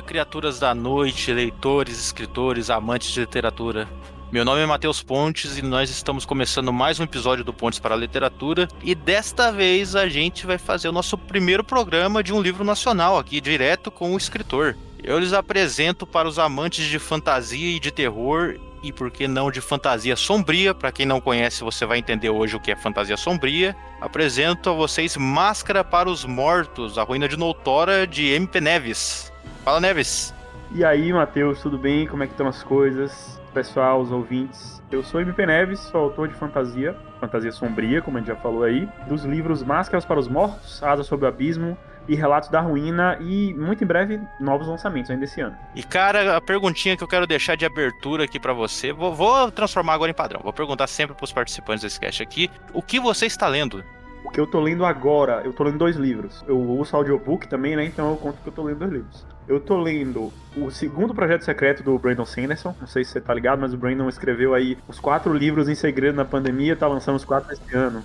criaturas da noite, leitores, escritores, amantes de literatura. Meu nome é Matheus Pontes e nós estamos começando mais um episódio do Pontes para a Literatura. E desta vez a gente vai fazer o nosso primeiro programa de um livro nacional aqui, direto com o escritor. Eu lhes apresento para os amantes de fantasia e de terror e por que não de fantasia sombria. Para quem não conhece, você vai entender hoje o que é fantasia sombria. Apresento a vocês Máscara para os Mortos, a ruína de Noutora de MP Neves. Fala, Neves. E aí, Matheus, tudo bem? Como é que estão as coisas? Pessoal, os ouvintes. Eu sou MP Neves, sou autor de fantasia, fantasia sombria, como a gente já falou aí, dos livros Máscaras para os Mortos, Asa sobre o Abismo, e Relatos da Ruína e muito em breve novos lançamentos ainda esse ano. E cara, a perguntinha que eu quero deixar de abertura aqui para você, vou, vou, transformar agora em padrão. Vou perguntar sempre para os participantes desse cast aqui, o que você está lendo? O que eu tô lendo agora, eu tô lendo dois livros. Eu uso audiobook também, né? Então eu conto que eu tô lendo dois livros. Eu tô lendo o segundo projeto secreto do Brandon Sanderson. Não sei se você tá ligado, mas o Brandon escreveu aí os quatro livros em segredo na pandemia, tá lançando os quatro esse ano.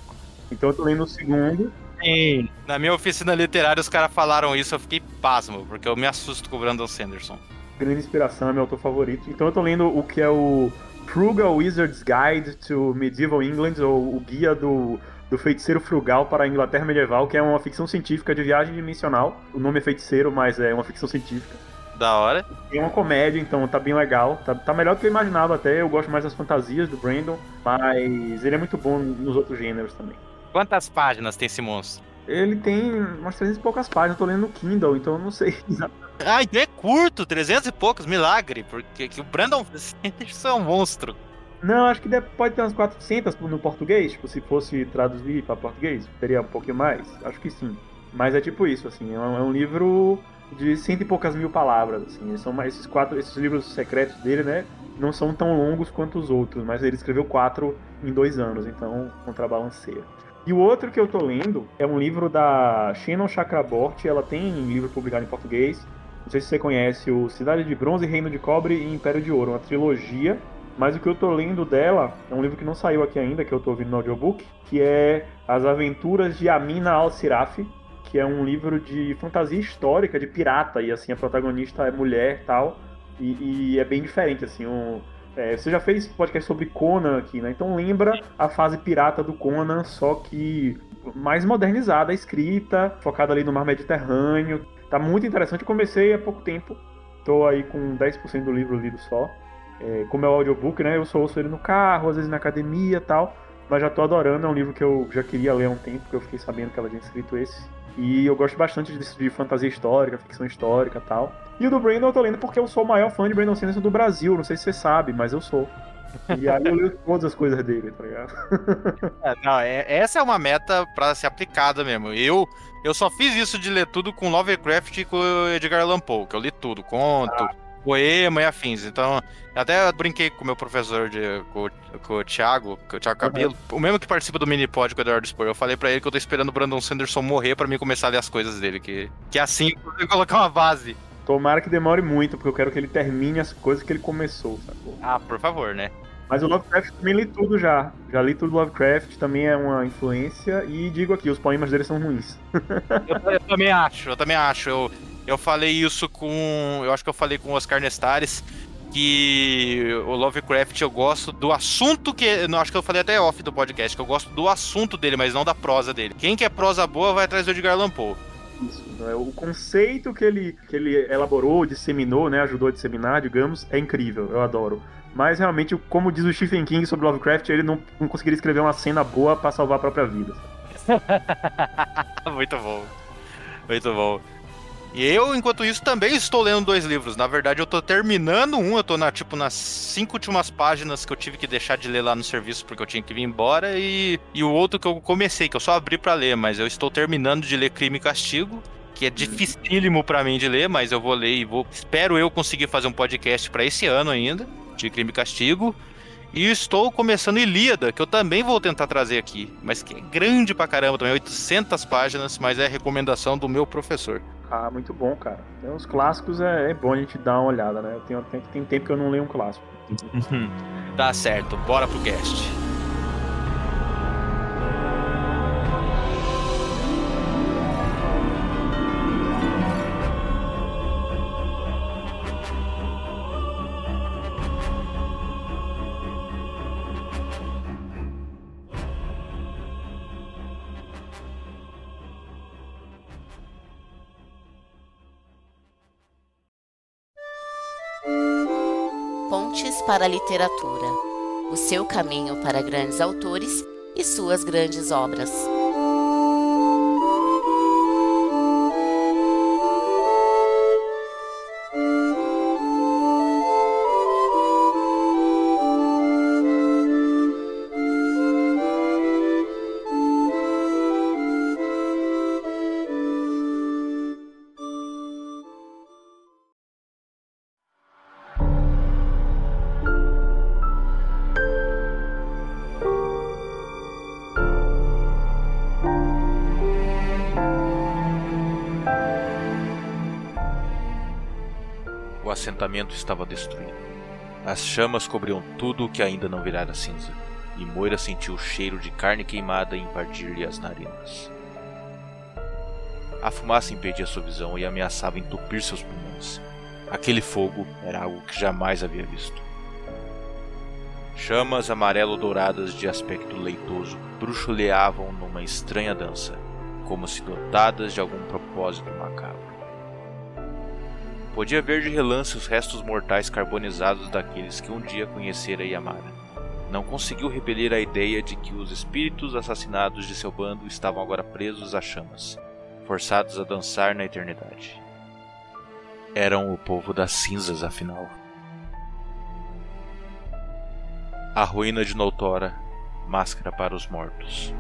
Então eu tô lendo o segundo. Sim. Na minha oficina literária, os caras falaram isso, eu fiquei pasmo, porque eu me assusto com o Brandon Sanderson. Grande inspiração, é meu autor favorito. Então eu tô lendo o que é o Frugal Wizard's Guide to Medieval England, ou o guia do, do feiticeiro frugal para a Inglaterra medieval, que é uma ficção científica de viagem dimensional. O nome é feiticeiro, mas é uma ficção científica. Da hora. É uma comédia, então tá bem legal. Tá, tá melhor do que eu imaginava até. Eu gosto mais das fantasias do Brandon, mas ele é muito bom nos outros gêneros também. Quantas páginas tem esse monstro? Ele tem umas 300 e poucas páginas, eu tô lendo no Kindle, então eu não sei exatamente. Ah, então é curto, 300 e poucos, milagre, porque que o Brandon Sanderson é um monstro. Não, acho que pode ter umas 400 no português, tipo, se fosse traduzir para português, teria um pouquinho mais, acho que sim. Mas é tipo isso, assim, é um, é um livro de cento e poucas mil palavras, assim, são mais esses quatro, esses livros secretos dele, né, não são tão longos quanto os outros, mas ele escreveu quatro em dois anos, então contrabalanceia. E o outro que eu tô lendo é um livro da Shannon Chakraborty, ela tem um livro publicado em português. Não sei se você conhece o Cidade de Bronze, Reino de Cobre e Império de Ouro, uma trilogia. Mas o que eu tô lendo dela é um livro que não saiu aqui ainda, que eu tô ouvindo no audiobook, que é As Aventuras de Amina Al-Siraf, que é um livro de fantasia histórica, de pirata, e assim, a protagonista é mulher tal, e, e é bem diferente, assim, um, é, você já fez podcast sobre Conan aqui, né? Então lembra a fase pirata do Conan, só que mais modernizada, escrita, focada ali no mar Mediterrâneo. Tá muito interessante. Comecei há pouco tempo. Tô aí com 10% do livro lido só. É, como é o audiobook, né? Eu só ouço ele no carro, às vezes na academia e tal. Mas já tô adorando, é um livro que eu já queria ler há um tempo, porque eu fiquei sabendo que ela tinha escrito esse. E eu gosto bastante de, de fantasia histórica, ficção histórica e tal. E o do Brandon eu tô lendo porque eu sou o maior fã de Brandon Sanderson do Brasil. Não sei se você sabe, mas eu sou. E aí eu leio todas as coisas dele, tá ligado? É, não, é, essa é uma meta para ser aplicada mesmo. Eu, eu só fiz isso de ler tudo com Lovecraft e com Edgar Allan Poe, que eu li tudo, conto, ah. Poema e afins. Então, até brinquei com o meu professor, de, com, com o Thiago, com o Thiago Cabelo, uhum. o mesmo que participa do mini pod com o Eduardo Spor. Eu falei para ele que eu tô esperando o Brandon Sanderson morrer para mim começar a ler as coisas dele, que, que assim eu colocar uma base. Tomara que demore muito, porque eu quero que ele termine as coisas que ele começou, sacou? Ah, por favor, né? Mas o Lovecraft também li tudo já. Já li tudo do Lovecraft, também é uma influência. E digo aqui, os poemas dele são ruins. eu, eu, também acho, eu também acho. Eu, eu falei isso com. Eu acho que eu falei com o Oscar Nestares. Que o Lovecraft eu gosto do assunto que. Não, acho que eu falei até off do podcast, que eu gosto do assunto dele, mas não da prosa dele. Quem quer prosa boa vai atrás do Edgar Allan Poe. Isso. Né? O conceito que ele, que ele elaborou, disseminou, né, ajudou a disseminar, digamos, é incrível. Eu adoro. Mas realmente, como diz o Stephen King sobre Lovecraft, ele não, não conseguiria escrever uma cena boa para salvar a própria vida. Muito bom. Muito bom. E eu, enquanto isso, também estou lendo dois livros. Na verdade, eu estou terminando um, eu estou na, tipo, nas cinco últimas páginas que eu tive que deixar de ler lá no serviço porque eu tinha que vir embora. E, e o outro que eu comecei, que eu só abri para ler, mas eu estou terminando de ler Crime e Castigo que é dificílimo para mim de ler, mas eu vou ler e vou. Espero eu conseguir fazer um podcast para esse ano ainda, de Crime e Castigo. E estou começando Ilíada, que eu também vou tentar trazer aqui, mas que é grande pra caramba também, 800 páginas, mas é recomendação do meu professor. Ah, muito bom, cara. Então, os clássicos é, é, bom a gente dar uma olhada, né? Eu tenho, tem, tem tempo que eu não leio um clássico. tá certo, bora pro cast. Para a Literatura o seu caminho para grandes autores e suas grandes obras. Assentamento estava destruído. As chamas cobriam tudo o que ainda não virara cinza, e Moira sentiu o cheiro de carne queimada invadir-lhe as narinas. A fumaça impedia sua visão e ameaçava entupir seus pulmões. Aquele fogo era algo que jamais havia visto. Chamas amarelo-douradas de aspecto leitoso bruxuleavam numa estranha dança, como se dotadas de algum propósito. Podia ver de relance os restos mortais carbonizados daqueles que um dia conhecera Yamara. Não conseguiu repelir a ideia de que os espíritos assassinados de seu bando estavam agora presos às chamas, forçados a dançar na eternidade. Eram o povo das cinzas, afinal. A ruína de Noutora, máscara para os mortos.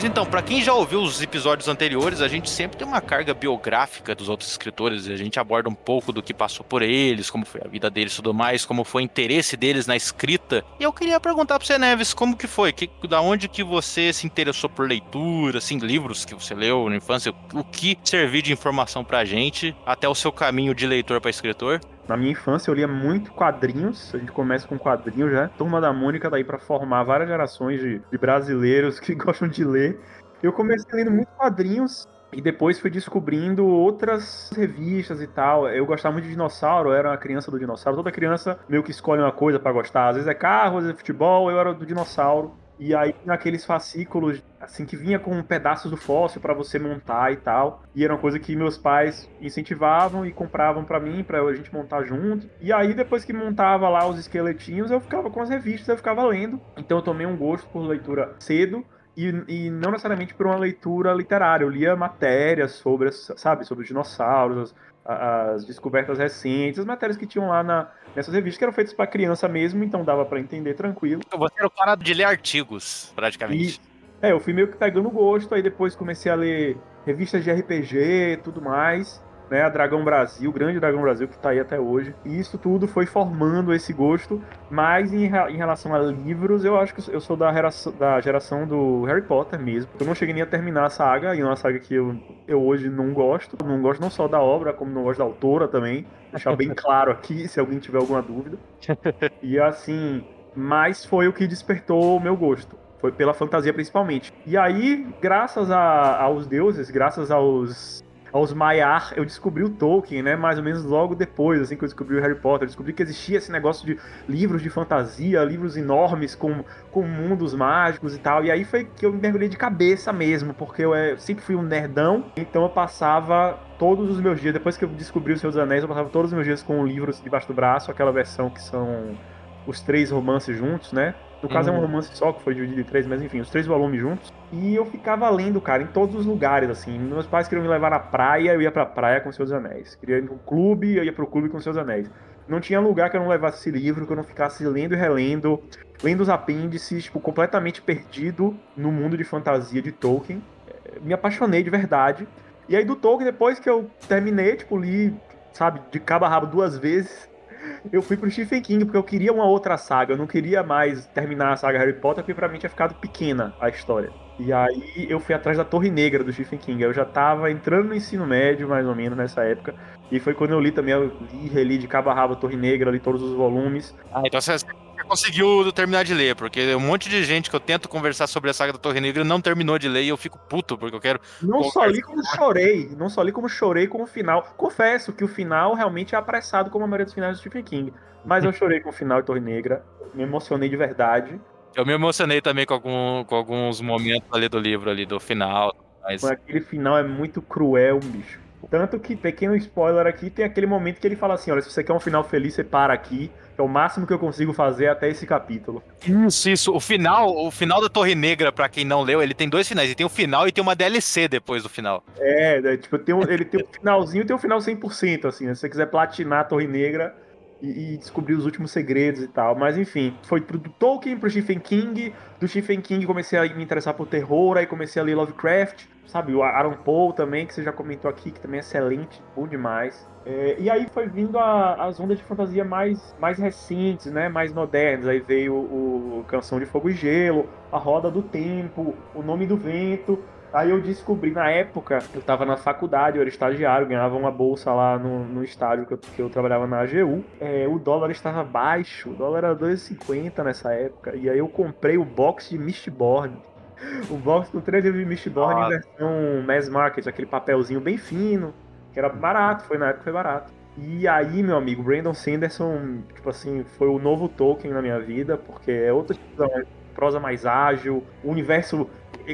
Mas então, para quem já ouviu os episódios anteriores, a gente sempre tem uma carga biográfica dos outros escritores, a gente aborda um pouco do que passou por eles, como foi a vida deles e tudo mais, como foi o interesse deles na escrita. E eu queria perguntar para você, Neves, como que foi? Que, da onde que você se interessou por leitura, assim, livros que você leu na infância, o que serviu de informação pra gente até o seu caminho de leitor para escritor? Na minha infância eu lia muito quadrinhos, a gente começa com quadrinhos já. Turma da Mônica daí para formar várias gerações de, de brasileiros que gostam de ler. Eu comecei lendo muito quadrinhos e depois fui descobrindo outras revistas e tal. Eu gostava muito de dinossauro, eu era uma criança do dinossauro. Toda criança meio que escolhe uma coisa para gostar. Às vezes é carro, às vezes é futebol, eu era do dinossauro. E aí naqueles fascículos, assim, que vinha com pedaços do fóssil para você montar e tal. E era uma coisa que meus pais incentivavam e compravam para mim, para a gente montar junto. E aí depois que montava lá os esqueletinhos, eu ficava com as revistas, eu ficava lendo. Então eu tomei um gosto por leitura cedo. E, e, não necessariamente por uma leitura literária. Eu lia matérias sobre, sabe, sobre os dinossauros, as descobertas recentes, as matérias que tinham lá na, nessas revistas que eram feitas para criança mesmo, então dava para entender tranquilo. Você era o cara de ler artigos, praticamente. E, é, eu fui meio que pegando gosto, aí depois comecei a ler revistas de RPG e tudo mais né, a Dragão Brasil, o grande Dragão Brasil que está aí até hoje. E isso tudo foi formando esse gosto, mas em, em relação a livros, eu acho que eu sou da geração, da geração do Harry Potter mesmo. Eu não cheguei nem a terminar a saga, e é uma saga que eu, eu hoje não gosto. Não gosto não só da obra, como não gosto da autora também. Deixar bem claro aqui, se alguém tiver alguma dúvida. E assim, mas foi o que despertou o meu gosto. Foi pela fantasia principalmente. E aí, graças a, aos deuses, graças aos aos Maiar, eu descobri o Tolkien, né? Mais ou menos logo depois, assim, que eu descobri o Harry Potter. Eu descobri que existia esse negócio de livros de fantasia, livros enormes com, com mundos mágicos e tal. E aí foi que eu me mergulhei de cabeça mesmo, porque eu é, sempre fui um nerdão, então eu passava todos os meus dias, depois que eu descobri os Seus Anéis, eu passava todos os meus dias com livros debaixo do braço, aquela versão que são os três romances juntos, né? No caso é um uhum. romance só, que foi dividido em três, mas enfim, os três volumes juntos. E eu ficava lendo, cara, em todos os lugares, assim. Meus pais queriam me levar na praia, eu ia pra praia com Seus Anéis. Queria ir no clube, eu ia pro clube com Seus Anéis. Não tinha lugar que eu não levasse esse livro, que eu não ficasse lendo e relendo, lendo os apêndices, tipo, completamente perdido no mundo de fantasia de Tolkien. É, me apaixonei de verdade. E aí do Tolkien, depois que eu terminei, tipo, li, sabe, de cabo a rabo duas vezes, eu fui pro Stephen King porque eu queria uma outra saga. Eu não queria mais terminar a saga Harry Potter porque pra mim tinha ficado pequena a história. E aí eu fui atrás da Torre Negra do Stephen King. Eu já tava entrando no ensino médio, mais ou menos, nessa época. E foi quando eu li também, eu li, reli de cabo a rabo Torre Negra, li todos os volumes. Ah, então você conseguiu terminar de ler, porque um monte de gente que eu tento conversar sobre a saga da Torre Negra não terminou de ler e eu fico puto, porque eu quero. Não só li como chorei, não só li como chorei com o final. Confesso que o final realmente é apressado como a maioria dos finais do Stephen King. Mas eu chorei com o final de Torre Negra, me emocionei de verdade. Eu me emocionei também com, algum, com alguns momentos ali do livro, ali do final. Mas... Aquele final é muito cruel, bicho. Tanto que, pequeno spoiler aqui, tem aquele momento que ele fala assim: olha, se você quer um final feliz, você para aqui. É o máximo que eu consigo fazer até esse capítulo. Isso, isso. O final, o final da Torre Negra, para quem não leu, ele tem dois finais. Ele tem o final e tem uma DLC depois do final. É, né, tipo, tem um, ele tem um finalzinho e tem um final 100%, assim. Né? Se você quiser platinar a Torre Negra, e, descobrir os últimos segredos e tal. Mas enfim, foi do Tolkien pro Stephen King, do Stephen King comecei a me interessar por terror, aí comecei a ler Lovecraft, sabe? O Aaron Paul também, que você já comentou aqui, que também é excelente, bom demais. É, e aí foi vindo a, as ondas de fantasia mais, mais recentes, né? Mais modernas. Aí veio o, o Canção de Fogo e Gelo, A Roda do Tempo, O Nome do Vento. Aí eu descobri, na época, eu tava na faculdade, eu era estagiário, ganhava uma bolsa lá no, no estádio que eu, que eu trabalhava na AGU. É, o dólar estava baixo, o dólar era 2,50 nessa época. E aí eu comprei o box de Mistborn. O box com três livros de Mistborn ah. em versão Mass Market, aquele papelzinho bem fino, que era barato, foi na época foi barato. E aí, meu amigo, Brandon Sanderson, tipo assim, foi o novo Tolkien na minha vida, porque é outra prosa mais ágil, o universo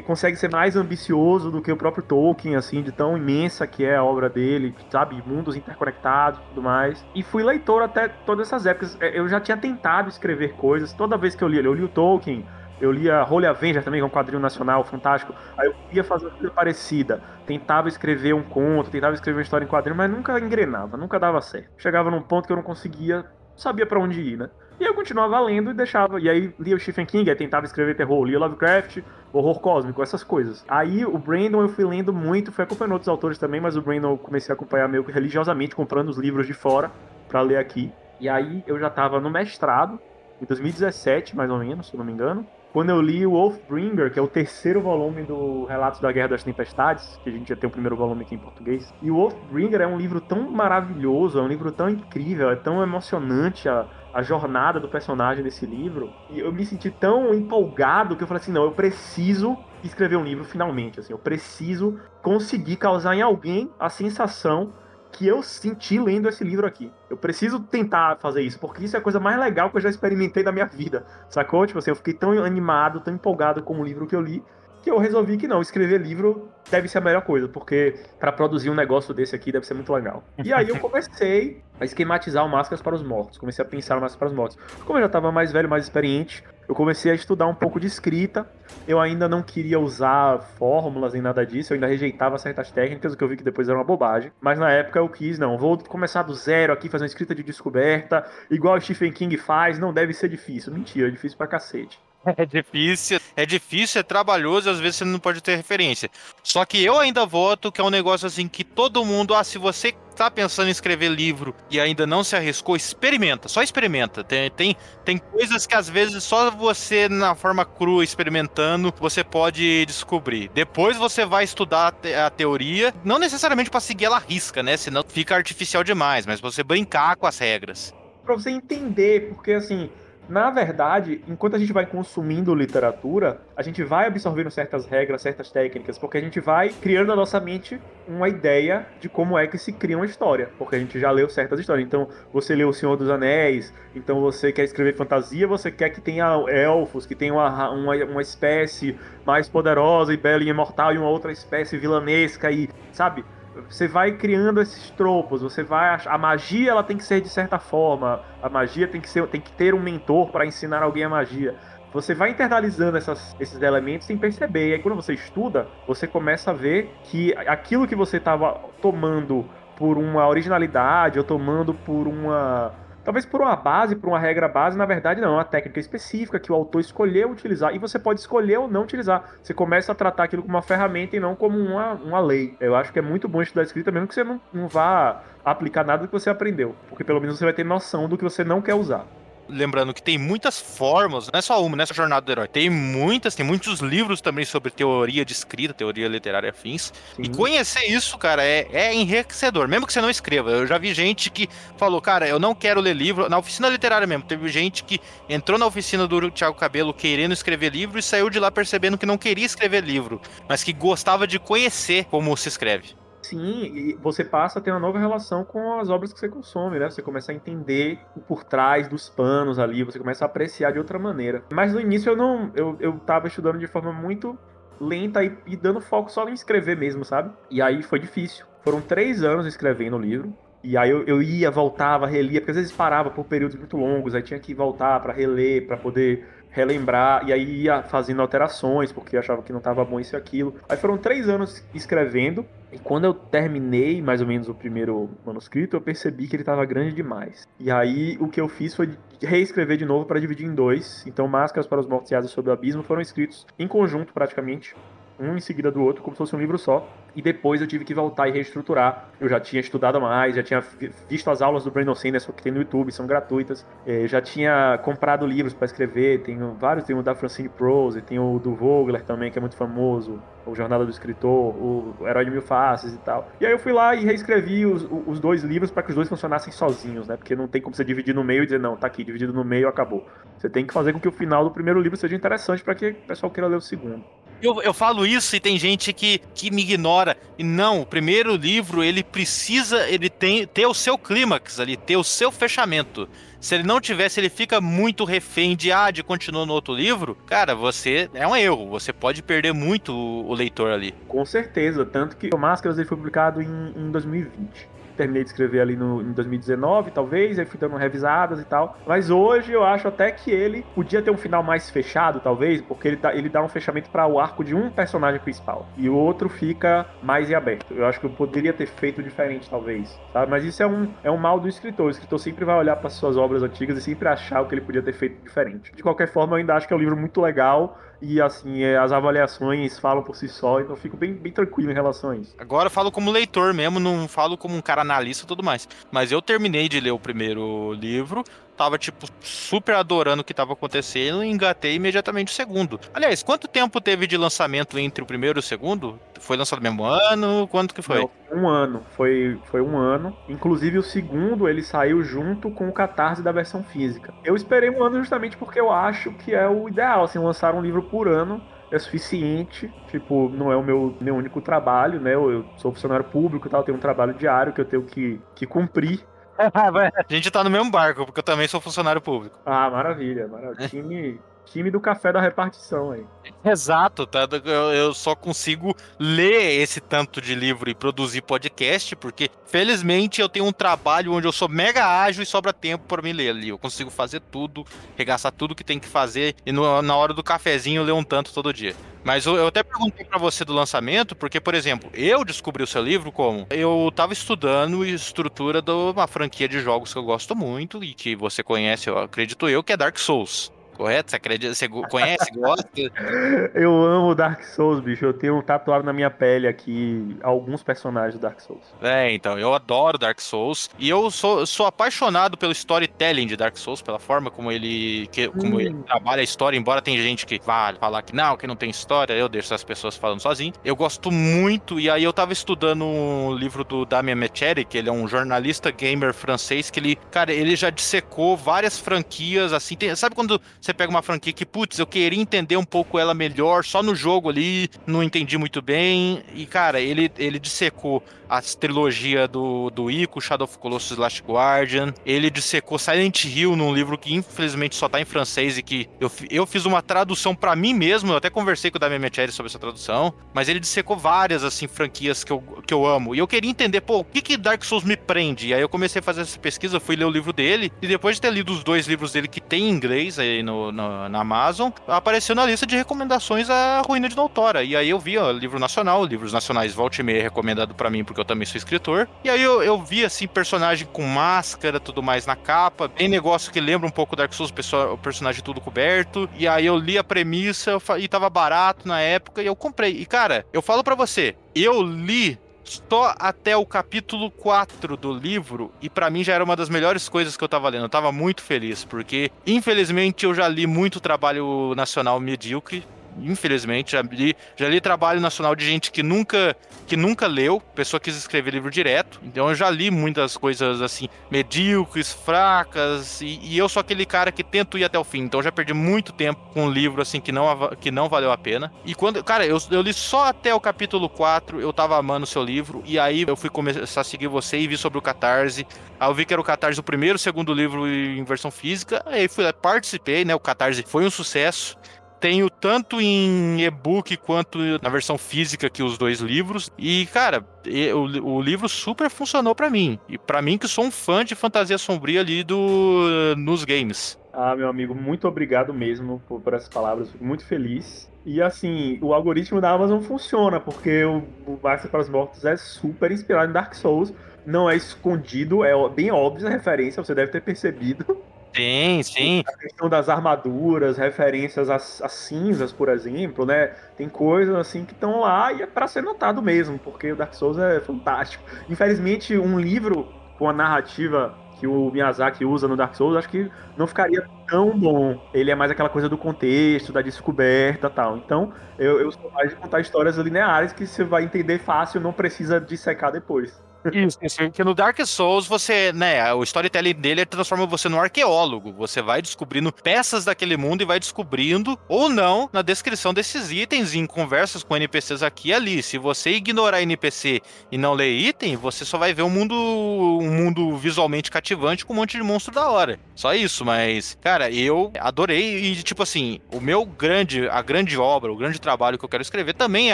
consegue ser mais ambicioso do que o próprio Tolkien, assim, de tão imensa que é a obra dele, sabe? Mundos interconectados e tudo mais. E fui leitor até todas essas épocas. É, eu já tinha tentado escrever coisas, toda vez que eu lia, eu li o Tolkien, eu lia Holy Avenger também, que é um quadrinho nacional fantástico. Aí eu ia fazer uma coisa parecida. Tentava escrever um conto, tentava escrever uma história em quadrinho, mas nunca engrenava, nunca dava certo. Chegava num ponto que eu não conseguia, sabia para onde ir, né? E eu continuava lendo e deixava. E aí lia o Stephen King, aí tentava escrever terror, lia Lovecraft, horror cósmico, essas coisas. Aí o Brandon eu fui lendo muito, fui acompanhando outros autores também, mas o Brandon eu comecei a acompanhar meio que religiosamente, comprando os livros de fora para ler aqui. E aí eu já tava no mestrado, em 2017, mais ou menos, se não me engano. Quando eu li o Wolfbringer, que é o terceiro volume do Relatos da Guerra das Tempestades, que a gente já tem o primeiro volume aqui em português. E o Wolfbringer é um livro tão maravilhoso, é um livro tão incrível, é tão emocionante a, a jornada do personagem nesse livro. E eu me senti tão empolgado que eu falei assim: não, eu preciso escrever um livro finalmente. Assim, eu preciso conseguir causar em alguém a sensação que eu senti lendo esse livro aqui. Eu preciso tentar fazer isso, porque isso é a coisa mais legal que eu já experimentei na minha vida. Sacou? Tipo assim, eu fiquei tão animado, tão empolgado com o livro que eu li, que eu resolvi que não, escrever livro deve ser a melhor coisa, porque para produzir um negócio desse aqui deve ser muito legal. E aí eu comecei a esquematizar o Máscaras para os Mortos, comecei a pensar o Máscaras para os Mortos. Como eu já estava mais velho, mais experiente, eu comecei a estudar um pouco de escrita. Eu ainda não queria usar fórmulas nem nada disso, eu ainda rejeitava certas técnicas, o que eu vi que depois era uma bobagem. Mas na época eu quis, não, vou começar do zero aqui, fazer uma escrita de descoberta, igual o Stephen King faz, não deve ser difícil. Mentira, é difícil pra cacete. É difícil, é difícil, é trabalhoso, às vezes você não pode ter referência. Só que eu ainda voto que é um negócio assim que todo mundo, ah, se você tá pensando em escrever livro e ainda não se arriscou, experimenta, só experimenta. Tem, tem, tem coisas que às vezes só você, na forma crua, experimentando, você pode descobrir. Depois você vai estudar a teoria, não necessariamente para seguir ela risca, né? Senão fica artificial demais, mas você brincar com as regras. Pra você entender, porque assim na verdade, enquanto a gente vai consumindo literatura, a gente vai absorvendo certas regras, certas técnicas, porque a gente vai criando na nossa mente uma ideia de como é que se cria uma história, porque a gente já leu certas histórias. Então, você leu O Senhor dos Anéis, então você quer escrever fantasia, você quer que tenha elfos, que tenha uma, uma, uma espécie mais poderosa e bela e imortal e uma outra espécie vilanesca e, sabe? Você vai criando esses tropos, você vai a magia ela tem que ser de certa forma, a magia tem que ser tem que ter um mentor para ensinar alguém a magia. Você vai internalizando essas, esses elementos sem perceber. E aí quando você estuda, você começa a ver que aquilo que você estava tomando por uma originalidade ou tomando por uma talvez por uma base, por uma regra base, na verdade não, é uma técnica específica que o autor escolheu utilizar e você pode escolher ou não utilizar. Você começa a tratar aquilo como uma ferramenta e não como uma, uma lei. Eu acho que é muito bom estudar escrita, mesmo que você não, não vá aplicar nada que você aprendeu, porque pelo menos você vai ter noção do que você não quer usar lembrando que tem muitas formas, não é só uma, nessa é jornada do herói. Tem muitas, tem muitos livros também sobre teoria de escrita, teoria literária afins. Sim. E conhecer isso, cara, é, é enriquecedor, mesmo que você não escreva. Eu já vi gente que falou, cara, eu não quero ler livro. Na oficina literária mesmo, teve gente que entrou na oficina do Thiago Cabelo querendo escrever livro e saiu de lá percebendo que não queria escrever livro, mas que gostava de conhecer como se escreve. Sim, e você passa a ter uma nova relação com as obras que você consome, né? Você começa a entender o por trás dos panos ali, você começa a apreciar de outra maneira. Mas no início eu não. Eu, eu tava estudando de forma muito lenta e, e dando foco só em escrever mesmo, sabe? E aí foi difícil. Foram três anos escrevendo o livro. E aí eu, eu ia, voltava, relia, porque às vezes parava por períodos muito longos, aí tinha que voltar para reler, para poder relembrar, e aí ia fazendo alterações, porque achava que não estava bom isso e aquilo. Aí foram três anos escrevendo, e quando eu terminei mais ou menos o primeiro manuscrito, eu percebi que ele estava grande demais. E aí o que eu fiz foi reescrever de novo para dividir em dois. Então, Máscaras para os Mortos e Asas sobre o Abismo foram escritos em conjunto praticamente um em seguida do outro, como se fosse um livro só. E depois eu tive que voltar e reestruturar. Eu já tinha estudado mais, já tinha visto as aulas do Brandon Sanderson que tem no YouTube, são gratuitas. É, já tinha comprado livros para escrever, tenho vários, tem o da Francine Prose, tem o do Vogler também, que é muito famoso, o Jornada do Escritor, o Herói de Mil Faces e tal. E aí eu fui lá e reescrevi os, os dois livros para que os dois funcionassem sozinhos, né? Porque não tem como você dividir no meio e dizer, não, tá aqui, dividido no meio, acabou. Você tem que fazer com que o final do primeiro livro seja interessante para que o pessoal queira ler o segundo. Eu, eu falo isso e tem gente que, que me ignora. E não, o primeiro livro, ele precisa, ele tem ter o seu clímax ali, ter o seu fechamento. Se ele não tivesse, ele fica muito refém de, ah, de continuar no outro livro. Cara, você é um erro. Você pode perder muito o, o leitor ali. Com certeza. Tanto que o Máscaras foi publicado em, em 2020 terminei de escrever ali no, em 2019, talvez, aí fui dando revisadas e tal. Mas hoje eu acho até que ele podia ter um final mais fechado, talvez, porque ele, dá, ele dá um fechamento para o arco de um personagem principal. E o outro fica mais em aberto. Eu acho que eu poderia ter feito diferente, talvez. Sabe? Mas isso é um, é um mal do escritor. O escritor sempre vai olhar para suas obras antigas e sempre achar o que ele podia ter feito diferente. De qualquer forma, eu ainda acho que é um livro muito legal e assim, é, as avaliações falam por si só, então eu fico bem, bem tranquilo em relação a isso. Agora eu falo como leitor mesmo, não falo como um cara analista e tudo mais. Mas eu terminei de ler o primeiro livro, tava, tipo, super adorando o que tava acontecendo e engatei imediatamente o segundo. Aliás, quanto tempo teve de lançamento entre o primeiro e o segundo? Foi lançado no mesmo ano? Quanto que foi? Não, um ano. Foi, foi um ano. Inclusive, o segundo, ele saiu junto com o catarse da versão física. Eu esperei um ano justamente porque eu acho que é o ideal, assim, lançar um livro por ano é suficiente. Tipo, não é o meu, meu único trabalho, né? Eu, eu sou funcionário público e tal, tenho um trabalho diário que eu tenho que, que cumprir. a gente tá no mesmo barco, porque eu também sou funcionário público. Ah, maravilha, maravilha. Time, time do café da repartição aí. Exato, tá? Eu, eu, só consigo ler esse tanto de livro e produzir podcast, porque felizmente eu tenho um trabalho onde eu sou mega ágil e sobra tempo para me ler ali. Eu consigo fazer tudo, regaçar tudo que tem que fazer e no, na hora do cafezinho ler um tanto todo dia. Mas eu, eu até perguntei para você do lançamento, porque, por exemplo, eu descobri o seu livro como? Eu tava estudando estrutura de uma franquia de jogos que eu gosto muito e que você conhece, eu acredito eu, que é Dark Souls correto? Você acredita? Você conhece, gosta? Eu amo Dark Souls, bicho. Eu tenho tatuado na minha pele aqui alguns personagens do Dark Souls. É, então, eu adoro Dark Souls. E eu sou, sou apaixonado pelo storytelling de Dark Souls, pela forma como ele, que, como hum. ele trabalha a história, embora tem gente que vá falar que não, que não tem história, eu deixo as pessoas falando sozinho. Eu gosto muito, e aí eu tava estudando um livro do Damien Mecheri, que ele é um jornalista gamer francês, que ele, cara, ele já dissecou várias franquias, assim, tem, sabe quando você pega uma franquia que, putz, eu queria entender um pouco ela melhor, só no jogo ali, não entendi muito bem. E, cara, ele, ele dissecou a trilogia do, do Ico, Shadow of Colossus Last Guardian. Ele dissecou Silent Hill num livro que infelizmente só tá em francês e que eu, eu fiz uma tradução para mim mesmo. Eu até conversei com o Damien Mecheri sobre essa tradução. Mas ele dissecou várias, assim, franquias que eu, que eu amo. E eu queria entender, pô, o que, que Dark Souls me prende? E aí eu comecei a fazer essa pesquisa, fui ler o livro dele. E depois de ter lido os dois livros dele que tem em inglês aí no, no na Amazon, apareceu na lista de recomendações a Ruína de Doutora. E aí eu vi, ó, livro nacional, livros nacionais volte e meia recomendado para mim, porque eu também sou escritor. E aí eu, eu vi, assim, personagem com máscara, tudo mais na capa, bem negócio que lembra um pouco Dark Souls, o personagem tudo coberto. E aí eu li a premissa e tava barato na época e eu comprei. E cara, eu falo para você, eu li só até o capítulo 4 do livro, e para mim já era uma das melhores coisas que eu tava lendo. Eu tava muito feliz, porque infelizmente eu já li muito trabalho nacional medíocre, infelizmente, já li, já li trabalho nacional de gente que nunca que nunca leu, pessoa quis escrever livro direto. Então eu já li muitas coisas assim, medíocres, fracas, e, e, eu sou aquele cara que tento ir até o fim. Então eu já perdi muito tempo com um livro assim que não, que não valeu a pena. E quando, cara, eu, eu li só até o capítulo 4, eu tava amando o seu livro, e aí eu fui começar a seguir você e vi sobre o Catarse. Aí eu vi que era o Catarse o primeiro, segundo livro em versão física. Aí fui lá, participei, né? O Catarse foi um sucesso. Tenho tanto em e-book quanto na versão física que os dois livros. E, cara, o, o livro super funcionou para mim. E para mim que sou um fã de fantasia sombria ali do nos games. Ah, meu amigo, muito obrigado mesmo por, por essas palavras. Fico muito feliz. E assim, o algoritmo da Amazon funciona, porque o, o para os Mortos é super inspirado em Dark Souls. Não é escondido, é bem óbvia a referência, você deve ter percebido. Sim, sim. A questão das armaduras, referências às, às cinzas, por exemplo, né? Tem coisas assim que estão lá e é para ser notado mesmo, porque o Dark Souls é fantástico. Infelizmente, um livro com a narrativa que o Miyazaki usa no Dark Souls, acho que não ficaria tão bom. Ele é mais aquela coisa do contexto, da descoberta tal. Então, eu, eu sou mais de contar histórias lineares que você vai entender fácil, não precisa dissecar depois. Isso, isso, no Dark Souls você, né, o storytelling dele transforma você num arqueólogo. Você vai descobrindo peças daquele mundo e vai descobrindo, ou não, na descrição desses itens em conversas com NPCs aqui e ali. Se você ignorar NPC e não ler item, você só vai ver um mundo, um mundo visualmente cativante com um monte de monstro da hora. Só isso, mas, cara, eu adorei e, tipo assim, o meu grande, a grande obra, o grande trabalho que eu quero escrever também é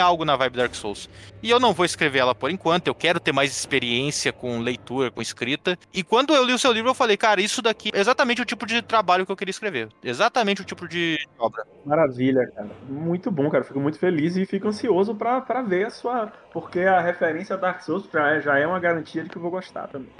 algo na vibe Dark Souls. E eu não vou escrever ela por enquanto, eu quero ter mais experiência experiência com leitura, com escrita. E quando eu li o seu livro, eu falei, cara, isso daqui é exatamente o tipo de trabalho que eu queria escrever. Exatamente o tipo de obra. Maravilha, cara. Muito bom, cara. Fico muito feliz e fico ansioso para ver a sua. Porque a referência a Dark Souls é, já é uma garantia de que eu vou gostar também.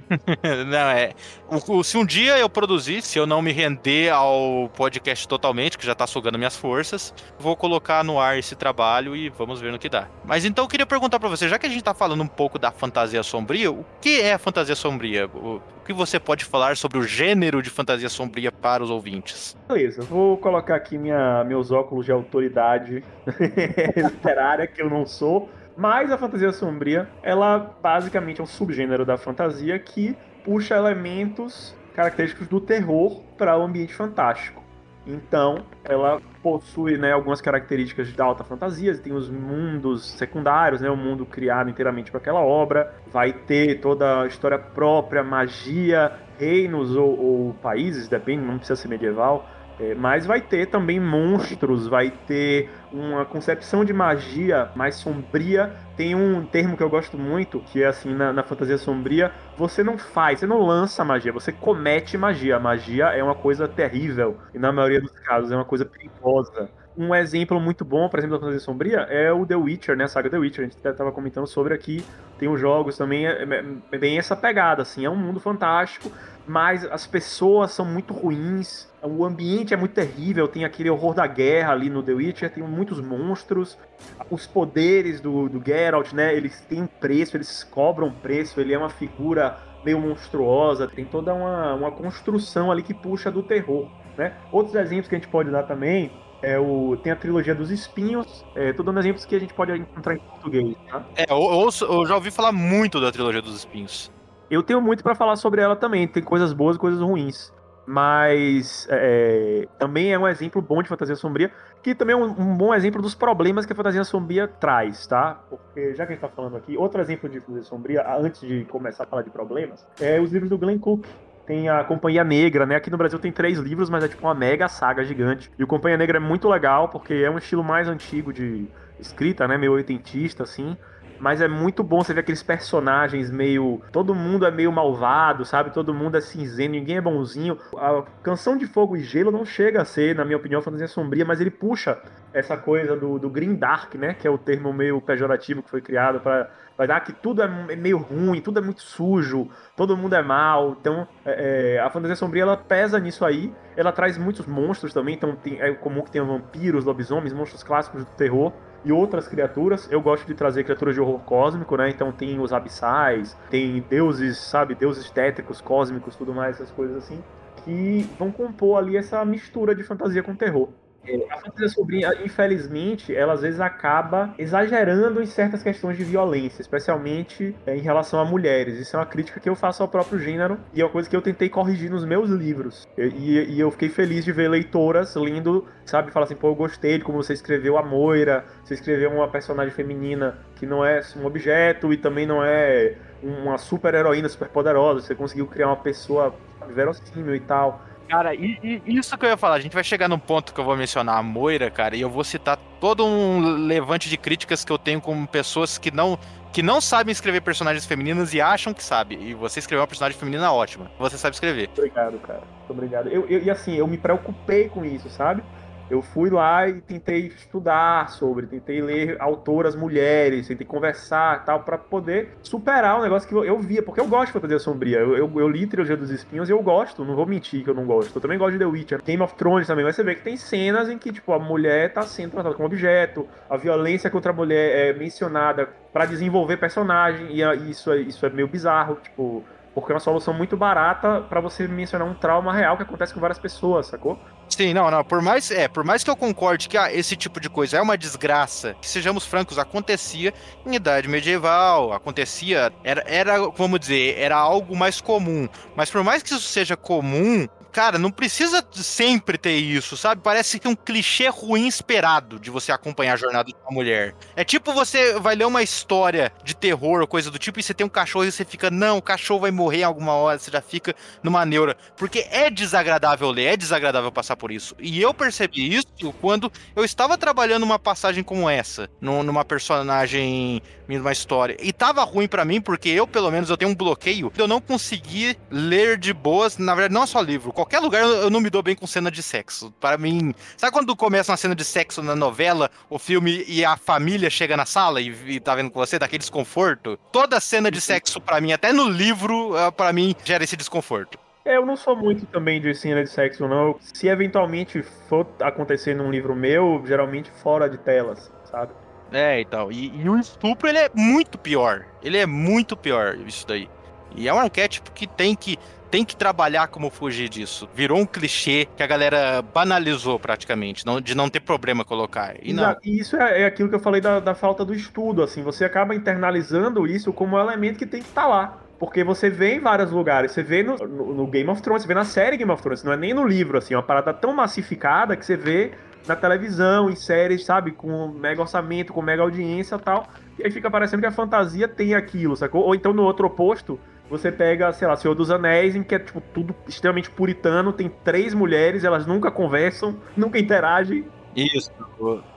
não, é. O, o, se um dia eu produzir, se eu não me render ao podcast totalmente, que já tá sugando minhas forças, vou colocar no ar esse trabalho e vamos ver no que dá. Mas então eu queria perguntar para você, já que a gente tá falando um pouco da fantasia sombria, o que é a fantasia sombria? O, o que você pode falar sobre o gênero de fantasia sombria para os ouvintes? Beleza, vou colocar aqui minha, meus óculos de autoridade literária, que eu não sou. Mas a fantasia sombria, ela basicamente é um subgênero da fantasia que puxa elementos característicos do terror para o ambiente fantástico. Então, ela possui né, algumas características da alta fantasia, tem os mundos secundários, né, o mundo criado inteiramente para aquela obra, vai ter toda a história própria, magia, reinos ou, ou países, depende, não precisa ser medieval, é, mas vai ter também monstros, vai ter uma concepção de magia mais sombria. Tem um termo que eu gosto muito, que é assim, na, na, fantasia sombria, você não faz, você não lança magia, você comete magia. Magia é uma coisa terrível, e na maioria dos casos é uma coisa perigosa. Um exemplo muito bom, por exemplo, da fantasia sombria é o The Witcher, né? A saga The Witcher. A gente estava comentando sobre aqui. Tem os jogos também, é, é, é bem essa pegada, assim. É um mundo fantástico, mas as pessoas são muito ruins, o ambiente é muito terrível, tem aquele horror da guerra ali no The Witcher, tem muitos monstros, os poderes do, do Geralt, né, eles têm preço, eles cobram preço, ele é uma figura meio monstruosa, tem toda uma, uma construção ali que puxa do terror, né. Outros exemplos que a gente pode dar também é o, tem a trilogia dos espinhos. É, tô dando exemplos que a gente pode encontrar em português, tá? É, eu, eu, eu já ouvi falar muito da trilogia dos espinhos. Eu tenho muito para falar sobre ela também. Tem coisas boas e coisas ruins mas é, também é um exemplo bom de fantasia sombria, que também é um, um, bom exemplo dos problemas que a fantasia sombria traz, tá? Porque já que a gente tá falando aqui, outro exemplo de fantasia sombria, antes de começar a falar de problemas, é os livros do Glenn Cook. Tem a Companhia Negra, né? Aqui no Brasil tem três livros, mas é tipo uma mega saga gigante. E o Companhia Negra é muito legal, porque é um estilo mais antigo de escrita, né? Meio oitentista, assim mas é muito bom você ver aqueles personagens meio. Todo mundo é meio malvado, sabe? Todo mundo é cinzento, ninguém é bonzinho. A Canção de Fogo e Gelo não chega a ser, na minha opinião, fantasia sombria, mas ele puxa essa coisa do, do Green Dark, né? Que é o termo meio pejorativo que foi criado para vai dar que tudo é meio ruim, tudo é muito sujo, todo mundo é mal. Então, é, é, a fantasia sombria ela pesa nisso aí. Ela traz muitos monstros também, então tem, é comum que tenha vampiros, lobisomens, monstros clássicos do terror e outras criaturas. Eu gosto de trazer criaturas de horror cósmico, né? Então tem os abissais, tem deuses, sabe, deuses tétricos, cósmicos, tudo mais, essas coisas assim, que vão compor ali essa mistura de fantasia com terror. A fantasia sobrinha, infelizmente, ela às vezes acaba exagerando em certas questões de violência, especialmente é, em relação a mulheres. Isso é uma crítica que eu faço ao próprio gênero e é uma coisa que eu tentei corrigir nos meus livros. E, e eu fiquei feliz de ver leitoras lendo, sabe, falar assim, pô, eu gostei de como você escreveu a Moira, você escreveu uma personagem feminina que não é um objeto e também não é uma super heroína super poderosa, você conseguiu criar uma pessoa verossímil e tal. Cara, e, e, isso que eu ia falar, a gente vai chegar num ponto que eu vou mencionar a Moira, cara, e eu vou citar todo um levante de críticas que eu tenho com pessoas que não que não sabem escrever personagens femininas e acham que sabe. E você escreveu uma personagem feminina ótima. Você sabe escrever. Obrigado, cara. Obrigado. Eu, eu, e assim, eu me preocupei com isso, sabe? Eu fui lá e tentei estudar sobre, tentei ler autoras mulheres, tentei conversar tal, para poder superar o negócio que eu, via, porque eu gosto de fantasia sombria. Eu, eu, eu li Trilogia dos Espinhos e eu gosto, não vou mentir que eu não gosto. Eu também gosto de The Witcher, Game of Thrones também, mas você vê que tem cenas em que, tipo, a mulher tá sendo tratada como objeto, a violência contra a mulher é mencionada para desenvolver personagem, e isso é, isso é meio bizarro, tipo porque é uma solução muito barata para você mencionar um trauma real que acontece com várias pessoas, sacou? Sim, não, não. Por mais, é, por mais que eu concorde que ah, esse tipo de coisa é uma desgraça, que sejamos francos, acontecia em idade medieval, acontecia, era, era, vamos dizer, era algo mais comum. Mas por mais que isso seja comum, cara, não precisa sempre ter isso, sabe? Parece que é um clichê ruim esperado de você acompanhar a jornada de uma mulher. É tipo você vai ler uma história de terror coisa do tipo e você tem um cachorro e você fica, não, o cachorro vai morrer em alguma hora, você já fica numa neura. Porque é desagradável ler, é desagradável passar por isso. E eu percebi isso quando eu estava trabalhando uma passagem como essa, numa personagem, numa história. E tava ruim para mim porque eu, pelo menos, eu tenho um bloqueio. Eu não consegui ler de boas, na verdade, não só livro, qualquer lugar eu não me dou bem com cena de sexo. Para mim, sabe quando começa uma cena de sexo na novela, o filme e a família chega na sala e, e tá vendo com você, daquele desconforto? Toda cena de sexo para mim, até no livro, eh, para mim gera esse desconforto. É, eu não sou muito também de cena de sexo, não. Se eventualmente for acontecer num livro meu, geralmente fora de telas, sabe? É, então. E, e o estupro, ele é muito pior. Ele é muito pior, isso daí. E é um arquétipo que tem que tem que trabalhar como fugir disso. Virou um clichê que a galera banalizou praticamente, não, de não ter problema colocar. E não. E isso é, é, aquilo que eu falei da, da, falta do estudo, assim, você acaba internalizando isso como um elemento que tem que estar tá lá. Porque você vê em vários lugares, você vê no, no, no, Game of Thrones, você vê na série Game of Thrones, não é nem no livro, assim, é uma parada tão massificada que você vê na televisão, em séries, sabe, com mega orçamento, com mega audiência tal, e aí fica parecendo que a fantasia tem aquilo, sacou? Ou então no outro oposto, você pega, sei lá, Senhor dos Anéis, em que é tipo tudo extremamente puritano, tem três mulheres, elas nunca conversam, nunca interagem. Isso.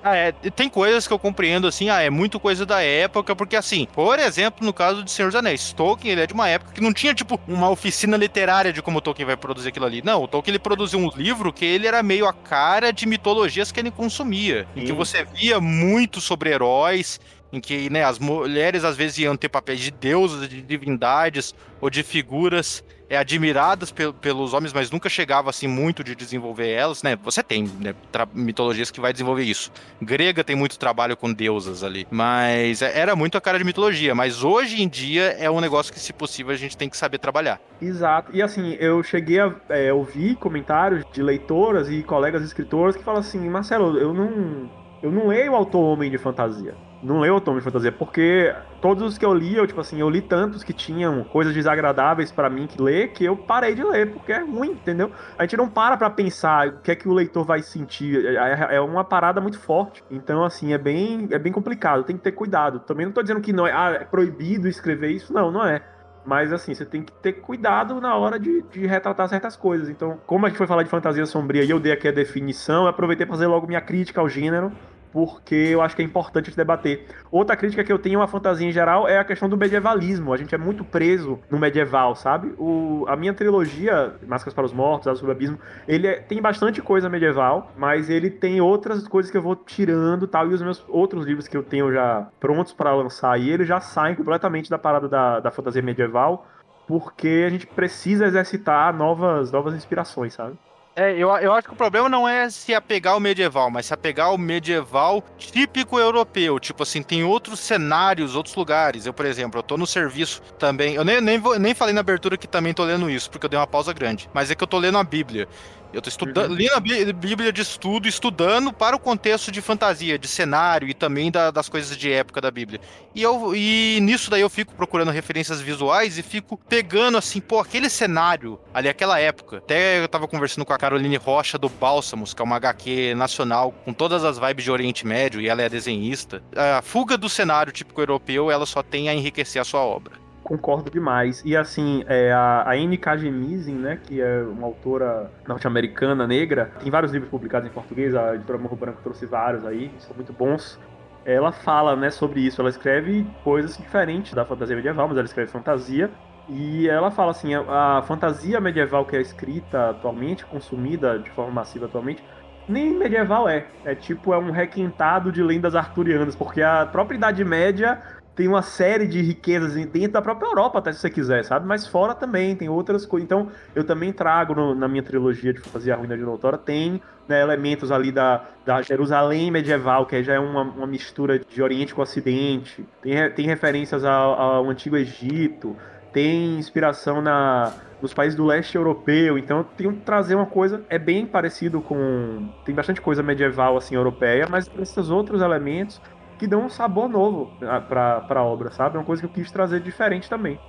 Ah, é, tem coisas que eu compreendo assim, ah, é muito coisa da época, porque assim, por exemplo, no caso de Senhor dos Anéis, Tolkien, ele é de uma época que não tinha, tipo, uma oficina literária de como o Tolkien vai produzir aquilo ali. Não, o Tolkien ele produziu um livro que ele era meio a cara de mitologias que ele consumia, Sim. em que você via muito sobre heróis, em que né, as mulheres às vezes iam ter papéis de deusas, de divindades ou de figuras é, admiradas pe pelos homens, mas nunca chegava assim muito de desenvolver elas, né? Você tem né, mitologias que vai desenvolver isso. Grega tem muito trabalho com deusas ali, mas é, era muito a cara de mitologia. Mas hoje em dia é um negócio que, se possível, a gente tem que saber trabalhar. Exato. E assim, eu cheguei a é, ouvir comentários de leitoras e colegas escritores que falam assim, Marcelo, eu não, eu não leio autor homem de fantasia não leio Otome de Fantasia, porque todos os que eu li, eu, tipo assim, eu li tantos que tinham coisas desagradáveis para mim que ler, que eu parei de ler, porque é ruim, entendeu? A gente não para pra pensar o que é que o leitor vai sentir, é, é, é uma parada muito forte. Então, assim, é bem, é bem complicado, tem que ter cuidado. Também não tô dizendo que não é, ah, é proibido escrever isso, não, não é. Mas assim, você tem que ter cuidado na hora de, de, retratar certas coisas. Então, como a gente foi falar de fantasia sombria e eu dei aqui a definição, aproveitei para fazer logo minha crítica ao gênero porque eu acho que é importante debater. Outra crítica que eu tenho à fantasia em geral é a questão do medievalismo. A gente é muito preso no medieval, sabe? O, a minha trilogia, Máscaras para os Mortos, Azul do Abismo, ele é, tem bastante coisa medieval, mas ele tem outras coisas que eu vou tirando tal. E os meus outros livros que eu tenho já prontos para lançar, e eles já saem completamente da parada da, da fantasia medieval, porque a gente precisa exercitar novas, novas inspirações, sabe? É, eu, eu acho que o problema não é se apegar ao medieval, mas se apegar ao medieval típico europeu. Tipo assim, tem outros cenários, outros lugares. Eu, por exemplo, eu tô no serviço também. Eu nem, nem, vou, nem falei na abertura que também tô lendo isso, porque eu dei uma pausa grande. Mas é que eu tô lendo a Bíblia. Eu tô estudando, uhum. lendo a Bíblia de estudo, estudando para o contexto de fantasia, de cenário e também da, das coisas de época da Bíblia. E, eu, e nisso daí eu fico procurando referências visuais e fico pegando assim, pô, aquele cenário ali, aquela época. Até eu tava conversando com a Caroline Rocha do Bálsamos, que é uma HQ nacional com todas as vibes de Oriente Médio e ela é desenhista. A fuga do cenário típico europeu, ela só tem a enriquecer a sua obra concordo demais. E assim, é, a, a N.K. Jemisin, né, que é uma autora norte-americana negra, tem vários livros publicados em português, a editora Morro Branco trouxe vários aí, são muito bons. Ela fala, né, sobre isso, ela escreve coisas diferentes da fantasia medieval, mas ela escreve fantasia. E ela fala assim, a, a fantasia medieval que é escrita atualmente, consumida de forma massiva atualmente, nem medieval é. É tipo, é um requintado de lendas arturianas, porque a própria Idade Média tem uma série de riquezas dentro da própria Europa, até se você quiser, sabe? Mas fora também, tem outras coisas. Então, eu também trago no, na minha trilogia de Fantasia Ruína de Doutora, tem né, elementos ali da, da Jerusalém medieval, que já é uma, uma mistura de Oriente com Ocidente. Tem, tem referências ao, ao Antigo Egito, tem inspiração na, nos países do leste europeu, então eu tenho que trazer uma coisa, é bem parecido com. Tem bastante coisa medieval assim europeia, mas esses outros elementos que dão um sabor novo pra, pra obra, sabe? É uma coisa que eu quis trazer diferente também.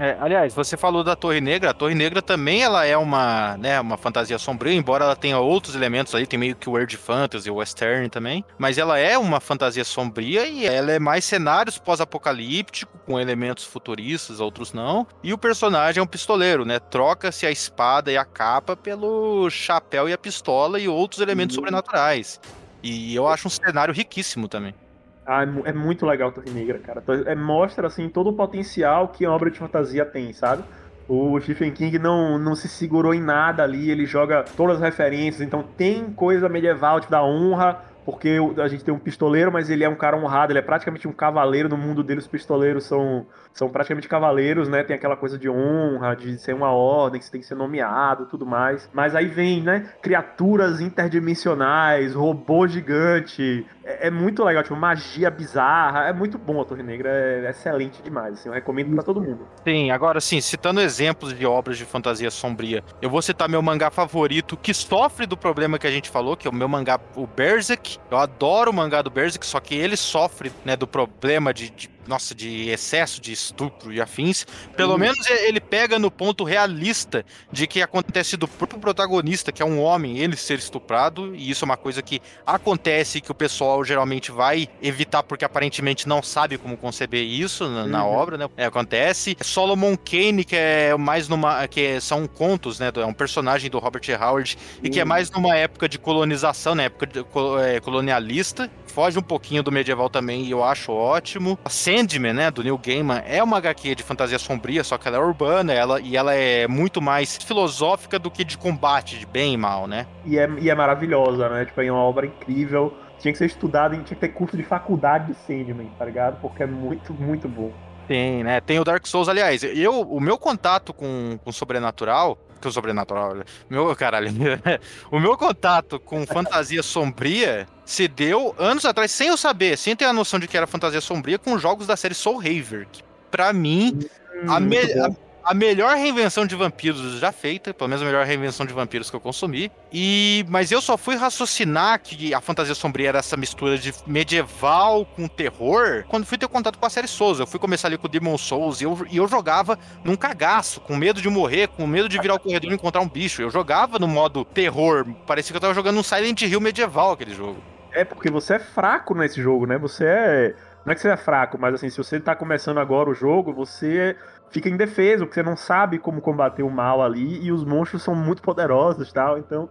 É, aliás, você falou da Torre Negra. A Torre Negra também ela é uma, né, uma fantasia sombria, embora ela tenha outros elementos aí, tem meio que o World Fantasy, o Western também. Mas ela é uma fantasia sombria e ela é mais cenários pós-apocalíptico, com elementos futuristas, outros não. E o personagem é um pistoleiro, né? Troca-se a espada e a capa pelo chapéu e a pistola e outros elementos uhum. sobrenaturais. E eu acho um cenário riquíssimo também. Ah, é, é muito legal Torre Negra, cara. É, mostra, assim, todo o potencial que a obra de fantasia tem, sabe? O Stephen King não, não se segurou em nada ali, ele joga todas as referências, então tem coisa medieval, tipo da honra, porque a gente tem um pistoleiro, mas ele é um cara honrado, ele é praticamente um cavaleiro. No mundo dele, os pistoleiros são, são praticamente cavaleiros, né? Tem aquela coisa de honra, de ser uma ordem, que você tem que ser nomeado tudo mais. Mas aí vem, né? Criaturas interdimensionais, robô gigante. É, é muito legal, tipo, magia bizarra. É muito bom a Torre Negra, é excelente demais. Assim, eu recomendo para todo mundo. Sim, agora sim, citando exemplos de obras de fantasia sombria, eu vou citar meu mangá favorito, que sofre do problema que a gente falou, que é o meu mangá, o Berserk eu adoro o mangá do Berserk, só que ele sofre, né, do problema de, de nossa, de excesso de estupro e afins, pelo uhum. menos ele pega no ponto realista de que acontece do próprio protagonista, que é um homem, ele ser estuprado, e isso é uma coisa que acontece que o pessoal geralmente vai evitar porque aparentemente não sabe como conceber isso na, na uhum. obra, né? É, acontece. Solomon Kane, que é mais numa. que são contos, né? É um personagem do Robert E. Howard, uhum. e que é uhum. mais numa época de colonização, né? Época de, é, colonialista. Foge um pouquinho do medieval também, e eu acho ótimo. A Sandman, né, do Neil Gaiman, é uma HQ de fantasia sombria, só que ela é urbana ela, e ela é muito mais filosófica do que de combate, de bem e mal, né? E é, e é maravilhosa, né? Tipo, é uma obra incrível. Tinha que ser estudado e tinha que ter curso de faculdade de Sandman, tá ligado? Porque é muito, muito bom. Tem, né? Tem o Dark Souls, aliás. Eu, o meu contato com, com sobrenatural que o sobrenatural. Meu, caralho. o meu contato com fantasia sombria se deu anos atrás, sem eu saber, sem ter a noção de que era fantasia sombria, com jogos da série Soul Haver. Que, pra mim, hum, a, me, a, a melhor reinvenção de vampiros já feita, pelo menos a melhor reinvenção de vampiros que eu consumi. E mas eu só fui raciocinar que a fantasia sombria era essa mistura de medieval com terror quando fui ter contato com a série Souls. Eu fui começar ali com o Demon Souls e eu, e eu jogava num cagaço, com medo de morrer, com medo de virar o corredor e encontrar um bicho. Eu jogava no modo terror, parecia que eu tava jogando um Silent Hill medieval aquele jogo. É porque você é fraco nesse jogo, né? Você é não é que você é fraco, mas assim, se você tá começando agora o jogo, você fica indefeso, porque você não sabe como combater o mal ali, e os monstros são muito poderosos tal, então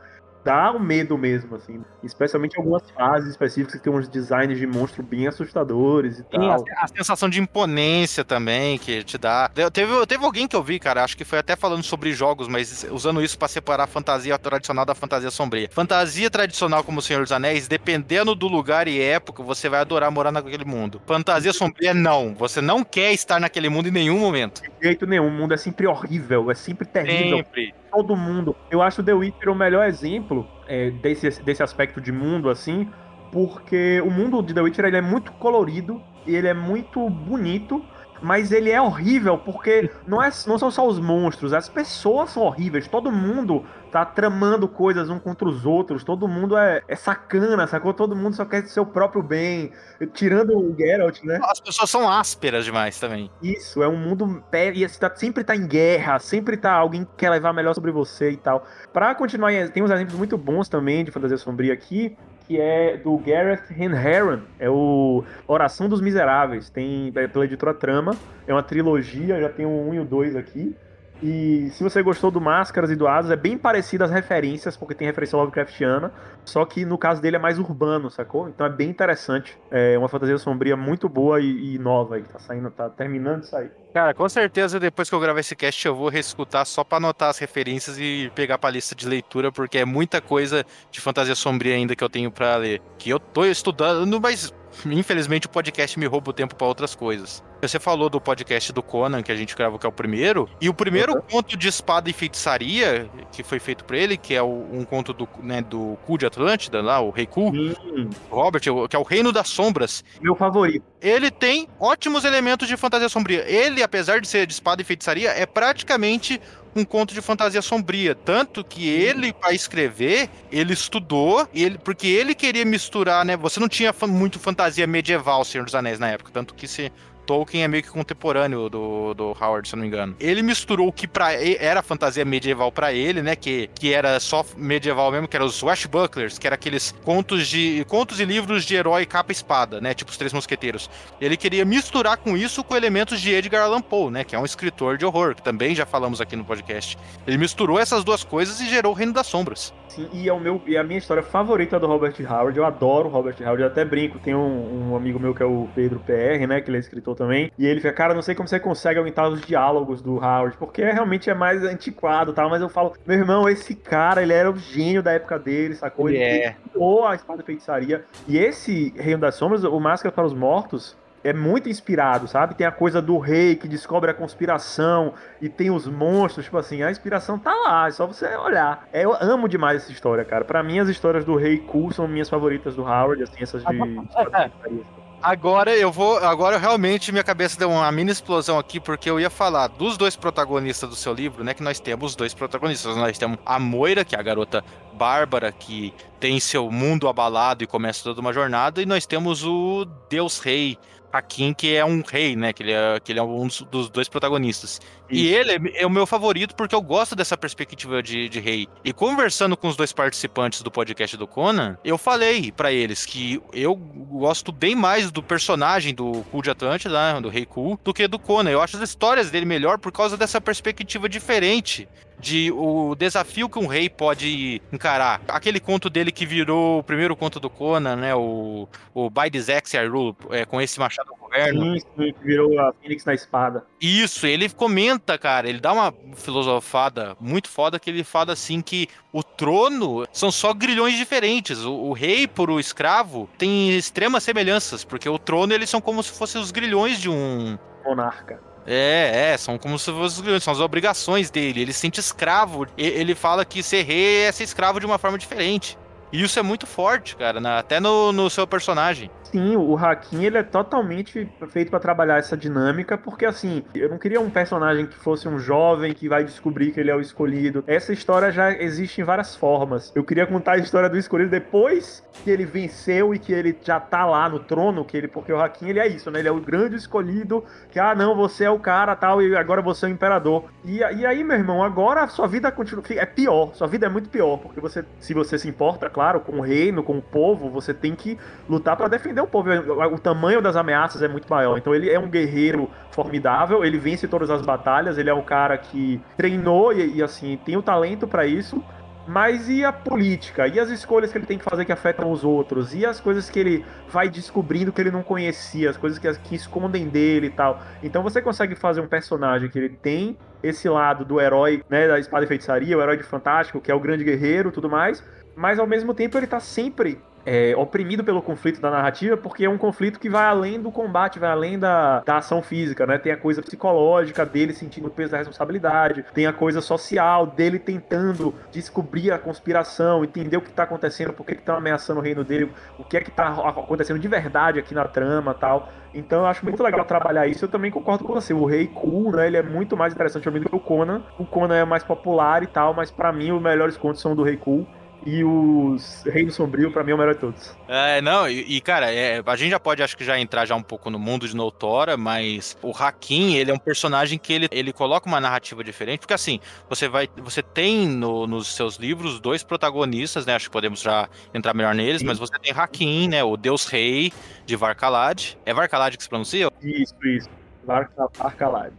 dá o medo mesmo, assim. Especialmente em algumas fases específicas que tem uns designs de monstro bem assustadores e tal. a, a sensação de imponência também que te dá. Teve, teve alguém que eu vi, cara, acho que foi até falando sobre jogos, mas usando isso pra separar a fantasia tradicional da fantasia sombria. Fantasia tradicional como o Senhor dos Anéis, dependendo do lugar e época, você vai adorar morar naquele mundo. Fantasia sombria, não. Você não quer estar naquele mundo em nenhum momento. De jeito nenhum, o mundo é sempre horrível, é sempre terrível. Sempre. Todo mundo. Eu acho The Witcher o melhor exemplo é, desse, desse aspecto de mundo, assim, porque o mundo de The Witcher ele é muito colorido e ele é muito bonito, mas ele é horrível porque não, é, não são só os monstros, as pessoas são horríveis. Todo mundo tá tramando coisas um contra os outros, todo mundo é, é sacana, sacou? Todo mundo só quer seu próprio bem. Tirando o Geralt, né? As pessoas são ásperas demais também. Isso, é um mundo. E assim, tá- sempre tá em guerra, sempre tá alguém que quer levar melhor sobre você e tal. Pra continuar, tem uns exemplos muito bons também de fantasia sombria aqui, que é do Gareth Hanrahan, é o Oração dos Miseráveis, tem é pela editora Trama, é uma trilogia, já tem o 1 e o 2 aqui. E se você gostou do Máscaras e do Asas, é bem parecido as referências, porque tem referência Lovecraftiana, só que no caso dele é mais urbano, sacou? Então é bem interessante. É uma fantasia sombria muito boa e, e nova aí, tá saindo, tá terminando de sair. Cara, com certeza depois que eu gravar esse cast eu vou reescutar só pra anotar as referências e pegar pra lista de leitura, porque é muita coisa de fantasia sombria ainda que eu tenho pra ler. Que eu tô estudando, mas infelizmente o podcast me rouba o tempo pra outras coisas. Você falou do podcast do Conan, que a gente gravou, que é o primeiro, e o primeiro conto de espada e feitiçaria que foi feito pra ele, que é o- um conto do, né, do Ku de Atlântida, lá, o Rei Ku, Hum, Robert, que é o Reino das Sombras, meu favorito. ele tem ótimos elementos de fantasia sombria. Ele, apesar de ser de espada e feitiçaria, é praticamente um conto de fantasia sombria. Tanto que ele, para escrever, ele estudou, ele, porque ele queria misturar, né? Você não tinha muito fantasia medieval, Senhor dos Anéis, na época. Tanto que se. Tolkien é meio que contemporâneo do, do Howard, se eu não me engano. Ele misturou o que pra, era fantasia medieval pra ele, né? Que, que era só medieval mesmo, que eram os Swashbucklers, que era aqueles contos de contos e livros de herói capa espada, né? Tipo os Três Mosqueteiros. Ele queria misturar com isso com elementos de Edgar Allan Poe, né? Que é um escritor de horror, que também já falamos aqui no podcast. Ele misturou essas duas coisas e gerou o Reino das Sombras. Sim, e é, o meu, e é a minha história favorita do Robert Howard. Eu adoro o Robert Howard, eu até brinco. Tem um, um amigo meu que é o Pedro PR, né? Que ele é escritor também. E ele fica, cara, não sei como você consegue aumentar os diálogos do Howard, porque é, realmente é mais antiquado tal. Mas eu falo, meu irmão, esse cara, ele era o gênio da época dele, sacou? Ele é. criou a espada e feitiçaria. E esse Reino das Sombras, o Máscara para os Mortos. É muito inspirado, sabe? Tem a coisa do rei que descobre a conspiração e tem os monstros, tipo assim, a inspiração tá lá, é só você olhar. É, eu amo demais essa história, cara. Pra mim, as histórias do Rei Cool são minhas favoritas do Howard, assim, essas de. Agora eu vou. Agora realmente minha cabeça deu uma mini explosão aqui, porque eu ia falar dos dois protagonistas do seu livro, né? Que nós temos dois protagonistas. Nós temos a Moira, que é a garota bárbara, que tem seu mundo abalado e começa toda uma jornada, e nós temos o Deus Rei. Hakim, que é um rei, né? Que ele é, que ele é um dos- dos dois protagonistas. E ele é, o meu favorito porque eu gosto dessa perspectiva de, de rei. E conversando com os dois participantes do podcast do Conan, eu falei pra eles que eu gosto bem mais do personagem do Ku de Atlântida, né, do Rei Ku, do que do Conan. Eu acho as histórias dele melhor por causa dessa perspectiva diferente de o desafio que um rei pode encarar. Aquele conto dele que virou o primeiro conto do Conan, né? O, o By This Axe I Rule, é, com esse machado ao governo. Que virou a Phoenix na espada. Isso, ele comenta, cara, ele dá uma filosofada muito foda que ele fala assim que o trono são só grilhões diferentes. O, o rei por o escravo tem extremas semelhanças, porque o trono eles são como se fossem os grilhões de um Monarca. é, é, são como se fossem os grilhões, são as obrigações dele. Ele se sente escravo. E- Ele fala que ser rei é ser escravo de uma forma diferente. E isso é muito forte, cara, na- até no, no seu personagem. Sim, o Hakim ele é totalmente feito pra trabalhar essa dinâmica, porque assim, eu não queria um personagem que fosse um jovem que vai descobrir que ele é o escolhido. Essa história já existe em várias formas. Eu queria contar a história do escolhido depois que ele venceu e que ele já tá lá no trono, que ele porque o Hakim ele é isso, né? Ele é o grande escolhido, que ah, não, você é o cara, tal, e agora você é o imperador. E, e aí, meu irmão, agora a sua vida continua é pior, sua vida é muito pior, porque você se você se importa, claro, com o reino, com o povo, você tem que lutar pra defender o povo. O tamanho das ameaças é muito maior. Então ele é um guerreiro formidável, ele vence todas as batalhas, ele é um cara que treinou e, e, assim, tem o talento pra isso. Mas e a política? E as escolhas que ele tem que fazer que afetam os outros? E as coisas que ele vai descobrindo que ele não conhecia? As coisas que, que escondem dele e tal. Então você consegue fazer um personagem que ele tem esse lado do herói, né, da espada e feitiçaria, o herói de fantástico, que é o grande guerreiro tudo mais, mas ao mesmo tempo ele tá sempre é, oprimido pelo conflito da narrativa, porque é um conflito que vai além do combate, vai além da, da ação física, né? Tem a coisa psicológica dele sentindo o peso da responsabilidade, tem a coisa social dele tentando descobrir a conspiração, entender o que tá acontecendo, por que estão ameaçando o reino dele, o que é que tá acontecendo de verdade aqui na trama tal. Então eu acho muito legal trabalhar isso. Eu também concordo com você. O Rei Cool, né? Ele é muito mais interessante pra mim do que o Conan. O Conan é mais popular e tal, mas para mim os melhores contos são do Rei Cool e os Reino Sombrio, para mim, é o melhor de todos. É, não, e, e cara, é, a gente já pode, acho que já entrar já um pouco no mundo de Noutora, mas o Hakim, ele é um personagem que ele, ele coloca uma narrativa diferente, porque assim, você vai, você tem no, nos seus livros dois protagonistas, né, acho que podemos já entrar melhor neles, Sim. mas você tem Hakim, né, o Deus Rei de Varkalad. É Varkalad que se pronuncia? Isso, isso. Varkalad.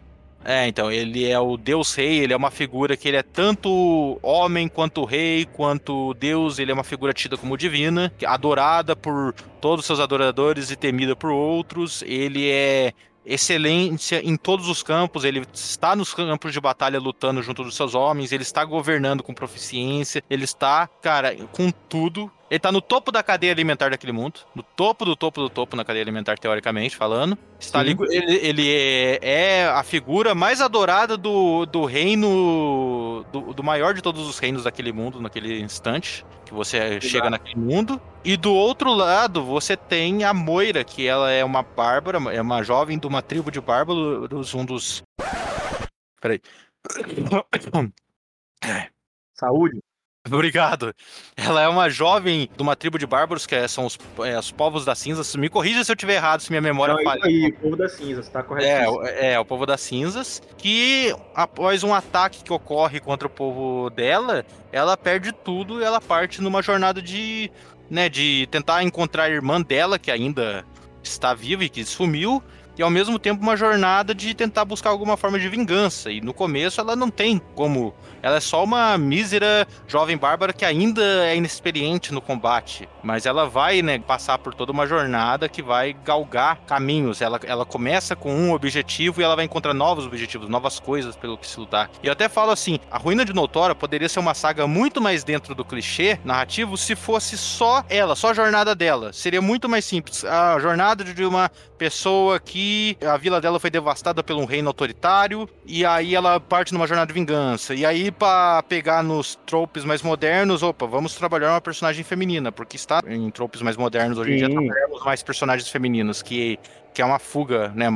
É, então, ele é o Deus Rei, ele é uma figura que ele é tanto homem quanto rei, quanto Deus, ele é uma figura tida como divina, adorada por todos os seus adoradores e temida por outros. Ele é excelência em todos os campos, ele está nos campos de batalha lutando junto dos seus homens, ele está governando com proficiência, ele está, cara, com tudo. Ele tá no topo da cadeia alimentar daquele mundo. No topo do topo do topo na cadeia alimentar, teoricamente falando. Está ali, ele, ele é, é, a figura mais adorada do, do reino. Do, do, maior de todos os reinos daquele mundo, naquele instante. Que você Exato. chega naquele mundo. E do outro lado, você tem a Moira, que ela é uma bárbara, é uma jovem de uma tribo de bárbaros, um dos. Peraí. Saúde. Obrigado. Ela é uma jovem de uma tribo de bárbaros, que é, são os, é, os povos das cinzas. Me corrija se eu tiver errado, se minha memória Não, falha. aí, o povo das cinzas, tá correto. É, é, o povo das cinzas, que após um ataque que ocorre contra o povo dela, ela perde tudo e ela parte numa jornada de, né, de tentar encontrar a irmã dela, que ainda está viva e que sumiu, e ao mesmo tempo uma jornada de tentar buscar alguma forma de vingança. E no começo ela não tem como. Ela é só uma mísera jovem bárbara que ainda é inexperiente no combate. Mas ela vai, né, passar por toda uma jornada que vai galgar caminhos. Ela, ela começa com um objetivo e ela vai encontrar novos objetivos, novas coisas pelo que se lutar. E eu até falo assim: a Ruína de Notora poderia ser uma saga muito mais dentro do clichê narrativo se fosse só ela, só a jornada dela. Seria muito mais simples. A jornada de uma pessoa que a vila dela foi devastada por um reino autoritário e aí ela parte numa jornada de vingança. E aí para pegar nos tropes mais modernos, opa, vamos trabalhar uma personagem feminina, porque está em tropes mais modernos hoje em dia trabalhamos mais personagens femininos que que é uma fuga, né?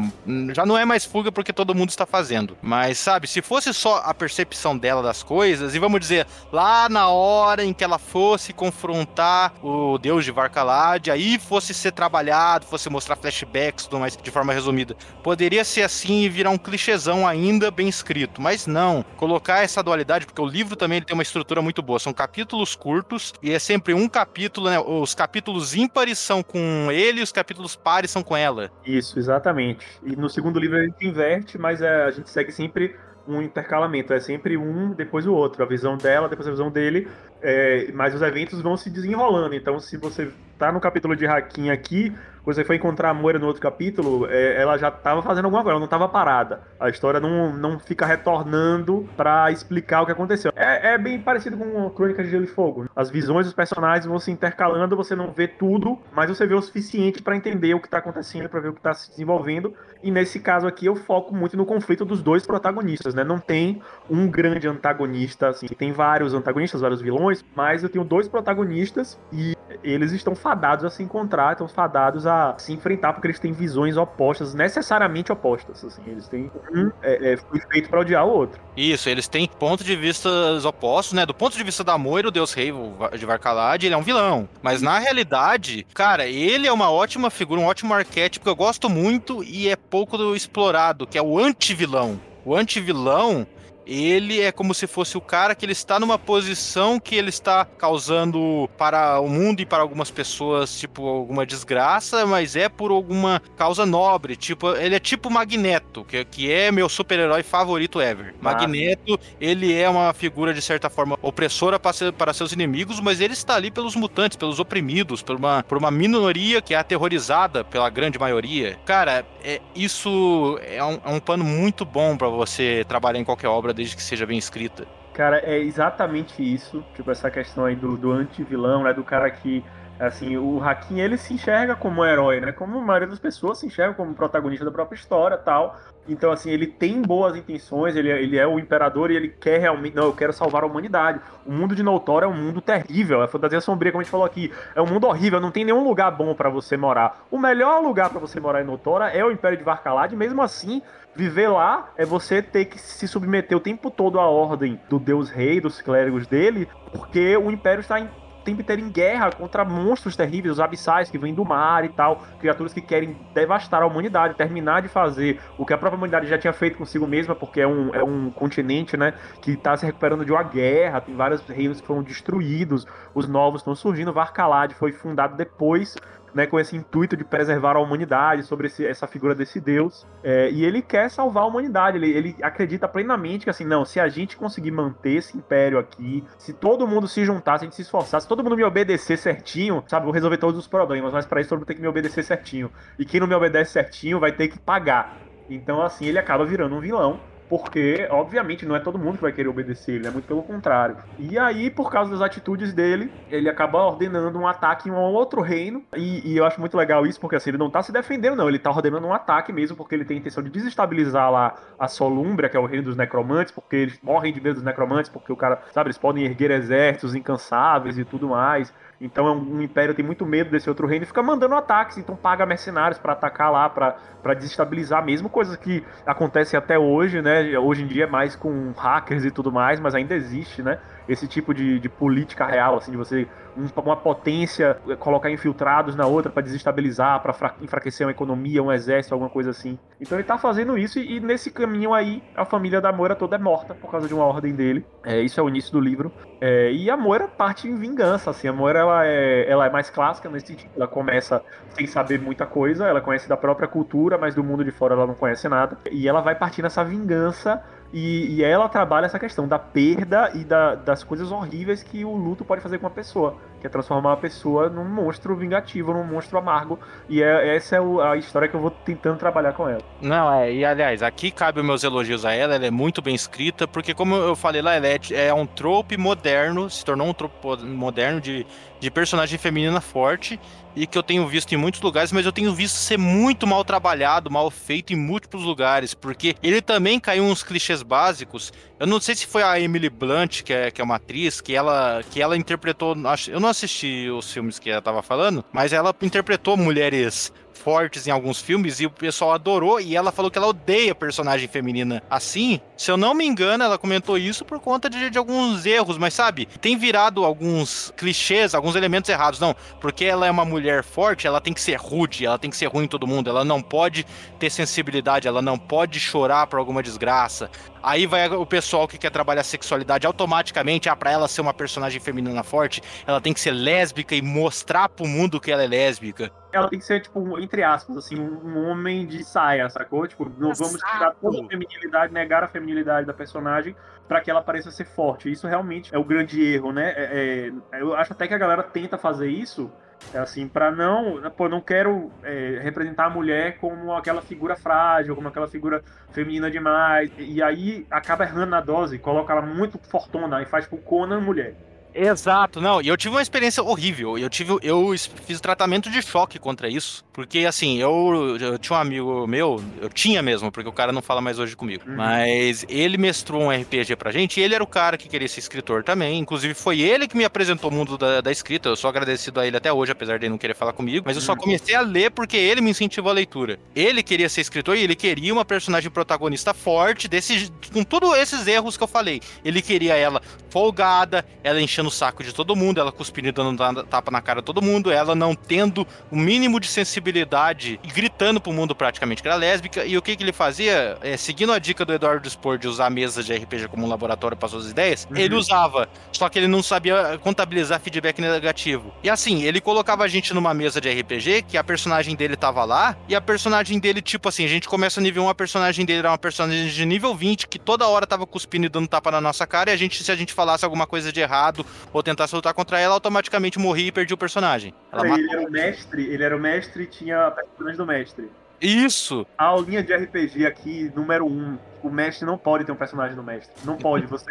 Já não é mais fuga porque todo mundo está fazendo. Mas, sabe, se fosse só a percepção dela das coisas, e vamos dizer, lá na hora em que ela fosse confrontar o deus de Varkalad, aí fosse ser trabalhado, fosse mostrar flashbacks tudo mais de forma resumida. Poderia ser assim e virar um clichêzão ainda bem escrito. Mas não. Colocar essa dualidade, porque o livro também tem uma estrutura muito boa. São capítulos curtos e é sempre um capítulo, né? Os capítulos ímpares são com ele e os capítulos pares são com ela. Isso, exatamente. E no segundo livro a gente inverte, mas é, a gente segue sempre um intercalamento. É sempre um, depois o outro. A visão dela, depois a visão dele. É, mas os eventos vão se desenrolando. Então, se você tá no capítulo de Hakim aqui, quando você foi encontrar a Moira no outro capítulo, é, ela já estava fazendo alguma coisa, ela não estava parada. A história não, não fica retornando para explicar o que aconteceu. É, é, bem parecido com Crônica de Gelo e Fogo. As visões dos personagens vão se intercalando, você não vê tudo, mas você vê o suficiente para entender o que está acontecendo, para ver o que está se desenvolvendo. E nesse caso aqui eu foco muito no conflito dos dois protagonistas, né? Não tem um grande antagonista, assim. Tem vários antagonistas, vários vilões, mas eu tenho dois protagonistas e eles estão fadados a se encontrar, estão fadados a se enfrentar, porque eles têm visões opostas, necessariamente opostas. Assim. Eles têm um é, é, foi feito para odiar o outro. Isso, eles têm pontos de vista opostos, né? Do ponto de vista da Moira, o Deus Rei de Varkalad, ele é um vilão. Mas na realidade, cara, ele é uma ótima figura, um ótimo arquétipo que eu gosto muito e é pouco explorado, que é o anti-vilão. O anti-vilão ele é como se fosse o cara que ele está numa posição que ele está causando para o mundo e para algumas pessoas, tipo, alguma desgraça, mas é por alguma causa nobre. Tipo, ele é tipo Magneto, que, que é meu super-herói favorito ever. Ah. Magneto, ele é uma figura, de certa forma, opressora para, ser- para seus inimigos, mas ele está ali pelos mutantes, pelos oprimidos, por uma, por uma minoria que é aterrorizada pela grande maioria. Cara, é, isso é um, é um pano muito bom para você trabalhar em qualquer obra, desde que seja bem escrita. Cara, é exatamente isso. Tipo, essa questão aí do, do anti-vilão, né? Do cara que, assim, o Hakim, ele se enxerga como um herói, né? Como a maioria das pessoas se enxerga como protagonista da própria história tal. Então, assim, ele tem boas intenções, ele, é- ele é o imperador e ele quer realmente. Não, eu quero salvar a humanidade. O mundo de Noutora é um mundo terrível. A fantasia sombria, como a gente falou aqui, é um mundo horrível. Não tem nenhum lugar bom pra você morar. O melhor lugar pra você morar em Noutora é o Império de Varkalad. e Mesmo assim, viver lá é você ter que se submeter o tempo todo à ordem do Deus Rei, dos clérigos dele, porque o Império está em tempo inteiro em guerra contra monstros terríveis, os abissais que vêm do mar e tal, criaturas que querem devastar a humanidade, terminar de fazer o que a própria humanidade já tinha feito consigo mesma, porque é um, é um continente, né, que está se recuperando de uma guerra, tem vários reinos que foram destruídos, os novos estão surgindo, Varkalad foi fundado depois né, com esse intuito de preservar a humanidade, sobre esse- essa figura desse Deus. É, e ele quer salvar a humanidade. Ele, ele acredita plenamente que, assim, não, se a gente conseguir manter esse império aqui, se todo mundo se juntar, se a gente se esforçar, se todo mundo me obedecer certinho, sabe, vou resolver todos os problemas, mas para isso todo mundo tem que me obedecer certinho. E quem não me obedece certinho vai ter que pagar. Então, assim, ele acaba virando um vilão. Porque, obviamente, não é todo mundo que vai querer obedecer ele, é muito pelo contrário. E aí, por causa das atitudes dele, ele acaba ordenando um ataque em um outro reino. E, e eu acho muito legal isso, porque assim, ele não tá se defendendo, não. Ele tá ordenando um ataque mesmo, porque ele tem a intenção de desestabilizar lá a Solumbria, que é o reino dos necromantes, porque eles morrem de medo dos necromantes, porque o cara, sabe, eles podem erguer exércitos incansáveis e tudo mais. Então é um, um império tem muito medo desse outro reino e fica mandando ataques, então paga mercenários pra atacar lá, pra desestabilizar mesmo, coisas que acontecem até hoje, né? Hoje em dia é mais com hackers e tudo mais, mas ainda existe, né? Esse tipo de, de política real, assim, de você um- uma potência colocar infiltrados na outra pra desestabilizar, pra fra- enfraquecer uma economia, um exército, alguma coisa assim. Então ele tá fazendo isso e, e nesse caminho aí a família da Moira toda é morta por causa de uma ordem dele. É, isso é o início do livro. É, e a Moira parte em vingança, assim. A Moira ela é, ela é mais clássica nesse sentido. Ela começa sem saber muita coisa, ela conhece da própria cultura, mas do mundo de fora ela não conhece nada. E ela vai partir nessa vingança e, e ela trabalha essa questão da perda e da- das coisas horríveis que o luto pode fazer com uma pessoa, que é transformar uma pessoa num monstro vingativo, num monstro amargo. E é- essa é a história que eu vou tentando trabalhar com ela. Não, é, e aliás, aqui cabe meus elogios a ela, ela é muito bem escrita, porque como eu falei lá, ela é, é um trope moderno, se tornou um trope moderno de, de personagem feminina forte, e que eu tenho visto em muitos lugares, mas eu tenho visto ser muito mal trabalhado, mal feito em múltiplos lugares, porque ele também caiu uns clichês básicos. Eu não sei se foi a Emily Blunt, que é, que é uma atriz, que ela, que ela interpretou. Eu não assisti os filmes que ela tava falando, mas ela interpretou mulheres fortes em alguns filmes e o pessoal adorou e ela falou que ela odeia personagem feminina assim. Se eu não me engano, ela comentou isso por conta de, de alguns erros, mas sabe, tem virado alguns clichês, alguns elementos errados. Não, porque ela é uma mulher forte, ela tem que ser rude, ela tem que ser ruim em todo mundo, ela não pode ter sensibilidade, ela não pode chorar por alguma desgraça. Aí vai o pessoal que quer trabalhar sexualidade automaticamente, ah, pra ela ser uma personagem feminina forte, ela tem que ser lésbica e mostrar pro mundo que ela é lésbica. Ela tem que ser, tipo, entre aspas, assim, um homem de saia, sacou? Tipo, não vamos tirar toda a feminilidade, negar a feminilidade da personagem pra que ela pareça ser forte. Isso realmente é o grande erro, né? É- é- eu acho até que a galera tenta fazer isso, é assim, pra não. Pô, não quero é, representar a mulher como aquela figura frágil, como aquela figura feminina demais. E aí acaba errando na dose, coloca ela muito fortona e faz, tipo, Conan mulher. Exato, não, e eu tive uma experiência horrível. Eu tive, eu fiz tratamento de choque contra isso, porque assim, eu, eu tinha um amigo meu, eu tinha mesmo, porque o cara não fala mais hoje comigo. Uhum. Mas ele mestrou um RPG pra gente, e ele era o cara que queria ser escritor também. Inclusive foi ele que me apresentou o mundo da, da escrita. Eu sou agradecido a ele até hoje, apesar de ele não querer falar comigo, mas eu só Uhum. comecei a ler porque ele me incentivou a leitura. Ele queria ser escritor e ele queria uma personagem protagonista forte, desse, com todos esses erros que eu falei. Ele queria ela folgada, ela enchendo enchendo o saco de todo mundo, ela cuspindo e dando tapa na cara de todo mundo, ela não tendo o mínimo de sensibilidade e gritando pro mundo praticamente que era lésbica. E o que, que ele fazia? É, seguindo a dica do Eduardo Spor de usar a mesa de RPG como um laboratório para suas ideias, uhum. ele usava, só que ele não sabia contabilizar feedback negativo. E assim, ele colocava a gente numa mesa de RPG que a personagem dele tava lá e a personagem dele, tipo assim, a gente começa nível 1, a personagem dele era uma personagem de nível 20 que toda hora tava cuspindo e dando tapa na nossa cara e a gente, se a gente falasse alguma coisa de errado ou tentasse lutar contra ela, automaticamente morria e perdia o personagem. Ela ele era o mestre, ele era o mestre e tinha personagem do mestre. Isso! A aulinha de RPG aqui, número 1. Um, o mestre não pode ter um personagem do mestre. Não pode, você.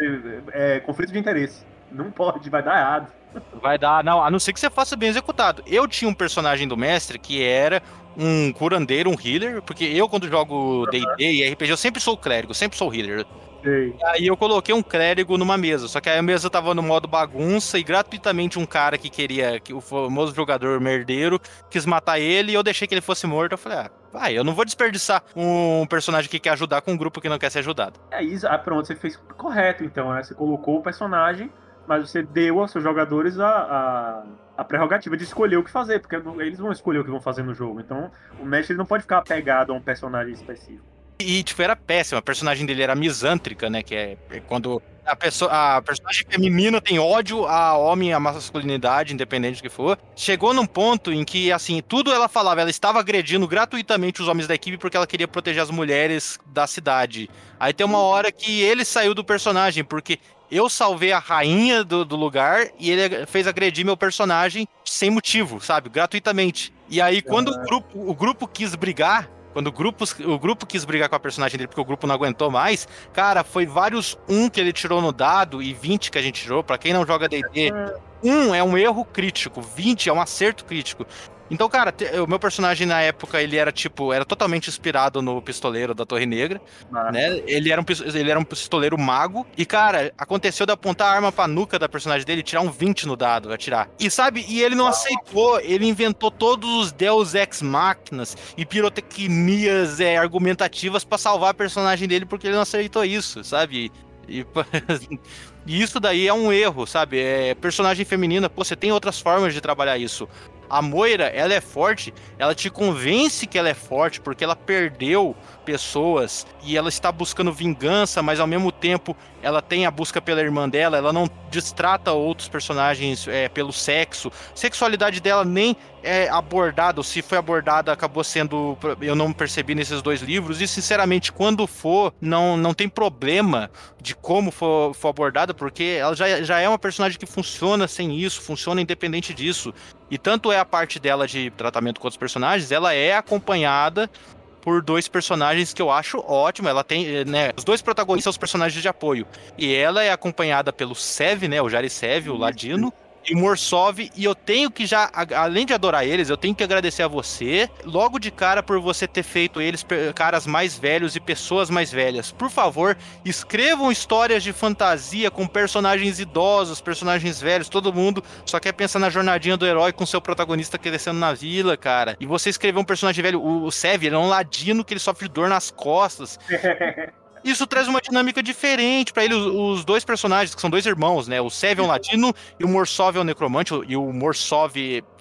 É conflito de interesse. Não pode, vai dar errado. Vai dar, não, a não ser que você faça bem executado. Eu tinha um personagem do mestre que era um curandeiro, um healer, porque eu, quando jogo DD uhum. e RPG, eu sempre sou clérigo, sempre sou healer. Sei. Aí eu coloquei um clérigo numa mesa, só que aí a mesa tava no modo bagunça e gratuitamente um cara que queria, que o famoso jogador merdeiro, quis matar ele e eu deixei que ele fosse morto. Eu falei, ah, vai, eu não vou desperdiçar um personagem que quer ajudar com um grupo que não quer ser ajudado. É isso, ah, pronto, você fez correto então, né? Você colocou o personagem mas você deu aos seus jogadores a, a, a, prerrogativa de escolher o que fazer, porque eles vão escolher o que vão fazer no jogo. Então, o mestre não pode ficar apegado a um personagem específico. E, tipo, era péssima. A personagem dele era misântrica, né? Que é, é quando a, pessoa, a personagem feminina tem ódio a homem, a masculinidade, independente do que for. Chegou num ponto em que, assim, tudo ela falava, ela estava agredindo gratuitamente os homens da equipe porque ela queria proteger as mulheres da cidade. Aí tem uma hora que ele saiu do personagem, porque eu salvei a rainha do, do lugar e ele fez agredir meu personagem sem motivo, sabe? Gratuitamente. E aí, quando o grupo, o grupo quis brigar, quando o grupo, o grupo quis brigar com a personagem dele porque o grupo não aguentou mais, cara, foi vários um que ele tirou no dado e 20 que a gente tirou. Para quem não joga DD, um é um erro crítico, 20 é um acerto crítico. Então, cara, o meu personagem na época, ele era tipo, era totalmente inspirado no pistoleiro da Torre Negra, ah. né? Ele era, um, ele era um pistoleiro mago. E, cara, aconteceu de apontar a arma pra nuca da personagem dele e tirar um 20 no dado, atirar. E sabe, e ele não aceitou, ele inventou todos os Deus Ex Máquinas e pirotecnias é, argumentativas para salvar a personagem dele porque ele não aceitou isso, sabe? E, e, isso daí é um erro, sabe? É personagem feminina, pô, você tem outras formas de trabalhar isso. A Moira, ela é forte, ela te convence que ela é forte porque ela perdeu pessoas e ela está buscando vingança, mas ao mesmo tempo ela tem a busca pela irmã dela, ela não distrata outros personagens é, pelo sexo. Sexualidade dela nem é abordada, ou se foi abordada, acabou sendo. Eu não percebi nesses dois livros. E, sinceramente, quando for, não, não tem problema de como for, for abordada, porque ela já, já é uma personagem que funciona sem isso, funciona independente disso. E tanto é a parte dela de tratamento com outros personagens, ela é acompanhada por dois personagens que eu acho ótimo. Ela tem, né? Os dois protagonistas são os personagens de apoio. E ela é acompanhada pelo Sev, né? O Jari Sev, o Ladino e Morsov, e eu tenho que já, além de adorar eles, eu tenho que agradecer a você, logo de cara, por você ter feito eles caras mais velhos e pessoas mais velhas. Por favor, escrevam histórias de fantasia com personagens idosos, personagens velhos, todo mundo só quer pensar na jornadinha do herói com seu protagonista crescendo na vila, cara. E você escrever um personagem velho, o Sev, ele é um ladino que ele sofre dor nas costas. Isso traz uma dinâmica diferente para ele. Os, os, dois personagens, que são dois irmãos, né? O Sev é um latino e o Morsov é um necromante. E o Morsov,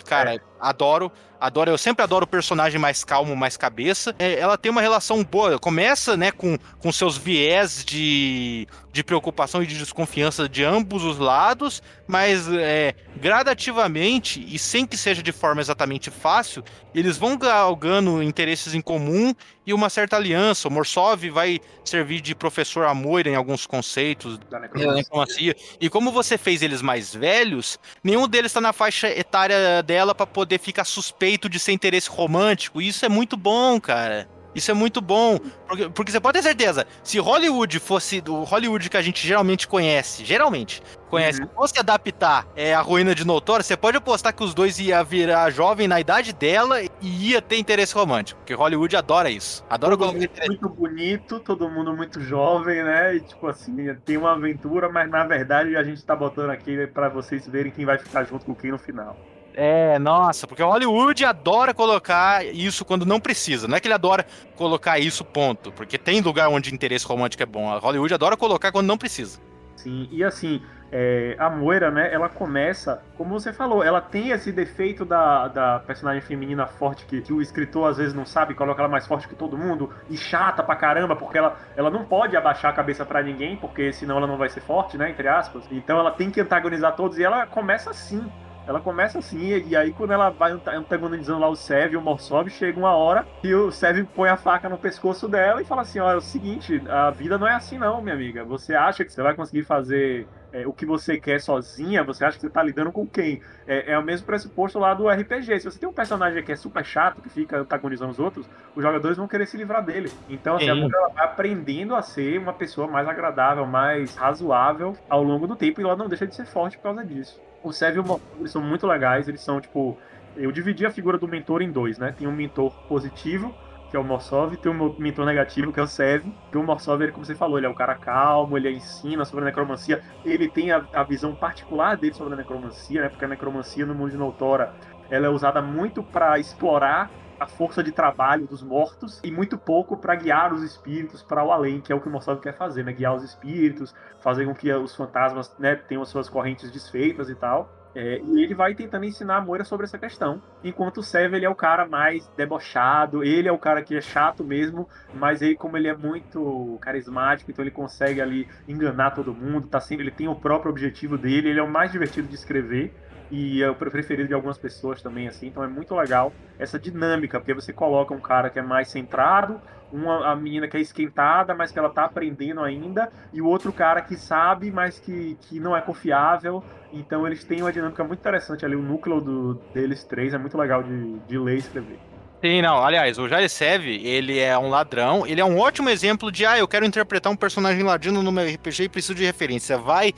cara, é. Adoro. Adoro, eu sempre adoro o personagem mais calmo, mais cabeça. É, ela tem uma relação boa. Começa, né, com, com seus viés de, de preocupação e de desconfiança de ambos os lados, mas é, gradativamente e sem que seja de forma exatamente fácil, eles vão galgando interesses em comum e uma certa aliança. O Morsov vai servir de professor a Moira em alguns conceitos da necromancia. E como você fez eles mais velhos, nenhum deles está na faixa etária dela para poder ficar suspeito de ser interesse romântico. E isso é muito bom, cara. Isso é muito bom, porque, porque, você pode ter certeza, se Hollywood fosse o Hollywood que a gente geralmente conhece, geralmente conhece, uhum. fosse adaptar é, a ruína de Notório, você pode apostar que os dois ia virar jovem na idade dela e ia ter interesse romântico, porque Hollywood adora isso. Adora todo mundo muito bonito, todo mundo muito jovem, né? E tipo assim, tem uma aventura, mas na verdade a gente tá botando aqui para vocês verem quem vai ficar junto com quem no final. É, nossa, porque Hollywood adora colocar isso quando não precisa. Não é que ele adora colocar isso, ponto. Porque tem lugar onde interesse romântico é bom. A Hollywood adora colocar quando não precisa. Sim, e assim, é, a Moira, né, ela começa, como você falou, ela tem esse defeito da, da personagem feminina forte que, que, o escritor às vezes não sabe, coloca ela mais forte que todo mundo e chata pra caramba, porque ela, ela não pode abaixar a cabeça para ninguém, porque senão ela não vai ser forte, né, entre aspas. Então ela tem que antagonizar todos e ela começa assim. Ela começa assim, e aí quando ela vai antagonizando lá o Sev e o Morsov, chega uma hora e o Sev põe a faca no pescoço dela e fala assim: olha, é o seguinte, a vida não é assim não, minha amiga. Você acha que você vai conseguir fazer é, o que você quer sozinha, você acha que você tá lidando com quem? É, é o mesmo pressuposto lá do RPG. Se você tem um personagem que é super chato, que fica antagonizando os outros, os jogadores vão querer se livrar dele. Então, assim, Sim. a ela vai aprendendo a ser uma pessoa mais agradável, mais razoável ao longo do tempo, e ela não deixa de ser forte por causa disso. O Sev e o Motor, eles são muito legais, eles são, tipo... Eu dividi a figura do mentor em dois, né? Tem um mentor positivo, que é o Morsov, tem o mentor negativo, que é o Sev. Que o Morsov, ele, como você falou, ele é um cara calmo, ele ensina sobre a necromancia, ele tem a, a visão particular dele sobre a necromancia, né? Porque a necromancia no mundo de Noutora, ela é usada muito para explorar a força de trabalho dos mortos e muito pouco para guiar os espíritos para o além, que é o que o Morsov quer fazer, né? Guiar os espíritos, fazer com que os fantasmas né, tenham as suas correntes desfeitas e tal. É, e ele vai tentando ensinar a Moira sobre essa questão. Enquanto o Sev, ele é o cara mais debochado, ele é o cara que é chato mesmo, mas ele, como ele é muito carismático, então ele consegue ali enganar todo mundo, tá sempre, ele tem o próprio objetivo dele, ele é o mais divertido de escrever e é o preferido de algumas pessoas também, assim, então é muito legal essa dinâmica, porque você coloca um cara que é mais centrado, uma a menina que é esquentada, mas que ela tá aprendendo ainda, e o outro cara que sabe, mas que, que não é confiável, então eles têm uma dinâmica muito interessante ali, o núcleo do, deles três é muito legal de, de ler e escrever. Sim, não. Aliás, o Jarisev, ele é um ladrão. Ele é um ótimo exemplo de, ah, eu quero interpretar um personagem ladino no meu RPG e preciso de referência. Vai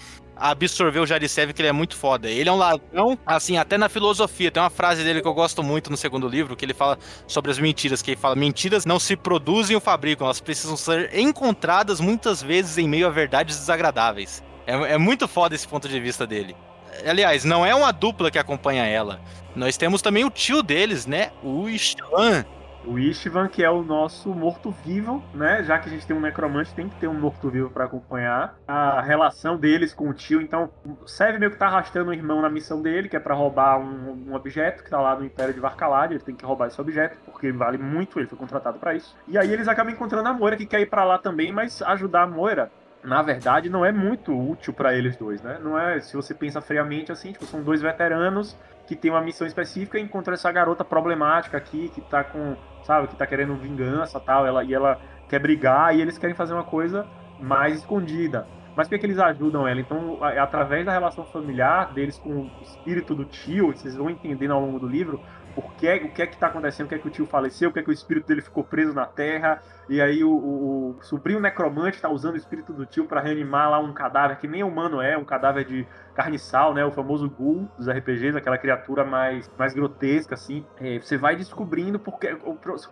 absorver o Jarisev, que ele é muito foda. Ele é um ladrão, assim, até na filosofia. Tem uma frase dele que eu gosto muito no segundo livro, que ele fala sobre as mentiras, que ele fala, mentiras não se produzem ou fabricam, elas precisam ser encontradas muitas vezes em meio a verdades desagradáveis. É, é muito foda esse ponto de vista dele. Aliás, não é uma dupla que acompanha ela. Nós temos também o tio deles, né? O Istvan o Istvan, que é o nosso morto-vivo, né? Já que a gente tem um necromante, tem que ter um morto-vivo para acompanhar. A relação deles com o tio, então, serve meio que tá arrastando o irmão na missão dele, que é para roubar um, um, objeto que tá lá no Império de Varkalad. Ele tem que roubar esse objeto, porque vale muito, ele foi contratado para isso. E aí eles acabam encontrando a Moira, que quer ir para lá também, mas ajudar a Moira na verdade, não é muito útil para eles dois, né? Não é, se você pensa friamente assim, tipo, são dois veteranos que têm uma missão específica e encontram essa garota problemática aqui, que tá com sabe? Que tá querendo vingança tal, ela, e ela quer brigar e eles querem fazer uma coisa mais escondida. Mas por que, que eles ajudam ela? Então, através da relação familiar deles com o espírito do tio, vocês vão entendendo ao longo do livro o que, é, o que é que tá acontecendo, o que é que o tio faleceu, o que é que o espírito dele ficou preso na terra, e aí o, o, o sobrinho necromante tá usando o espírito do tio para reanimar lá um cadáver que nem humano é, um cadáver de carniçal, né? O famoso ghoul dos RPGs, aquela criatura mais, mais grotesca, assim. É, você vai descobrindo porque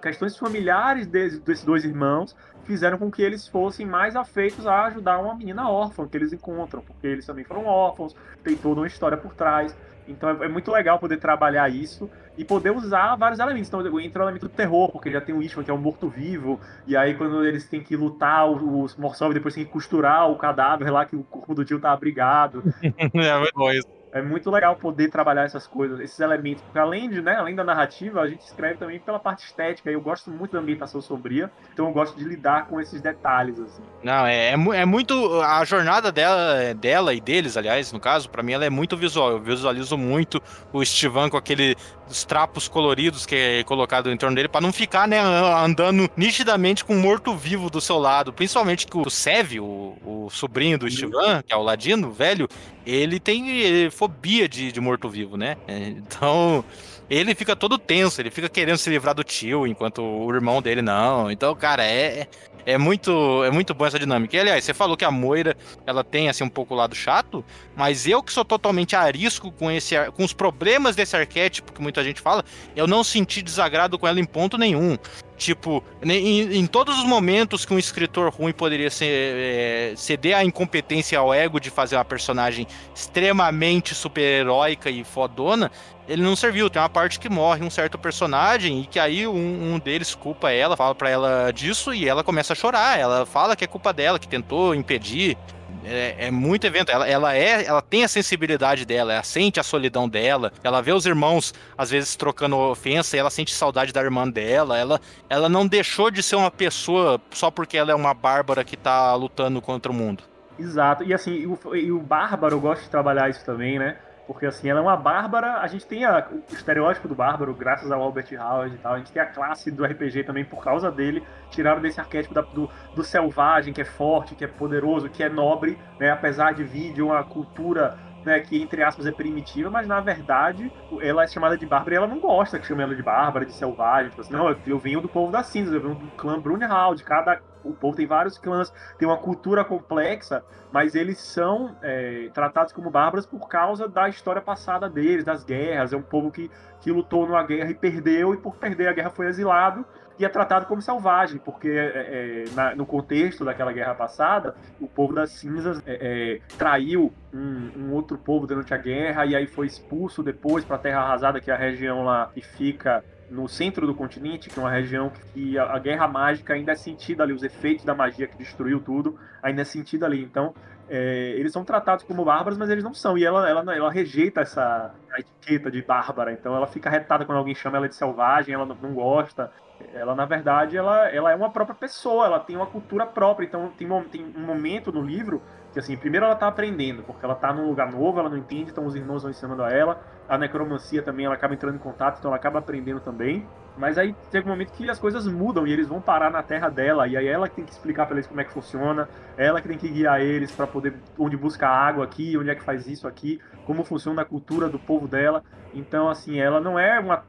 questões familiares desses dois irmãos fizeram com que eles fossem mais afeitos a ajudar uma menina órfã que eles encontram, porque eles também foram órfãos, tem toda uma história por trás. Então é, é muito legal poder trabalhar isso e poder usar vários elementos. Então entra o elemento do terror, porque já tem o Ishvan, que é um morto-vivo, e aí quando eles têm que lutar, os Morsov depois tem que costurar o cadáver lá que o corpo do tio tá abrigado. é muito bom isso é muito legal poder trabalhar essas coisas, esses elementos, porque além de, né, além da narrativa, a gente escreve também pela parte estética. Eu gosto muito da ambientação sombria, então eu gosto de lidar com esses detalhes assim. Não, é, é, é muito a jornada dela, dela e deles, aliás, no caso, para mim ela é muito visual. Eu visualizo muito o Estivan com aquele os trapos coloridos que é colocado em torno dele para não ficar, né, andando nitidamente com um morto-vivo do seu lado. Principalmente que o Sev, o, o sobrinho do Estivan, que é o Ladino, velho, ele tem fobia de, de morto-vivo, né? É, então, ele fica todo tenso, ele fica querendo se livrar do tio, enquanto o irmão dele não. Então, cara, é, é muito é muito bom essa dinâmica. E, aliás, você falou que a Moira, ela tem, assim, um pouco o lado chato, mas eu que sou totalmente arisco com, esse, com os problemas desse arquétipo que muita gente fala, eu não senti desagrado com ela em ponto nenhum. Tipo, em, em, todos os momentos que um escritor ruim poderia ser, é, ceder à incompetência ao ego de fazer uma personagem extremamente super-heróica e fodona, ele não serviu. Tem uma parte que morre um certo personagem e que aí um, um, deles culpa ela, fala pra ela disso e ela começa a chorar. Ela fala que é culpa dela, que tentou impedir. É, é muito evento. Ela, ela é, ela tem a sensibilidade dela, ela sente a solidão dela. Ela vê os irmãos às vezes trocando ofensa e ela sente saudade da irmã dela. Ela, ela não deixou de ser uma pessoa só porque ela é uma bárbara que tá lutando contra o mundo. Exato. E assim, o, e o bárbaro eu gosto de trabalhar isso também, né? Porque assim, ela é uma bárbara, a gente tem a, o estereótipo do bárbaro, graças ao Albert Howard e tal, a gente tem a classe do RPG também por causa dele, tiraram desse arquétipo da, do, do selvagem, que é forte, que é poderoso, que é nobre, né? Apesar de vir de uma cultura né, que entre aspas é primitiva, mas na verdade ela é chamada de bárbara e ela não gosta que chame ela de bárbara, de selvagem. Tipo assim, não, eu venho do povo das cinzas, eu venho do clã Brunhald, cada o povo tem vários clãs, tem uma cultura complexa, mas eles são é, tratados como bárbaros por causa da história passada deles, das guerras. É um povo que, que lutou numa guerra e perdeu, e por perder a guerra foi exilado e é tratado como selvagem, porque é, é, na, no contexto daquela guerra passada, o povo das cinzas é, é traiu um, um, outro povo durante a guerra e aí foi expulso depois para a Terra Arrasada, que é a região lá que fica no centro do continente, que é uma região que a, a, guerra mágica ainda é sentida ali, os efeitos da magia que destruiu tudo ainda é sentida ali. Então, é, eles são tratados como bárbaros, mas eles não são. E ela, ela, ela rejeita essa etiqueta de bárbara. Então, ela fica retada quando alguém chama ela de selvagem, ela não, não gosta. Ela, na verdade, ela, ela é uma própria pessoa, ela tem uma cultura própria. Então, tem, tem um momento no livro que assim, primeiro ela tá aprendendo, porque ela tá num lugar novo, ela não entende, então os irmãos vão ensinando a ela. A necromancia também, ela acaba entrando em contato, então ela acaba aprendendo também. Mas aí tem um momento que as coisas mudam e eles vão parar na terra dela, e aí ela que tem que explicar para eles como é que funciona, ela que tem que guiar eles para poder onde busca água aqui, onde é que faz isso aqui, como funciona a cultura do povo dela. Então, assim, ela não é uma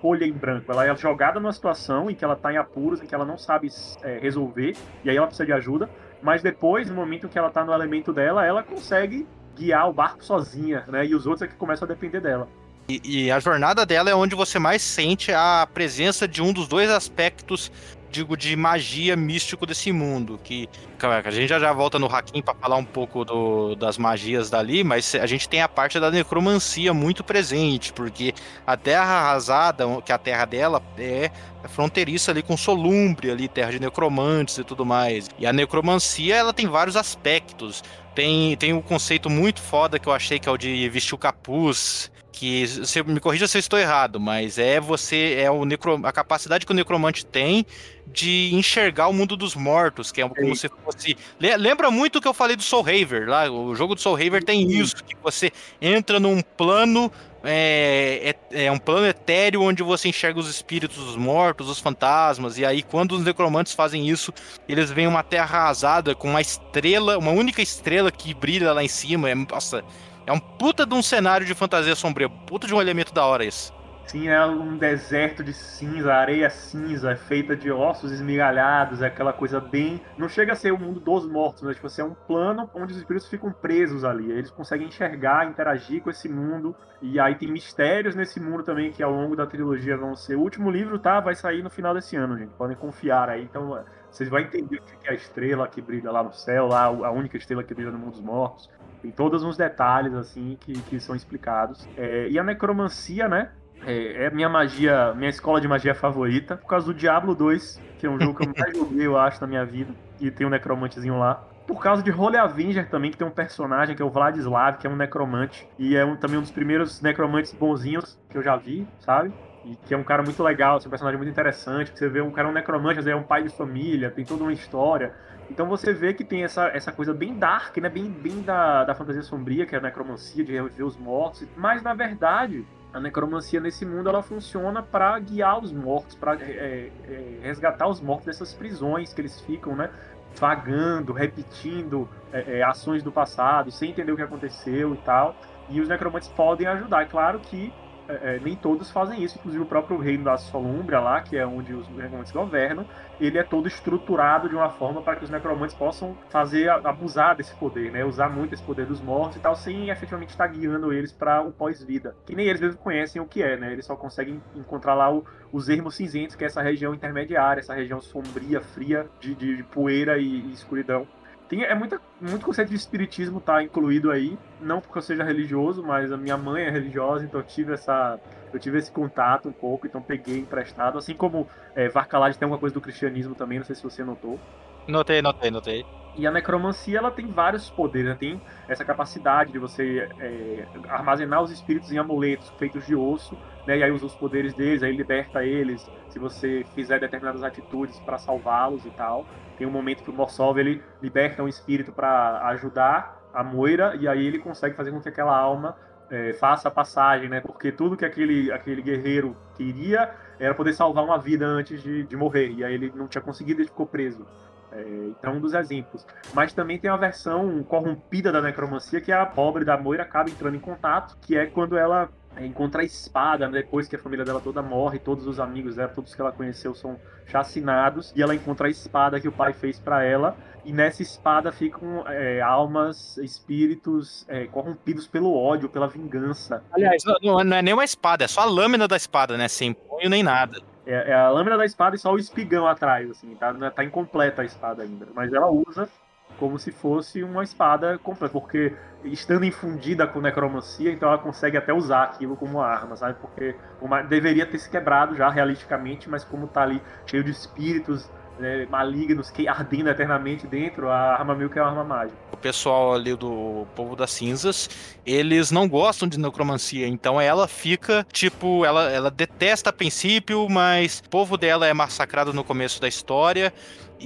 folha em branco, ela é jogada numa situação em que ela tá em apuros, em que ela não sabe é, resolver, e aí ela precisa de ajuda mas depois, no momento que ela tá no elemento dela, ela consegue guiar o barco sozinha, né? E os outros é que começam a depender dela. E, e, a jornada dela é onde você mais sente a presença de um dos dois aspectos digo, de magia místico desse mundo. Que a gente já, já volta no Hakim para falar um pouco do, das magias dali, mas a gente tem a parte da necromancia muito presente, porque a Terra Arrasada, que é a terra dela, é fronteiriça ali com Solumbre, ali, terra de necromantes e tudo mais. E a necromancia, ela tem vários aspectos. Tem, tem um conceito muito foda que eu achei que é o de vestir o capuz, que você me corrija se eu estou errado, mas é você é o necro, a capacidade que o necromante tem de enxergar o mundo dos mortos, que é como se fosse lembra muito o que eu falei do Soul Haver lá, o jogo do Soul Haver tem isso, que você entra num plano é, é, é, um plano etéreo onde você enxerga os espíritos dos mortos, os fantasmas, e aí quando os necromantes fazem isso, eles veem uma terra arrasada com uma estrela, uma única estrela que brilha lá em cima, é, nossa, é um puta de um cenário de fantasia sombria. Puta de um elemento da hora esse. Sim, é um deserto de cinza, areia cinza, é feita de ossos esmigalhados, é aquela coisa bem. Não chega a ser o mundo dos mortos, mas tipo, assim, é um plano onde os espíritos ficam presos ali. Eles conseguem enxergar, interagir com esse mundo. E aí tem mistérios nesse mundo também que ao longo da trilogia vão ser. O último livro, tá? Vai sair no final desse ano, gente. Podem confiar aí. Então vocês vão entender o que é a estrela que brilha lá no céu, lá a única estrela que brilha no mundo dos mortos. Tem todos uns detalhes, assim, que, que são explicados. É, e a necromancia, né? É, é minha magia, minha escola de magia favorita, por causa do Diablo 2, que é um jogo que eu mais joguei, eu acho, na minha vida. E tem um necromantezinho lá. Por causa de Holy Avenger também, que tem um personagem que é o Vladislav, que é um necromante. E é um, também um dos primeiros necromantes bonzinhos que eu já vi, sabe? E que é um cara muito legal, assim, um personagem muito interessante. Que você vê um cara um necromante, às vezes é um pai de família, tem toda uma história. Então você vê que tem essa, essa coisa bem dark, né? Bem, bem da, da fantasia sombria, que é a necromancia, de reviver os mortos. Mas na verdade, a necromancia nesse mundo ela funciona para guiar os mortos, para é, é, resgatar os mortos dessas prisões que eles ficam, né? Vagando, repetindo é, é, ações do passado, sem entender o que aconteceu e tal. E os necromantes podem ajudar. É claro que é, é, nem todos fazem isso, inclusive o próprio reino da Solumbra lá, que é onde os necromantes governam, ele é todo estruturado de uma forma para que os necromantes possam fazer abusar desse poder, né? Usar muito esse poder dos mortos e tal, sem efetivamente estar guiando eles para o pós-vida. Que nem eles mesmo conhecem o que é, né? Eles só conseguem encontrar lá o, os ermos cinzentos, que é essa região intermediária, essa região sombria, fria, de, de, de poeira e, e escuridão. Tem, é muita, muito conceito de espiritismo tá incluído aí, não porque eu seja religioso, mas a minha mãe é religiosa, então eu tive essa eu tive esse contato um pouco, então peguei emprestado, assim como é, Varkalad tem alguma coisa do cristianismo também, não sei se você notou. Notei, notei, notei. E a necromancia ela tem vários poderes, né? tem essa capacidade de você é, armazenar os espíritos em amuletos feitos de osso, né? E aí usa os poderes deles, aí liberta eles se você fizer determinadas atitudes para salvá-los e tal. Tem um momento que o Morsov ele liberta um espírito para ajudar a Moira e aí ele consegue fazer com que aquela alma é, faça a passagem, né? Porque tudo que aquele, aquele guerreiro queria era poder salvar uma vida antes de, de morrer. E aí ele não tinha conseguido, ele ficou preso. É, então, um dos exemplos. Mas também tem a versão corrompida da necromancia, que é a pobre da Moira acaba entrando em contato, que é quando ela é, encontra a espada, né, depois que a família dela toda morre, todos os amigos dela, todos que ela conheceu são chacinados, e ela encontra a espada que o pai fez para ela, e nessa espada ficam é, almas, espíritos é, corrompidos pelo ódio, pela vingança. Aliás, não, não, é nem uma espada, é só a lâmina da espada, né, sem punho nem nada. É, é, a lâmina da espada e só o espigão atrás, assim, tá, tá incompleta a espada ainda. Mas ela usa como se fosse uma espada completa, porque estando infundida com necromancia, então ela consegue até usar aquilo como arma, sabe? Porque uma, deveria ter se quebrado já realisticamente, mas como tá ali cheio de espíritos né, malignos que ardendo eternamente dentro, a arma meio que é uma arma mágica. O pessoal ali do povo das cinzas, eles não gostam de necromancia, então ela fica, tipo, ela, ela detesta a princípio, mas o povo dela é massacrado no começo da história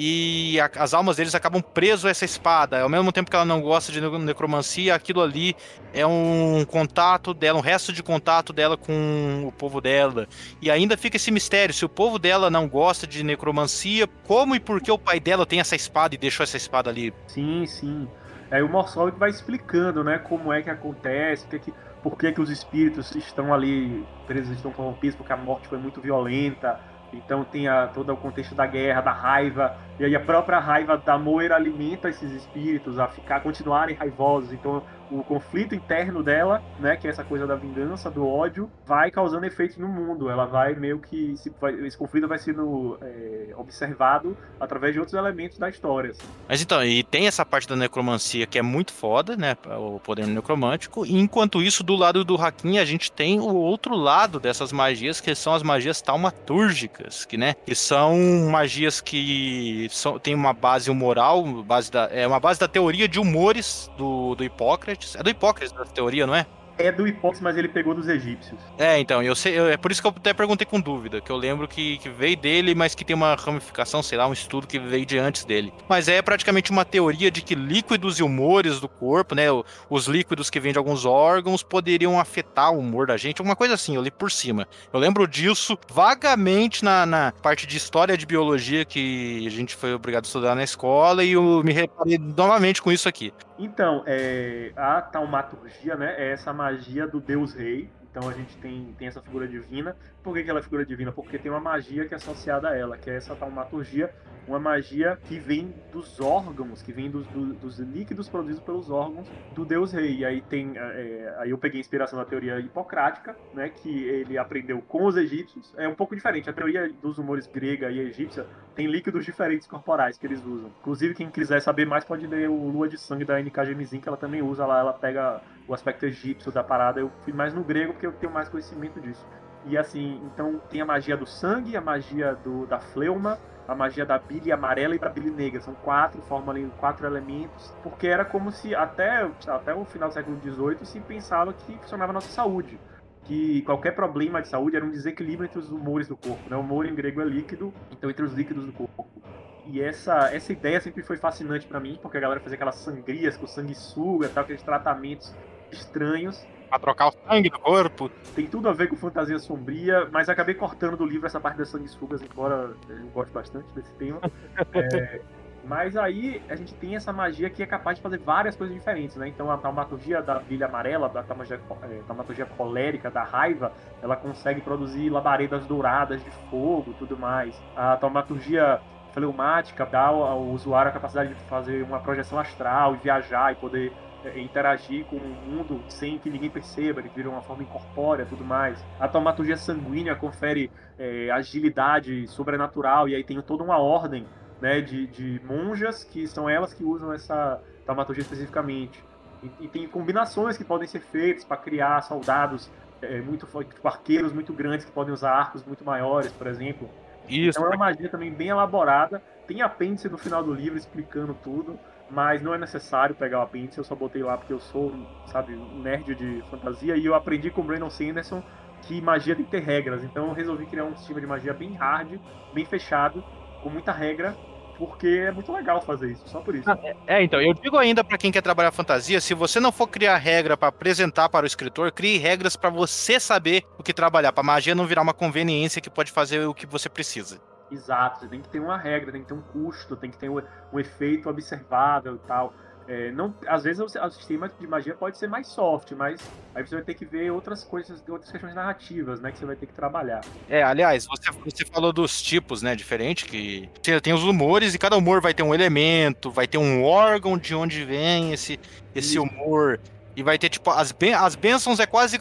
e a, as almas deles acabam presos a essa espada. Ao mesmo tempo que ela não gosta de necromancia, aquilo ali é um contato dela, um resto de contato dela com o povo dela. E ainda fica esse mistério: se o povo dela não gosta de necromancia, como e por que o pai dela tem essa espada e deixou essa espada ali? Sim, sim. Aí o Morsol vai explicando, né, como é que acontece, que, que, por que, que os espíritos estão ali, eles estão corrompidos, porque a morte foi muito violenta, então tem a, todo o contexto da guerra, da raiva, e aí a própria raiva da Moira alimenta esses espíritos a ficar, continuarem raivosos. Então o conflito interno dela, né, que é essa coisa da vingança, do ódio, vai causando efeitos no mundo. Ela vai meio que se, vai, esse conflito vai sendo é, observado através de outros elementos da história. Assim. Mas então, e tem essa parte da necromancia que é muito foda, né, o poder necromântico. E enquanto isso, do lado do Hakim, a gente tem o outro lado dessas magias, que são as magias taumatúrgicas, que, né, que são magias que são, tem uma base moral, base da, é uma base da teoria de humores do, do Hipócrates Hipócrates. É do Hipócrates da teoria, não é? é do Hipócrates, mas ele pegou dos egípcios. É, então, eu sei, eu, é por isso que eu até perguntei com dúvida, que eu lembro que, que veio dele, mas que tem uma ramificação, sei lá, um estudo que veio de antes dele. Mas é praticamente uma teoria de que líquidos e humores do corpo, né, os líquidos que vêm de alguns órgãos poderiam afetar o humor da gente, alguma coisa assim, eu li por cima. Eu lembro disso vagamente na, na parte de história de biologia que a gente foi obrigado a estudar na escola e eu me reparei novamente com isso aqui. Então, é, a taumaturgia, né, é essa magia do deus rei. Então a gente tem, tem essa figura divina. Por que, que ela é figura divina? Porque tem uma magia que é associada a ela, que é essa taumaturgia, uma magia que vem dos órgãos, que vem dos, do, dos líquidos produzidos pelos órgãos do deus rei. E aí tem. É, aí eu peguei inspiração da teoria hipocrática, né? Que ele aprendeu com os egípcios. É um pouco diferente. A teoria dos humores grega e egípcia tem líquidos diferentes corporais que eles usam. Inclusive, quem quiser saber mais pode ler o Lua de Sangue da NK Gemizin, que ela também usa lá, ela pega o aspecto egípcio da parada. Eu fui mais no grego porque eu tenho mais conhecimento disso. E assim, então tem a magia do sangue, a magia do, da fleuma, a magia da bile amarela e da bile negra. São quatro, formam ali quatro elementos, porque era como se até, até o final do século XVIII se pensava que funcionava a nossa saúde. Que qualquer problema de saúde era um desequilíbrio entre os humores do corpo. Né? O humor em grego é líquido, então entre os líquidos do corpo. E essa, essa ideia sempre foi fascinante para mim, porque a galera fazia aquelas sangrias com sanguessuga, tal, aqueles tratamentos estranhos. Pra trocar o sangue do corpo. Tem tudo a ver com fantasia sombria, mas acabei cortando do livro essa parte das sanguessugas, embora eu goste bastante desse tema. é, mas aí a gente tem essa magia que é capaz de fazer várias coisas diferentes, né? Então a taumaturgia da bilha amarela, da taumaturgia, é, taumaturgia colérica, da raiva, ela consegue produzir labaredas douradas de fogo tudo mais. A taumaturgia fleumática dá ao usuário a capacidade de fazer uma projeção astral e viajar e poder interagir com o mundo sem que ninguém perceba, ele vira uma forma incorpórea tudo mais. A taumaturgia sanguínea confere é, agilidade sobrenatural e aí tem toda uma ordem né, de, de monjas que são elas que usam essa taumaturgia especificamente. E, e, tem combinações que podem ser feitas para criar soldados é, muito tipo, arqueiros muito grandes que podem usar arcos muito maiores, por exemplo. Isso. Então é uma magia também bem elaborada. Tem apêndice no final do livro explicando tudo, mas não é necessário pegar o apêndice. Eu só botei lá porque eu sou, sabe, um nerd de fantasia e eu aprendi com o Brandon Sanderson que magia tem que ter regras. Então eu resolvi criar um sistema de magia bem hard, bem fechado, com muita regra porque é muito legal fazer isso, só por isso. Ah, é, então, eu digo ainda para quem quer trabalhar fantasia, se você não for criar regra para apresentar para o escritor, crie regras para você saber o que trabalhar, para magia não virar uma conveniência que pode fazer o que você precisa. Exato, você tem que ter uma regra, tem que ter um custo, tem que ter um, um efeito observável e tal. É, não, às vezes o sistema de magia pode ser mais soft, mas aí você vai ter que ver outras coisas, outras questões narrativas, né, que você vai ter que trabalhar. É, aliás, você, você falou dos tipos, né, diferente, que tem os humores e cada humor vai ter um elemento, vai ter um órgão de onde vem esse, esse humor. E vai ter, tipo, as, ben as bênçãos é quase.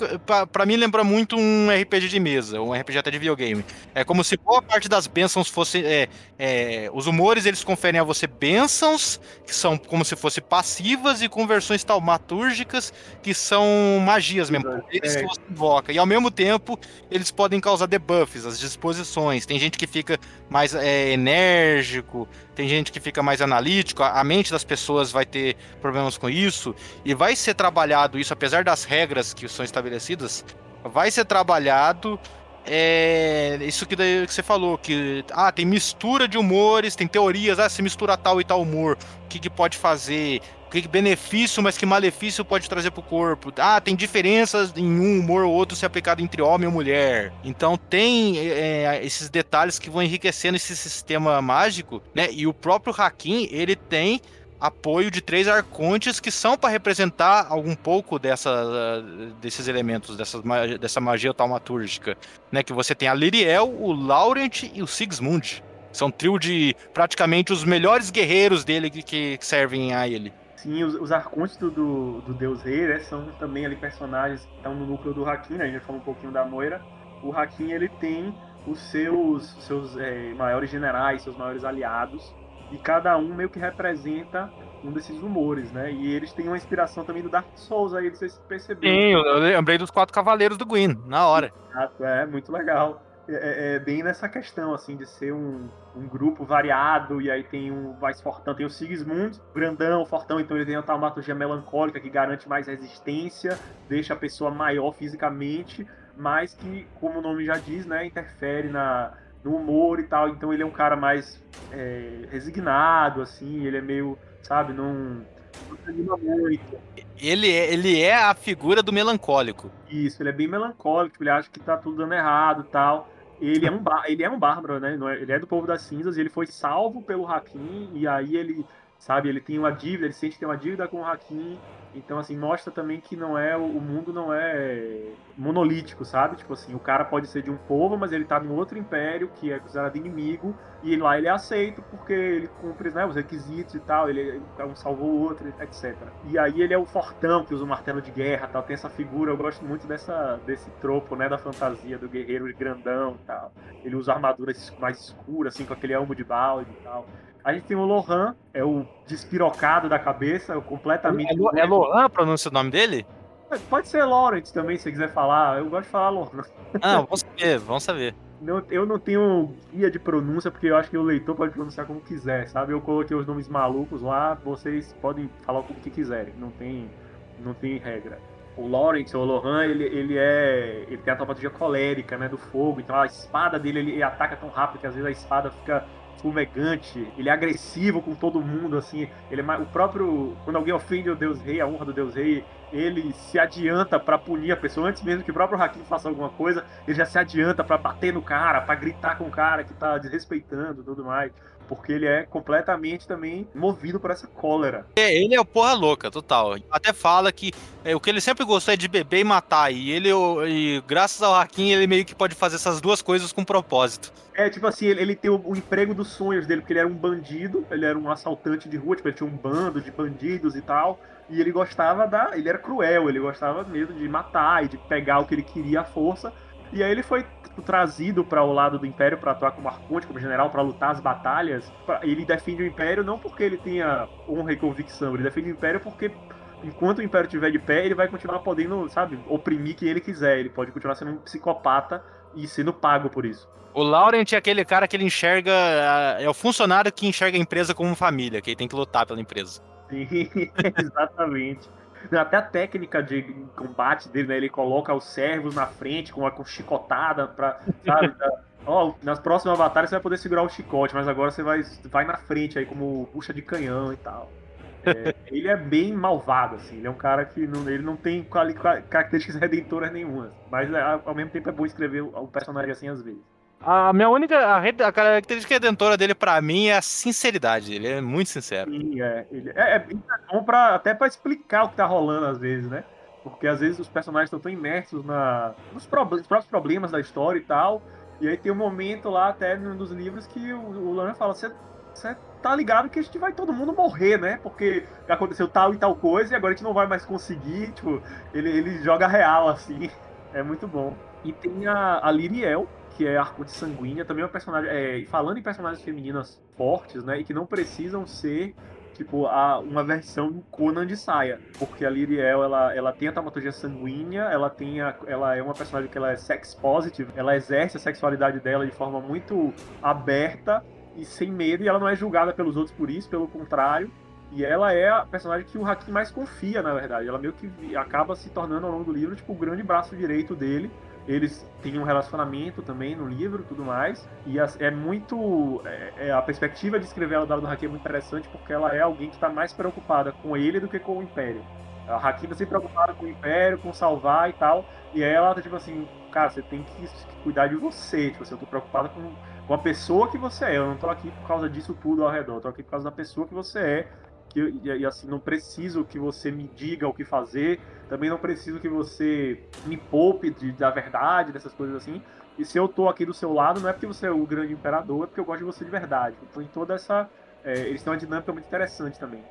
para mim, lembra muito um RPG de mesa, um RPG até de videogame. É como se boa parte das bênçãos fosse. É, é, os humores eles conferem a você bênçãos, que são como se fossem passivas, e conversões taumatúrgicas, que são magias mesmo, poderes é. que você invoca. E ao mesmo tempo, eles podem causar debuffs, as disposições. Tem gente que fica mais é, enérgico, tem gente que fica mais analítico, a mente das pessoas vai ter problemas com isso, e vai ser trabalhado isso, apesar das regras que são estabelecidas, vai ser trabalhado é isso que, que você falou, que ah, tem mistura de humores, tem teorias, ah, se mistura tal e tal humor, o que, que pode fazer, que benefício, mas que malefício pode trazer para o corpo. Ah, tem diferenças em um humor ou outro se aplicado entre homem ou mulher. Então tem é, esses detalhes que vão enriquecendo esse sistema mágico, né? E o próprio Hakim, ele tem apoio de três arcontes que são para representar algum pouco dessa, desses elementos, dessa, dessa magia taumatúrgica, né? Que você tem a Liriel, o Laurent e o Sigismund. São trio de praticamente os melhores guerreiros dele que, que servem a ele. Sim, os, os arcontes do, do, do, Deus Rei, né, são também ali personagens que estão no núcleo do Hakim, né, a gente falou um pouquinho da Moira. O Hakim, ele tem os seus, seus é, maiores generais, seus maiores aliados, e cada um meio que representa um desses humores, né? E eles têm uma inspiração também do Dark Souls aí, vocês perceberam. Sim, eu lembrei dos quatro cavaleiros do Gwyn, na hora. Exato, é, muito legal. É, é, é, bem nessa questão, assim, de ser um, um grupo variado, e aí tem um mais fortão, tem o Sigismund, grandão, fortão, então ele tem uma taumaturgia melancólica que garante mais resistência, deixa a pessoa maior fisicamente, mas que, como o nome já diz, né, interfere na, no humor e tal, então ele é um cara mais é, resignado, assim, ele é meio, sabe, não, não anima muito. Ele é, ele é a figura do melancólico. Isso, ele é bem melancólico, ele acha que tá tudo dando errado e tal ele é um, ele é um bárbaro, né? É, ele é do povo das cinzas e ele foi salvo pelo Hakim, e aí ele, sabe, ele tem uma dívida, ele sente que tem uma dívida com o Hakim, então, assim, mostra também que não é o mundo não é monolítico, sabe? Tipo assim, o cara pode ser de um povo, mas ele tá num outro império que é considerado inimigo, e lá ele é aceito porque ele cumpre né, os requisitos e tal, ele um salvou o outro, etc. E aí ele é o fortão que usa o martelo de guerra tal, tem essa figura, eu gosto muito dessa, desse tropo, né, da fantasia do guerreiro grandão e tal. Ele usa armaduras mais escuras, assim, com aquele elmo de balde e tal. A gente tem o Lohan, é o despirocado da cabeça, completamente. É, é Lohan a pronúncia do nome dele? É, pode ser Lawrence também, se você quiser falar. Eu gosto de falar Lohan. Ah, vamos saber, vamos saber. Não, eu não tenho guia de pronúncia, porque eu acho que o leitor pode pronunciar como quiser, sabe? Eu coloquei os nomes malucos lá, vocês podem falar o que quiserem, não tem, não tem regra. O Lawrence, o Lohan, ele, ele é. Ele tem a taumaturgia colérica, né? Do fogo. Então a espada dele ele ataca tão rápido que às vezes a espada fica fumegante, ele é agressivo com todo mundo, assim, ele é o próprio, quando alguém ofende o Deus Rei, a honra do Deus Rei, ele se adianta para punir a pessoa antes mesmo que o próprio Hakim faça alguma coisa, ele já se adianta para bater no cara, para gritar com o cara que tá desrespeitando tudo mais porque ele é completamente também movido por essa cólera. É, ele é o porra louca, total. Até fala que é, o que ele sempre gostou é de beber e matar, e ele, e, graças ao Hakim, ele meio que pode fazer essas duas coisas com propósito. É, tipo assim, ele, ele tem o, o, emprego dos sonhos dele, porque ele era um bandido, ele era um assaltante de rua, tipo, ele tinha um bando de bandidos e tal, e ele gostava da... ele era cruel, ele gostava mesmo de matar e de pegar o que ele queria à força, E aí ele foi tipo, trazido para o lado do Império para atuar como arconte, como general, para lutar as batalhas. Ele defende o Império não porque ele tenha honra e convicção, ele defende o Império porque enquanto o Império estiver de pé, ele vai continuar podendo, sabe, oprimir quem ele quiser. Ele pode continuar sendo um psicopata e sendo pago por isso. O Laurent é aquele cara que ele enxerga. É o funcionário que enxerga a empresa como família, que ele tem que lutar pela empresa. Sim, exatamente. Até a técnica de combate dele, né? Ele coloca os servos na frente com uma com chicotada pra. Sabe, Ó, oh, nas próximas batalhas você vai poder segurar o chicote, mas agora você vai, vai na frente aí como bucha de canhão e tal. É, ele é bem malvado, assim. Ele é um cara que não, ele não tem características redentoras nenhuma. Mas é, ao mesmo tempo é bom escrever o personagem assim às vezes. A minha única. A, a característica redentora dele, para mim, é a sinceridade. Ele é muito sincero. Sim, é. Ele é, é bom pra, até para explicar o que tá rolando às vezes, né? Porque às vezes os personagens estão tão imersos na, nos, próprios problemas da história e tal. E aí tem um momento lá, até num dos livros, que o, o fala: você tá ligado que a gente vai todo mundo morrer, né? Porque aconteceu tal e tal coisa e agora a gente não vai mais conseguir. Tipo, ele, ele joga real, assim. É muito bom. E tem a, a Liriel, que é Arcute Sanguínea, também é uma personagem. É, falando em personagens femininas fortes, né? E que não precisam ser tipo, a, uma versão Conan de saia. Porque a Liriel, ela, ela tem a taumaturgia sanguínea, ela tem a, ela é uma personagem que ela é sex positive, ela exerce a sexualidade dela de forma muito aberta e sem medo, e ela não é julgada pelos outros por isso, pelo contrário. E ela é a personagem que o Hakim mais confia, na verdade. Ela meio que acaba se tornando ao longo do livro, tipo, o grande braço direito dele eles têm um relacionamento também no livro tudo mais. E é muito. É, é, a perspectiva de escrever do lado do Haki é muito interessante porque ela é alguém que está mais preocupada com ele do que com o Império. A Haki tá sempre preocupada com o Império, com salvar e tal. E ela tá tipo assim, cara, você tem que cuidar de você. Tipo assim, eu tô preocupada com, com a pessoa que você é. Eu não tô aqui por causa disso tudo ao redor. Eu tô aqui por causa da pessoa que você é que, e, assim, não preciso que você me diga o que fazer, também não preciso que você me poupe de, da verdade, dessas coisas assim. E se eu tô aqui do seu lado, não é porque você é o grande imperador, é porque eu gosto de você de verdade. Então, em toda essa. É, eles têm uma dinâmica muito interessante também.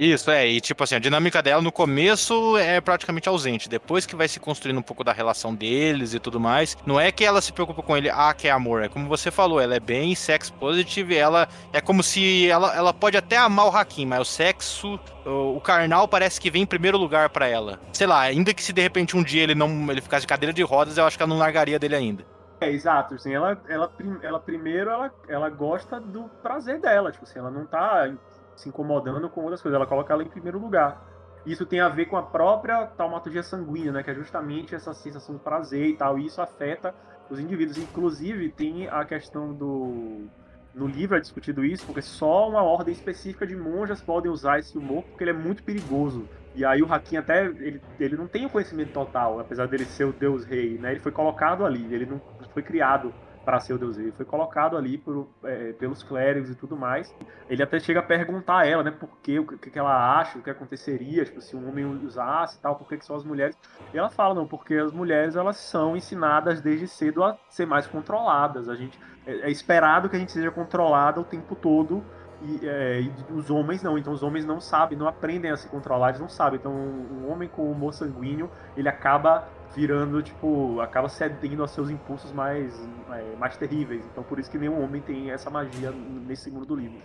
Isso, é, e tipo assim, a dinâmica dela no começo é praticamente ausente. Depois que vai se construindo um pouco da relação deles e tudo mais, não é que ela se preocupa com ele, ah, que é amor. É como você falou, ela é bem sex positive, ela é como se ela, ela pode até amar o Hakim, mas o sexo, o, o carnal parece que vem em primeiro lugar para ela. Sei lá, ainda que se de repente um dia ele não ele ficasse de cadeira de rodas, eu acho que ela não largaria dele ainda. É, exato, assim, ela, ela, ela primeiro ela, ela gosta do prazer dela, tipo assim, ela não tá se incomodando com outras coisas, ela coloca ela em primeiro lugar. Isso tem a ver com a própria taumaturgia sanguínea, né? Que é justamente essa sensação de prazer e tal. E isso afeta os indivíduos. Inclusive, tem a questão do. No livro é discutido isso, porque só uma ordem específica de monjas podem usar esse humor, porque ele é muito perigoso. E aí o Hakim até, ele, ele não tem o conhecimento total, apesar dele ser o deus rei, né? Ele foi colocado ali, ele não foi criado para ser o deus Ele foi colocado ali por, é, pelos clérigos e tudo mais. Ele até chega a perguntar a ela, né, por quê, o que, que ela acha, o que aconteceria, tipo, se um homem usasse e tal, por que, que são as mulheres. E ela fala, não, porque as mulheres elas são ensinadas desde cedo a ser mais controladas. A gente é, é esperado que a gente seja controlada o tempo todo. E, é, e, os homens não, então os homens não sabem, não aprendem a se controlar, eles não sabem. Então, um homem com humor sanguíneo, ele acaba virando, tipo, acaba cedendo aos seus impulsos mais, é, mais terríveis. Então por isso que nenhum homem tem essa magia nesse mundo do livro.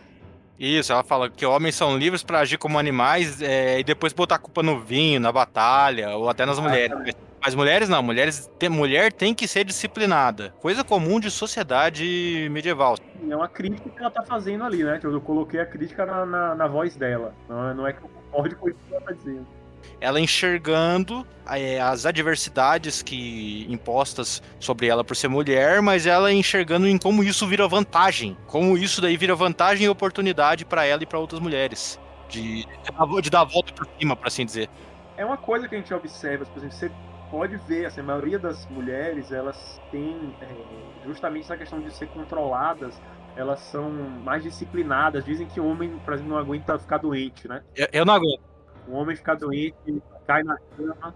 Isso, ela fala que homens são livres para agir como animais é, e depois botar a culpa no vinho, na batalha ou até nas ah, mulheres. Mas mulheres não, mulheres tem, mulher tem que ser disciplinada. Coisa comum de sociedade medieval. É uma crítica que ela tá fazendo ali, né? Eu coloquei a crítica na, na, na voz dela. Não, é, não é que eu concorde com isso que ela tá dizendo ela enxergando é, as adversidades que impostas sobre ela por ser mulher, mas ela enxergando em como isso vira vantagem, como isso daí vira vantagem e oportunidade para ela e para outras mulheres, de, de dar a volta por cima, para assim dizer. É uma coisa que a gente observa, por exemplo, você pode ver, assim, a maioria das mulheres, elas têm é, justamente essa questão de ser controladas, elas são mais disciplinadas. Dizem que o homem, por exemplo, não aguenta ficar doente, né? Eu, eu não aguento. O homem fica doente, cai na cama.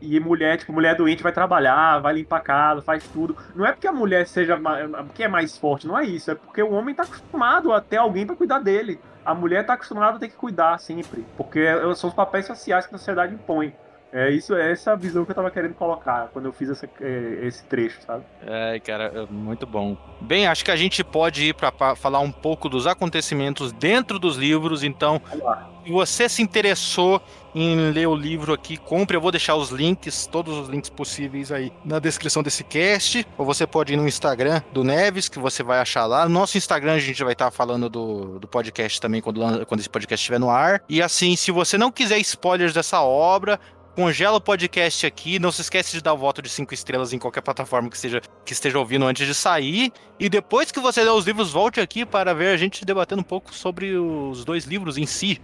E mulher, tipo, mulher doente vai trabalhar, vai limpar a casa, faz tudo. Não é porque a mulher seja porque é mais forte, não é isso. É porque o homem tá acostumado a ter alguém para cuidar dele. A mulher tá acostumada a ter que cuidar sempre. Porque são os papéis sociais que a sociedade impõe. É isso, é essa visão que eu tava querendo colocar quando eu fiz essa, é, esse trecho, sabe? É, cara, é muito bom. Bem, acho que a gente pode ir para falar um pouco dos acontecimentos dentro dos livros, então. Vamos lá. Se você se interessou em ler o livro aqui, compre. Eu vou deixar os links, todos os links possíveis aí na descrição desse cast. Ou você pode ir no Instagram do Neves, que você vai achar lá. No nosso Instagram a gente vai estar falando do, do podcast também quando, quando esse podcast estiver no ar. E assim, se você não quiser spoilers dessa obra, congela o podcast aqui. Não se esquece de dar o voto de cinco estrelas em qualquer plataforma que, seja, que esteja ouvindo antes de sair. E depois que você ler os livros, volte aqui para ver a gente debatendo um pouco sobre os dois livros em si.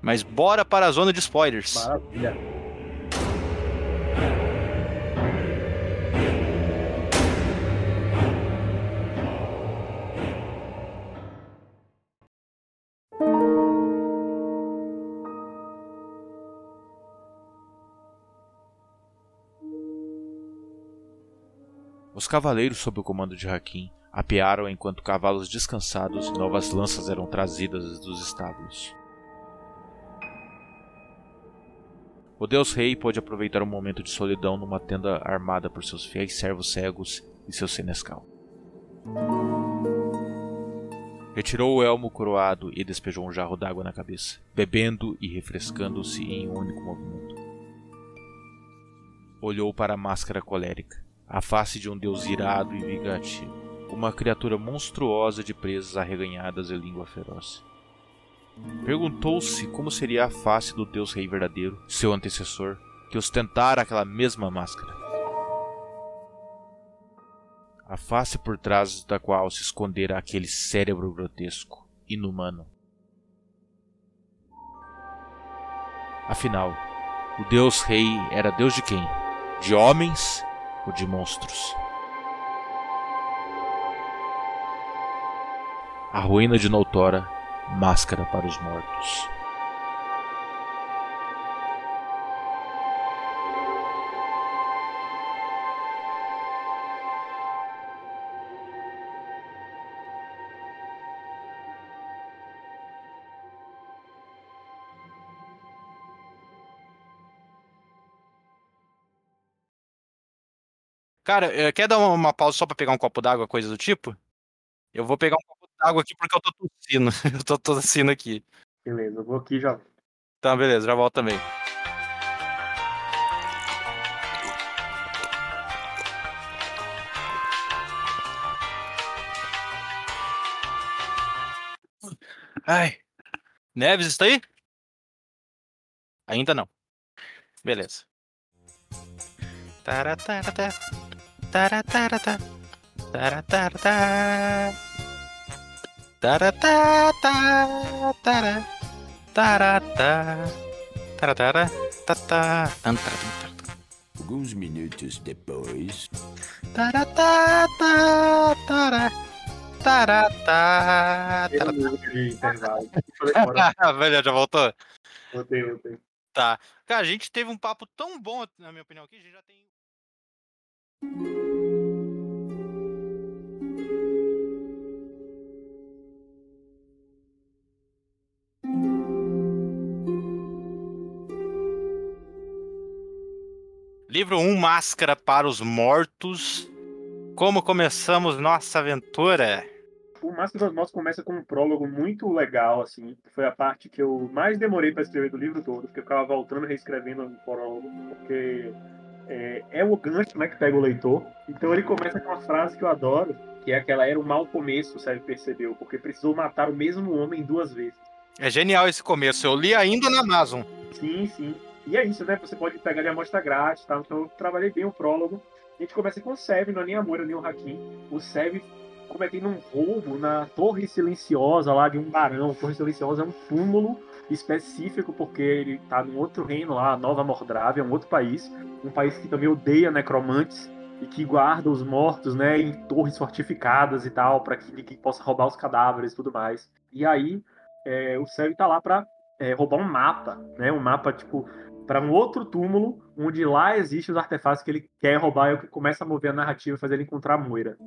Mas bora para a zona de spoilers. Maravilha. Os cavaleiros sob o comando de Hakim apearam enquanto cavalos descansados e novas lanças eram trazidas dos estábulos. O Deus Rei pôde aproveitar um momento de solidão numa tenda armada por seus fiéis servos cegos e seu senescal. Retirou o elmo coroado e despejou um jarro d'água na cabeça, bebendo e refrescando-se em um único movimento. Olhou para a máscara colérica, a face de um deus irado e vingativo, uma criatura monstruosa de presas arreganhadas e língua feroz. Perguntou-se como seria a face do Deus Rei verdadeiro, seu antecessor, que ostentara aquela mesma máscara. A face por trás da qual se escondera aquele cérebro grotesco, inumano. Afinal, o Deus Rei era Deus de quem? De homens ou de monstros? A ruína de Noutora máscara para os mortos. Cara, eh, quer dar uma, pausa só pra pegar um copo d'água, coisa do tipo? Eu vou pegar um d'água aqui porque eu tô tossindo. eu tô tossindo aqui. Beleza, eu vou aqui já. Tá, beleza, já volto também. Ai. Neves está aí? Ainda não. Beleza. Taratarata. Taratarata. Taratarata. Taratata. Tara. Tarata. Taratara. Tata. Tan, tara, tan, tara. Alguns minutos depois. Taratata. Tara. Tarata. Tem Tara. música de intervalo. Falei fora. Ah, velho, já voltou? Botei, botei. Tá. Cara, a gente teve um papo tão bom, na minha opinião, aqui, a gente já tem. Livro 1 Máscara para os Mortos. Como começamos nossa aventura? O Máscara dos Mortos começa com um prólogo muito legal, assim. Foi a parte que eu mais demorei para escrever do livro todo, porque eu ficava voltando e reescrevendo o prólogo, porque é, é o gancho né, que pega o leitor. Então ele começa com uma frase que eu adoro, que é aquela era um mau começo, o Sérgio percebeu, porque precisou matar o mesmo homem duas vezes. É genial esse começo. Eu li ainda na Amazon. Sim, sim. E é isso, né? Você pode pegar de amostra grátis, tá? Então eu trabalhei bem o prólogo. A gente começa com o Sev, não é nem Amor, nem o Hakim. O Sev cometendo um roubo na Torre Silenciosa lá de um barão. Torre Silenciosa é um túmulo específico porque ele tá num outro reino lá, Nova Mordrávia, um outro país. Um país que também odeia necromantes e que guarda os mortos, né, em torres fortificadas e tal, para que ninguém possa roubar os cadáveres e tudo mais. E aí, é, o Sev tá lá pra é, roubar um mapa, né, um mapa, tipo, para um outro túmulo, onde lá existem os artefatos que ele quer roubar e o que começa a mover a narrativa e fazer ele encontrar a Moira.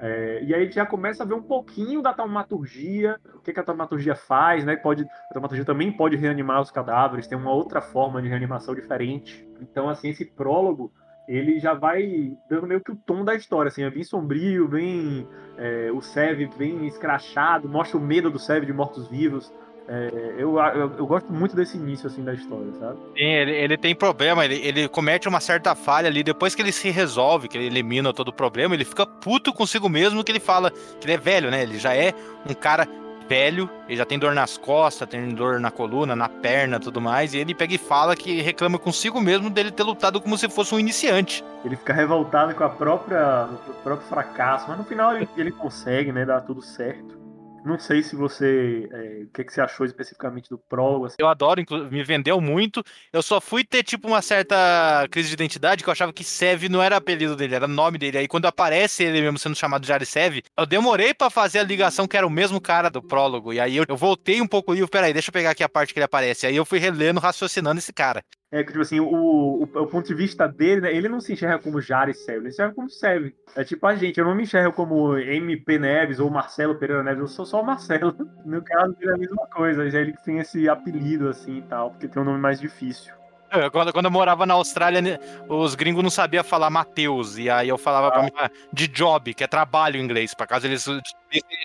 É, e aí a gente já começa a ver um pouquinho da taumaturgia, o que, que a taumaturgia faz, né? Pode, a taumaturgia também pode reanimar os cadáveres, tem uma outra forma de reanimação diferente. Então, assim, esse prólogo, ele já vai dando meio que o tom da história, assim, é bem sombrio, bem... É, o Sev bem escrachado, mostra o medo do Sev de mortos-vivos. É, eu, eu, eu, gosto muito desse início assim da história, sabe? Sim, ele, ele tem problema, ele, ele comete uma certa falha ali, depois que ele se resolve, que ele elimina todo o problema, ele fica puto consigo mesmo, que ele fala que ele é velho, né? Ele já é um cara velho, ele já tem dor nas costas, tem dor na coluna, na perna, tudo mais, e ele pega e fala que reclama consigo mesmo dele ter lutado como se fosse um iniciante. Ele fica revoltado com a própria, o próprio fracasso, mas no final ele, ele consegue, né, dar tudo certo. Não sei se você. É, o que, que você achou especificamente do prólogo. Assim. Eu adoro, me vendeu muito. Eu só fui ter, tipo, uma certa crise de identidade que eu achava que Sev não era apelido dele, era nome dele. Aí quando aparece ele mesmo sendo chamado de Arisev, eu demorei para fazer a ligação que era o mesmo cara do prólogo. E aí eu, eu voltei um pouco o livro, peraí, deixa eu pegar aqui a parte que ele aparece. Aí eu fui relendo, raciocinando esse cara. É que, tipo assim, o, o, o, ponto de vista dele, né, ele não se enxerga como Jari Sev, ele se enxerga como Sev. É tipo a gente, eu não me enxergo como MP Neves ou Marcelo Pereira Neves, eu sou só o Marcelo. No caso é a mesma coisa, já ele tem esse apelido assim e tal, porque tem um nome mais difícil. É, quando, quando eu morava na Austrália, né, os gringos não sabiam falar Mateus, e aí eu falava ah. pra mim de job, que é trabalho em inglês, pra caso eles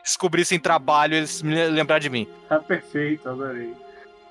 descobrissem trabalho, eles me lembrar de mim. Ah, perfeito, adorei.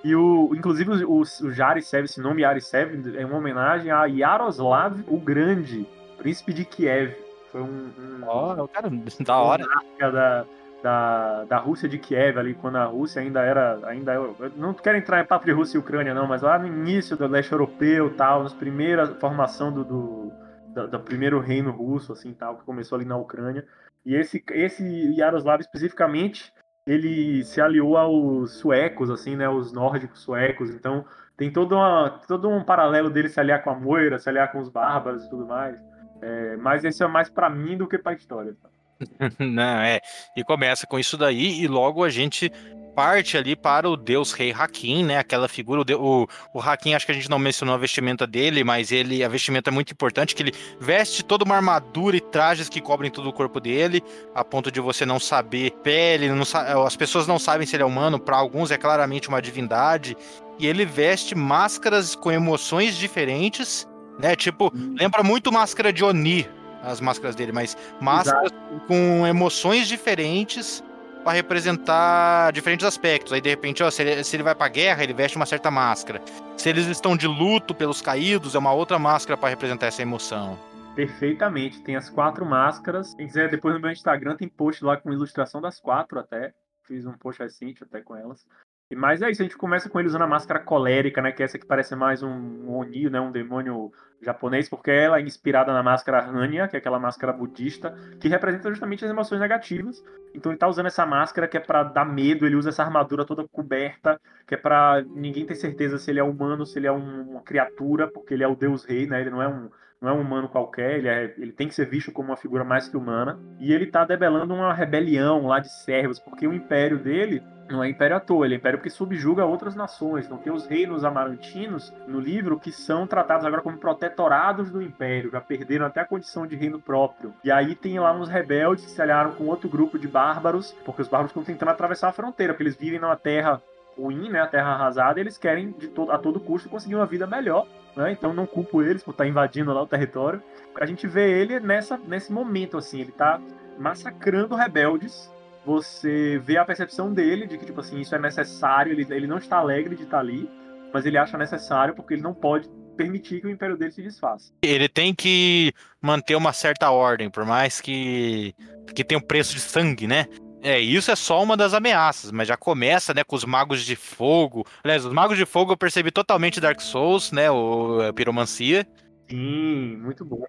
E o, inclusive o, o Jarisev, esse nome Jarisev, é uma homenagem a Yaroslav o Grande, príncipe de Kiev. Foi um. um oh, cara, da hora. Da, da, da Rússia de Kiev, ali, quando a Rússia ainda era. Ainda, eu não quero entrar em papo de Rússia e Ucrânia, não, mas lá no início do leste europeu tal, nas primeiras formação do, do, do, do primeiro reino russo, assim, tal, que começou ali na Ucrânia. E esse, esse Yaroslav especificamente ele se aliou aos suecos, assim, né, os nórdicos suecos, então tem todo, uma, todo um paralelo dele se aliar com a Moira, se aliar com os bárbaros e tudo mais, é, mas esse é mais para mim do que para a história. Não, é, e começa com isso daí, e logo a gente parte ali para o deus rei Hakim, né? Aquela figura, o, o, o Hakim, acho que a gente não mencionou a vestimenta dele, mas ele, a vestimenta é muito importante, que ele veste toda uma armadura e trajes que cobrem todo o corpo dele, a ponto de você não saber pele, não, as pessoas não sabem se ele é humano, para alguns é claramente uma divindade, e ele veste máscaras com emoções diferentes, né? Tipo, hum. lembra muito máscara de Oni, as máscaras dele, mas máscaras Exato. com emoções diferentes para representar diferentes aspectos. Aí, de repente, ó, se, ele, se ele vai guerra, ele veste uma certa máscara. Se eles estão de luto pelos caídos, é uma outra máscara para representar essa emoção. Perfeitamente. Tem as quatro máscaras. Quem quiser, depois no meu Instagram tem post lá com ilustração das quatro até. Fiz um post recente até com elas. Mas é isso, a gente começa com ele usando a máscara colérica, né? Que é essa que parece mais um Oni, né? Um demônio japonês, porque ela é inspirada na máscara Hanya, que é aquela máscara budista, que representa justamente as emoções negativas. Então ele tá usando essa máscara que é para dar medo, ele usa essa armadura toda coberta, que é para ninguém ter certeza se ele é humano, se ele é um, uma criatura, porque ele é o deus rei, né? Ele não é um não é um humano qualquer, ele, é, ele tem que ser visto como uma figura mais que humana. E ele tá debelando uma rebelião lá de servos, porque o império dele não é império à toa, ele é império porque subjuga outras nações. Então tem os reinos amarantinos no livro que são tratados agora como protetorados do império, já perderam até a condição de reino próprio. E aí tem lá uns rebeldes que se aliaram com outro grupo de bárbaros, porque os bárbaros estão tentando atravessar a fronteira, porque eles vivem numa terra ruim, né, a terra arrasada, eles querem de todo, a todo custo conseguir uma vida melhor, né? Então não culpo eles por estar invadindo lá o território. A gente vê ele nessa, nesse momento assim, ele está massacrando rebeldes você vê a percepção dele de que, tipo assim, isso é necessário, ele, ele não está alegre de estar ali, mas ele acha necessário porque ele não pode permitir que o império dele se desfaça. Ele tem que manter uma certa ordem, por mais que, que tenha um preço de sangue, né? É, isso é só uma das ameaças, mas já começa, né, com os magos de fogo. Aliás, os magos de fogo eu percebi totalmente Dark Souls, né, o piromancia. Sim, muito bom.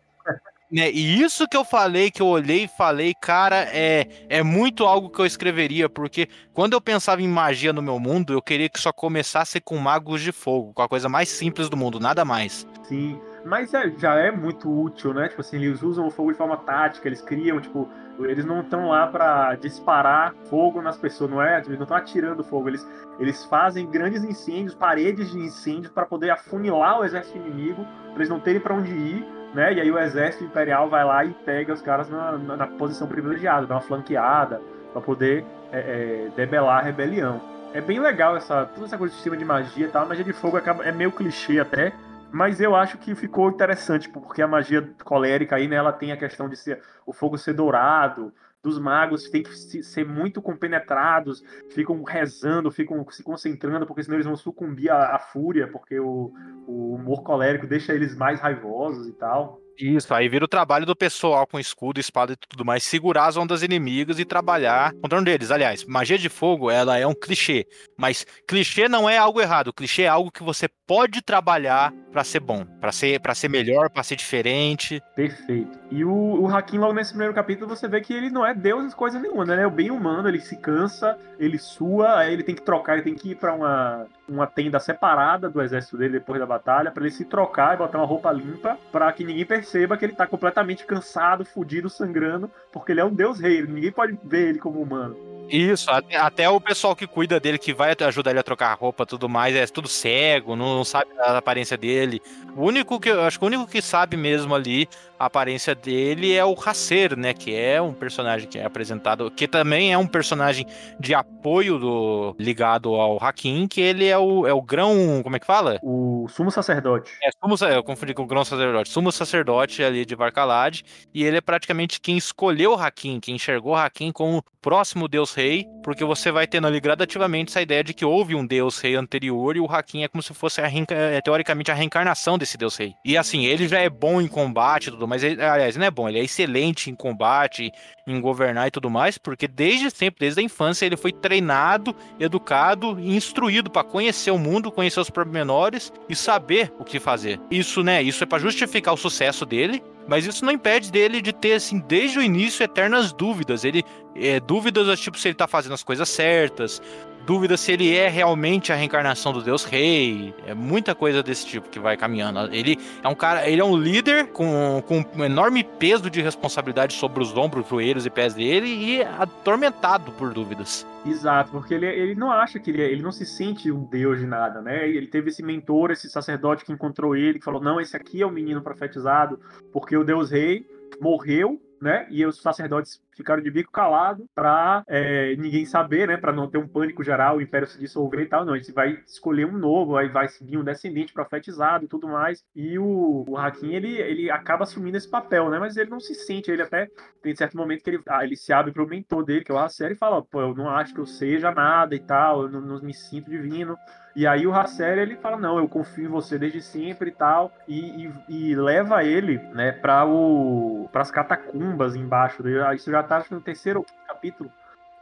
Né? E isso que eu falei, que eu olhei e falei, cara, é, é muito algo que eu escreveria, porque quando eu pensava em magia no meu mundo, eu queria que só começasse com magos de fogo, com a coisa mais simples do mundo, nada mais. Sim, mas é, já é muito útil, né? Tipo assim, eles usam o fogo de forma tática, eles criam, tipo, eles não estão lá para disparar fogo nas pessoas, não é? Eles não estão atirando fogo, eles, eles fazem grandes incêndios, paredes de incêndios para poder afunilar o exército inimigo, para eles não terem para onde ir né? E aí o exército imperial vai lá e pega os caras na, na, na posição privilegiada, dá uma flanqueada para poder é, é, debelar a rebelião. É bem legal essa toda essa coisa de sistema de magia tal. A magia de fogo acaba, é meio clichê até, mas eu acho que ficou interessante, porque a magia colérica aí, né, ela tem a questão de ser o fogo ser dourado, dos magos tem que ser muito compenetrados, ficam rezando, ficam se concentrando, porque senão eles vão sucumbir à, à fúria, porque o, o humor colérico deixa eles mais raivosos e tal. Isso, aí vira o trabalho do pessoal com escudo, espada e tudo mais, segurar as ondas inimigas e trabalhar contra um deles. Aliás, magia de fogo, ela é um clichê, mas clichê não é algo errado, clichê é algo que você pode trabalhar para ser bom, para ser para ser melhor, para ser diferente. Perfeito. E o, o Hakim, logo nesse primeiro capítulo, você vê que ele não é deus coisa nenhuma, né? Ele é o bem humano, ele se cansa, ele sua, aí ele tem que trocar, ele tem que ir para uma, uma tenda separada do exército dele depois da batalha, para ele se trocar e botar uma roupa limpa, para que ninguém perceba que ele tá completamente cansado, fudido, sangrando, porque ele é um deus rei, ninguém pode ver ele como humano. Isso, até, até, o pessoal que cuida dele, que vai ajudar ele a trocar a roupa tudo mais, é tudo cego, não, sabe a aparência dele. O único que, acho que o único que sabe mesmo ali a aparência dele é o Racer, né? Que é um personagem que é apresentado, que também é um personagem de apoio do, ligado ao Hakim, que ele é o, é o grão, como é que fala? O sumo sacerdote. É, sumo, eu confundi com o grão sacerdote. Sumo sacerdote ali de Varkalad, e ele é praticamente quem escolheu o Hakim, quem enxergou o Hakim como próximo deus rei, porque você vai tendo ali gradativamente essa ideia de que houve um deus rei anterior e o Hakim é como se fosse a, é, teoricamente a reencarnação desse deus rei. E assim, ele já é bom em combate e tudo, mas ele, aliás, não é bom, ele é excelente em combate, em governar e tudo mais, porque desde sempre, desde a infância, ele foi treinado, educado e instruído para conhecer o mundo, conhecer os pormenores e saber o que fazer. Isso, né? Isso é para justificar o sucesso dele, mas isso não impede dele de ter, assim, desde o início, eternas dúvidas. Ele é, dúvidas, tipo, se ele tá fazendo as coisas certas, dúvida se ele é realmente a reencarnação do Deus Rei. É muita coisa desse tipo que vai caminhando. Ele é um cara, ele é um líder com, com um enorme peso de responsabilidade sobre os ombros, joelhos e pés dele e atormentado por dúvidas. Exato, porque ele, ele não acha que ele, é, ele não se sente um deus de nada, né? Ele teve esse mentor, esse sacerdote que encontrou ele, que falou: não, esse aqui é o menino profetizado, porque o Deus Rei morreu né? E os sacerdotes ficaram de bico calado para é, ninguém saber, né? Para não ter um pânico geral, o império se dissolver e tal. Não, a gente vai escolher um novo, aí vai seguir um descendente profetizado e tudo mais. E o, o Hakim, ele, ele acaba assumindo esse papel, né? Mas ele não se sente, ele até tem certo momento que ele, ah, ele se abre pro mentor dele, que é o Hacer, e fala: pô, eu não acho que eu seja nada e tal, eu não, não me sinto divino. E aí o Hacer, ele fala, não, eu confio em você desde sempre e tal, e, e, e leva ele, né, para o para as catacumbas embaixo. Isso já tá no terceiro capítulo.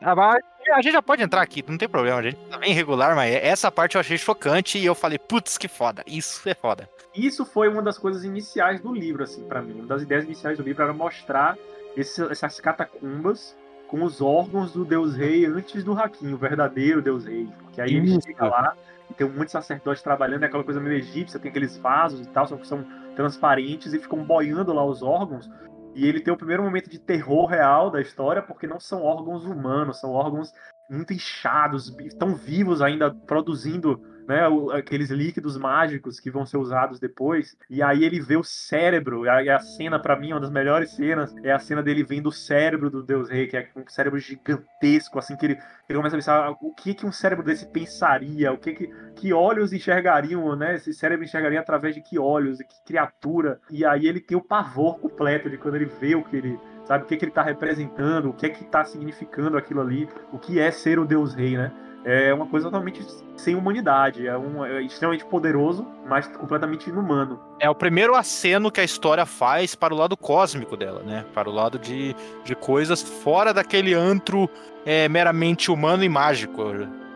Ah, mas a gente já pode entrar aqui, não tem problema, a gente tá bem regular, mas essa parte eu achei chocante e eu falei, putz, que foda, isso é foda. Isso foi uma das coisas iniciais do livro, assim, para mim. Uma das ideias iniciais do livro era mostrar esse, essas catacumbas com os órgãos do Deus Rei antes do Hakim, o verdadeiro Deus Rei. Porque aí ele chega lá e tem um monte de sacerdotes trabalhando, é aquela coisa meio egípcia, tem aqueles vasos e tal, só que são transparentes e ficam boiando lá os órgãos. E ele tem o primeiro momento de terror real da história, porque não são órgãos humanos, são órgãos muito inchados, tão vivos ainda, produzindo né, aqueles líquidos mágicos que vão ser usados depois. E aí ele vê o cérebro, e a cena para mim uma das melhores cenas é a cena dele vendo o cérebro do Deus Rei, que é um cérebro gigantesco, assim que ele, ele começa a pensar ah, o que que um cérebro desse pensaria, o que que, que olhos enxergariam, né? Esse cérebro enxergaria através de que olhos, que criatura. E aí ele tem o pavor completo de quando ele vê o que ele sabe o que, que ele está representando, o que é que está significando aquilo ali, o que é ser o Deus Rei, né? É uma coisa totalmente sem humanidade. É, um, é extremamente poderoso, mas completamente inumano. É o primeiro aceno que a história faz para o lado cósmico dela, né? Para o lado de, de coisas fora daquele antro é, meramente humano e mágico.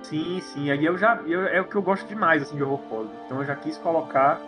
Sim, sim. Aí eu já. Eu, é o que eu gosto demais assim, de horror cósmico. Então eu já quis colocar.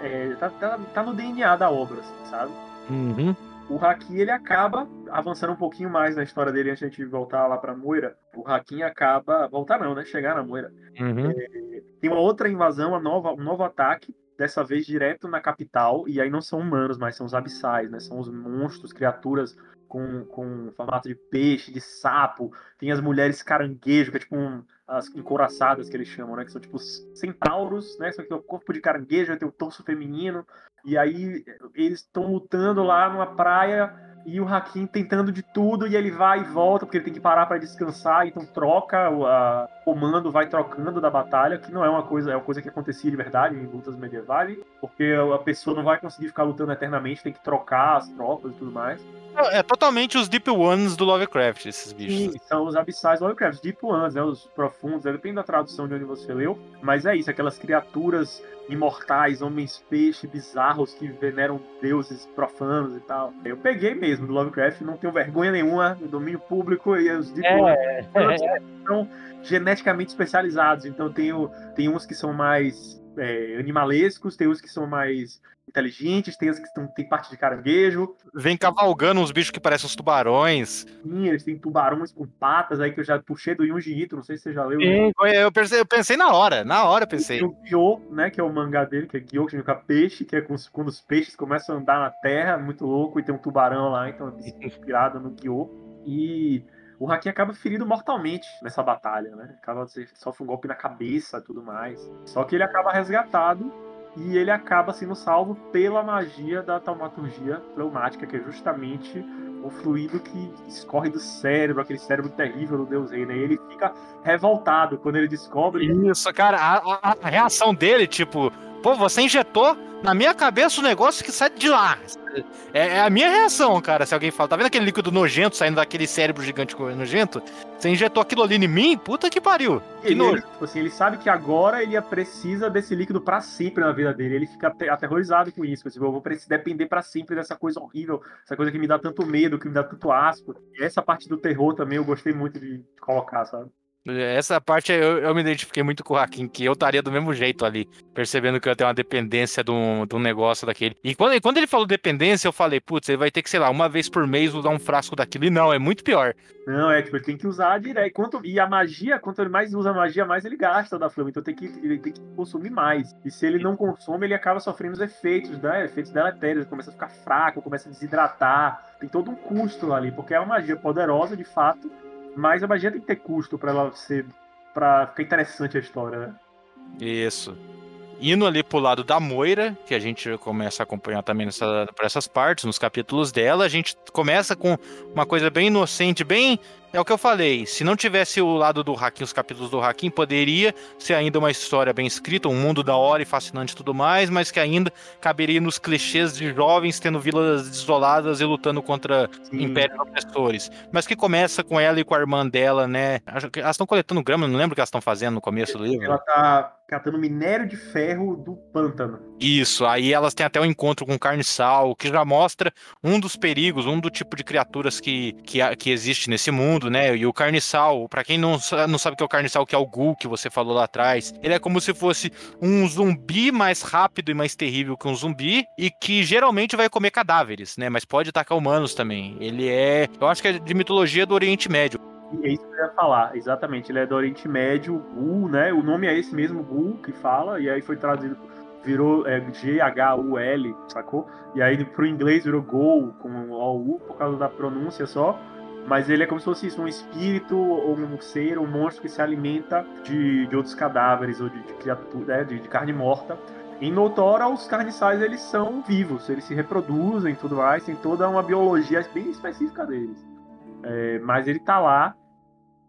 É, tá, tá, tá, no DNA da obra, assim, sabe? Uhum o Haki ele acaba avançando um pouquinho mais na história dele antes de a gente voltar lá para Moira. O Hakim acaba voltar não, né? Chegar na Moira. Uhum. É, tem uma outra invasão, uma nova, um novo ataque. Dessa vez direto na capital, e aí não são humanos, mas são os abissais, né? São os monstros, criaturas com, com formato de peixe, de sapo. Tem as mulheres caranguejo, que é tipo um, as encoraçadas que eles chamam, né? Que são tipo centauros, né? Só que é o corpo de caranguejo, tem o torso feminino. E aí eles estão lutando lá numa praia e o Hakim tentando de tudo e ele vai e volta porque ele tem que parar para descansar, então troca o a, comando, vai trocando da batalha, que não é uma coisa, é uma coisa que acontecia de verdade em lutas medievais, porque a pessoa não vai conseguir ficar lutando eternamente, tem que trocar as tropas e tudo mais. É totalmente os Deep Ones do Lovecraft, esses bichos. Sim, são os abissais do Lovecraft, Deep Ones, né, os profundos, né, depende da tradução de onde você leu, mas é isso, aquelas criaturas imortais, homens peixe bizarros que veneram deuses profanos e tal. Eu peguei mesmo do Lovecraft, não tenho vergonha nenhuma no domínio público e os Deep É, Ones são geneticamente especializados, então tem, o- tem uns que são mais é, animalescos, tem uns que são mais inteligentes, tem uns que tão, tem parte de caranguejo, Vem cavalgando uns bichos que parecem uns tubarões. sim, eles têm tubarões com patas aí que eu já puxei do Junji Ito, não sei se você já leu. Sim. Eu pensei, eu pensei na hora, na hora eu pensei. Tem o Gyo, né, que é o mangá dele, que é Gyo, que significa peixe, que é com os- quando os peixes começam a andar na terra, muito louco, e tem um tubarão lá, então é inspirado no Gyo. E o Haki acaba ferido mortalmente nessa batalha, né? Acaba sofre um golpe na cabeça e tudo mais. Só que ele acaba resgatado e ele acaba sendo salvo pela magia da taumaturgia fleumática, que é justamente o fluido que escorre do cérebro, aquele cérebro terrível do Deus Rei, né? E ele fica revoltado quando ele descobre Isso, cara, a- a reação dele, tipo, pô, você injetou na minha cabeça o negócio que sai de lá. É, é a minha reação, cara. Se alguém fala, tá vendo aquele líquido nojento saindo daquele cérebro gigante nojento? Você injetou aquilo ali em mim? Puta que pariu. Que Ele, nojo. ele, tipo assim, ele sabe que agora ele precisa desse líquido pra sempre na vida dele. Ele fica ate- aterrorizado com isso. Tipo, eu vou precisar depender pra sempre dessa coisa horrível, essa coisa que me dá tanto medo, que me dá tanto asco. E essa parte do terror também eu gostei muito de colocar, sabe? Essa parte eu, eu me identifiquei muito com o Hakim, que eu estaria do mesmo jeito ali, percebendo que eu tenho uma dependência de um, de um negócio daquele. E quando, quando ele falou dependência, eu falei, putz, ele vai ter que, sei lá, uma vez por mês usar um frasco daquilo. E não, é muito pior. Não, é, tipo, ele tem que usar direto. Quanto, e a magia, quanto ele mais usa magia, mais ele gasta da flama. Então tem que, ele tem que consumir mais. E se ele não consome, ele acaba sofrendo os efeitos, né? Efeitos deletérios. Ele começa a ficar fraco, começa a desidratar. Tem todo um custo ali, porque é uma magia poderosa, de fato. Mas a magia tem que ter custo pra ela ser. pra ficar interessante a história, né? Isso. Indo ali pro lado da Moira, que a gente começa a acompanhar também nessa, por essas partes, nos capítulos dela, a gente começa com uma coisa bem inocente, bem. É o que eu falei. Se não tivesse o lado do Hakim, os capítulos do Hakim, poderia ser ainda uma história bem escrita, um mundo da hora e fascinante e tudo mais, mas que ainda caberia nos clichês de jovens tendo vilas desoladas e lutando contra Sim. impérios opressores. Mas que começa com ela e com a irmã dela, né? Elas estão coletando grama, não lembro o que elas estão fazendo no começo do livro. Ela tá catando minério de ferro do pântano. Isso, aí elas têm até um encontro com o carniçal, que já mostra um dos perigos, um do tipo de criaturas que, que, que existe nesse mundo, né? E o carniçal, pra quem não, não sabe o que é o carniçal, que é o Ghoul que você falou lá atrás, ele é como se fosse um zumbi mais rápido e mais terrível que um zumbi, e que geralmente vai comer cadáveres, né? Mas pode atacar humanos também. Ele é, eu acho que é de mitologia do Oriente Médio. É isso que eu ia falar, exatamente. Ele é do Oriente Médio, Gul, né? O nome é esse mesmo, Gul, que fala, e aí foi traduzido, virou é, G-H-U-L, sacou? E aí pro inglês virou Gol, com O-U, por causa da pronúncia só. Mas ele é como se fosse isso, um espírito, ou um ser, um monstro que se alimenta de, de outros cadáveres, ou de, de criatura, né? de, de carne morta. Em Notora, os carniçais, eles são vivos, eles se reproduzem tudo mais, tem toda uma biologia bem específica deles. É, mas ele tá lá,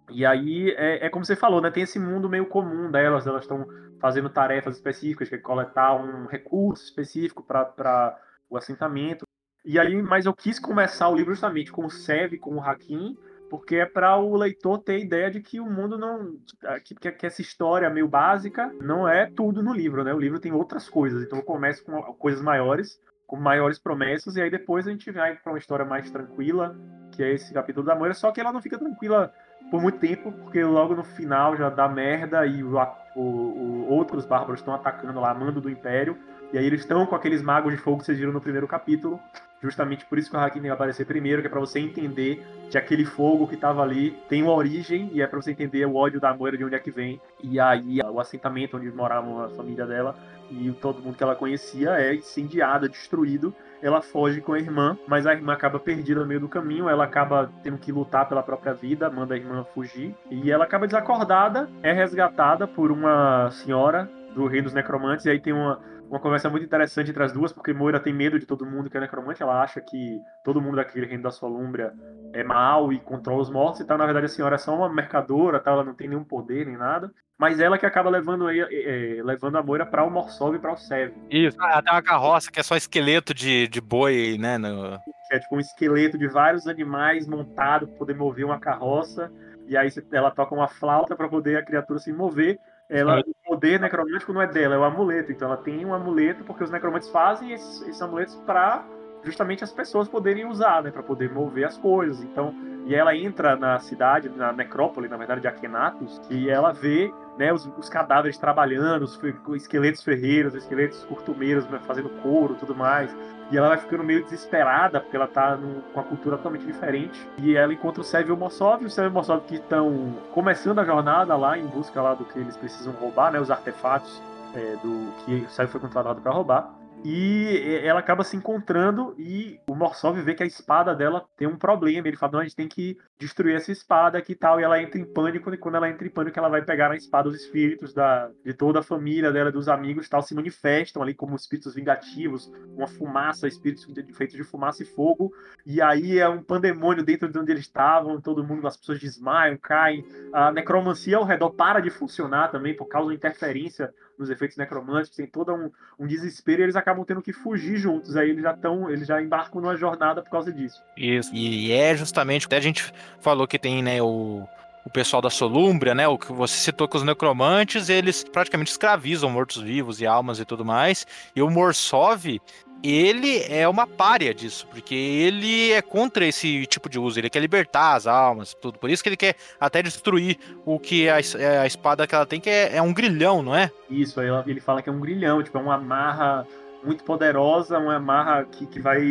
e aí é, é como você falou, né? Tem esse mundo meio comum delas, elas estão fazendo tarefas específicas, que é coletar um recurso específico para o assentamento. E aí, mas eu quis começar o livro justamente com o Sev, com o Hakim, porque é para o leitor ter a ideia de que o mundo não. Que, que, que essa história meio básica não é tudo no livro, né? O livro tem outras coisas. Então eu começo com coisas maiores, com maiores promessas, e aí depois a gente vai para uma história mais tranquila, que é esse capítulo da Moira, só que ela não fica tranquila por muito tempo, porque logo no final já dá merda e o, o, o, outros bárbaros estão atacando lá mando do Império. E aí eles estão com aqueles magos de fogo que vocês viram no primeiro capítulo. Justamente por isso que o Hakim tem que aparecer primeiro, que é pra você entender que aquele fogo que tava ali tem uma origem, e é pra você entender o ódio da Moira de onde é que vem. E aí o assentamento onde morava a família dela e todo mundo que ela conhecia é incendiado, destruído. Ela foge com a irmã, mas a irmã acaba perdida no meio do caminho, ela acaba tendo que lutar pela própria vida, manda a irmã fugir. E ela acaba desacordada, é resgatada por uma senhora do rei dos necromantes, e aí tem uma, uma conversa muito interessante entre as duas, porque Moira tem medo de todo mundo que é necromante, ela acha que todo mundo daquele reino da Solúmbria é mal e controla os mortos e tal. Na verdade, a senhora é só uma mercadora, tal, ela não tem nenhum poder nem nada. Mas ela que acaba levando, é, é, levando a Moira para o Morsov e para o Sev. Isso, ah, tem uma carroça que é só esqueleto de, de boi, né? No... Que é tipo um esqueleto de vários animais montado para poder mover uma carroça. E aí ela toca uma flauta para poder a criatura se mover. Ela, o poder necromântico não é dela, é o amuleto. Então ela tem um amuleto porque os necromantes fazem esses, esses amuletos para justamente as pessoas poderem usar, né, para poder mover as coisas. Então, e ela entra na cidade, na necrópole, na verdade, de Akenatos, e ela vê né, os, os cadáveres trabalhando, os, os, esqueletos ferreiros, os esqueletos curtumeiros né, fazendo couro tudo mais. E ela vai ficando meio desesperada, porque ela tá com uma cultura totalmente diferente. E ela encontra o Sev e o Mossov, e o Sev e o Mossov que estão começando a jornada lá em busca lá do que eles precisam roubar, né, os artefatos é, do que o Sev foi contratado para roubar. E ela acaba se encontrando e o Morsov vê que a espada dela tem um problema. Ele fala: não, a gente tem que destruir essa espada aqui e tal. E ela entra em pânico. E quando ela entra em pânico, ela vai pegar na espada os espíritos da, de toda a família dela, dos amigos tal, se manifestam ali como espíritos vingativos, uma fumaça, espíritos feitos de fumaça e fogo. E aí é um pandemônio dentro de onde eles estavam. Todo mundo, as pessoas desmaiam, caem. A necromancia ao redor para de funcionar também por causa da interferência nos efeitos necromânticos, tem todo um, um desespero e eles acabam tendo que fugir juntos. Aí eles já estão, eles já embarcam numa jornada por causa disso. Isso. E é justamente, até a gente falou que tem, né, o o pessoal da Solumbria, né? O que você citou com os necromantes, eles praticamente escravizam mortos-vivos e almas e tudo mais. E o Morsov, ele é uma párea disso, porque ele é contra esse tipo de uso, ele quer libertar as almas, tudo. Por isso que ele quer até destruir o que a, é, a espada que ela tem, que é, é um grilhão, não é? Isso, ele fala que é um grilhão, tipo, é uma amarra muito poderosa, uma amarra que, que vai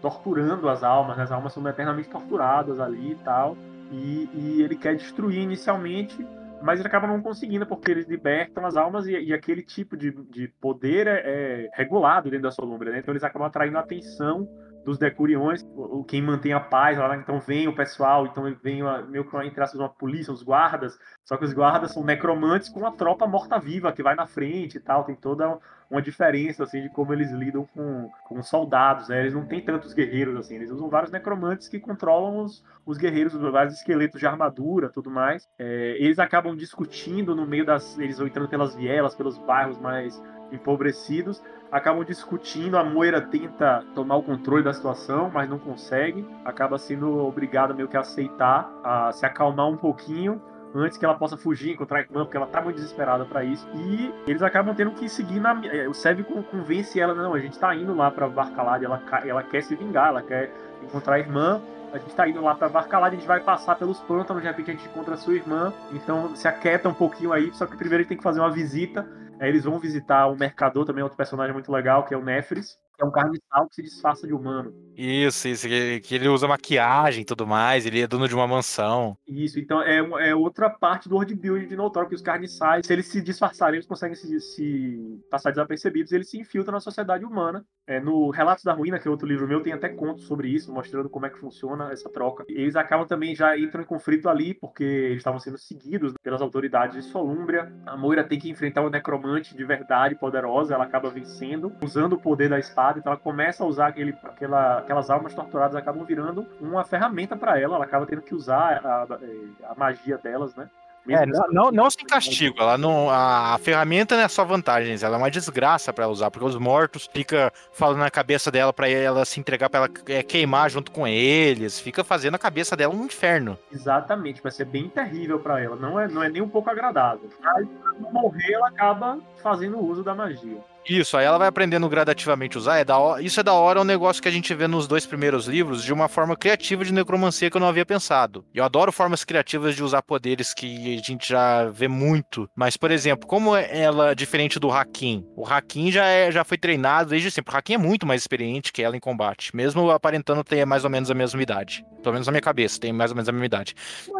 torturando as almas, as almas são eternamente torturadas ali e tal. E, e ele quer destruir inicialmente mas ele acaba não conseguindo, porque eles libertam as almas e, e aquele tipo de, de poder é, é, regulado dentro da Solumbra, né? Então eles acabam atraindo a atenção dos decuriões, quem mantém a paz lá, então vem o pessoal, então vem uma, meio que entre aspas uma polícia, os guardas, só que os guardas são necromantes com a tropa morta-viva que vai na frente e tal, tem toda uma diferença assim de como eles lidam com, com soldados, né? Eles não têm tantos guerreiros assim, eles usam vários necromantes que controlam os, os guerreiros, vários esqueletos de armadura, tudo mais. É, eles acabam discutindo no meio das, eles vão entrando pelas vielas, pelos bairros mais empobrecidos, acabam discutindo, a Moira tenta tomar o controle da situação, mas não consegue, acaba sendo obrigada meio que a aceitar, a se acalmar um pouquinho antes que ela possa fugir, encontrar a irmã, porque ela tá muito desesperada para isso. E eles acabam tendo que seguir na. É, o Sev convence ela, não, a gente tá indo lá pra Barcalade, ela, ela quer se vingar, ela quer encontrar a irmã. A gente tá indo lá pra Barcalade, a gente vai passar pelos pântanos, de repente a gente encontra a sua irmã. Então se aquieta um pouquinho aí, só que primeiro a gente tem que fazer uma visita. Aí eles vão visitar o mercador, também outro personagem muito legal, que é o Nefris é um carniçal que se disfarça de humano. Isso, isso, que, que, ele usa maquiagem e tudo mais, ele é dono de uma mansão. Isso, então é, é outra parte do world building de Notor, que os carniçais, se eles se disfarçarem, eles conseguem se, se passar desapercebidos, eles se infiltram na sociedade humana. É, no Relatos da Ruína, que é outro livro meu, tem até contos sobre isso, mostrando como é que funciona essa troca. Eles acabam também, já entram em conflito ali, porque eles estavam sendo seguidos pelas autoridades de Solúmbria. A Moira tem que enfrentar uma necromante de verdade poderosa, ela acaba vencendo, usando o poder da espada então ela começa a usar aquele, aquela, aquelas almas torturadas acabam virando uma ferramenta para ela. Ela acaba tendo que usar a, a, a magia delas, né? É, não, não, não sem castigo, ela não, a, a, ferramenta não é só vantagens, ela é uma desgraça para usar, porque os mortos fica falando na cabeça dela para ela se entregar para ela é, queimar junto com eles, fica fazendo a cabeça dela um inferno. Exatamente, vai ser bem terrível para ela, não é, não é nem um pouco agradável. Aí, pra não morrer, ela acaba fazendo uso da magia. Isso, aí ela vai aprendendo gradativamente a usar. É da hora, isso é da hora, é um negócio que a gente vê nos dois primeiros livros de uma forma criativa de necromancia que eu não havia pensado. Eu adoro formas criativas de usar poderes que a gente já vê muito. Mas, por exemplo, como ela é diferente do Hakim? O Hakim já, é, já foi treinado desde sempre. O Hakim é muito mais experiente que ela em combate, mesmo aparentando ter mais ou menos a mesma idade. Pelo menos na minha cabeça, tem mais ou menos a mesma idade.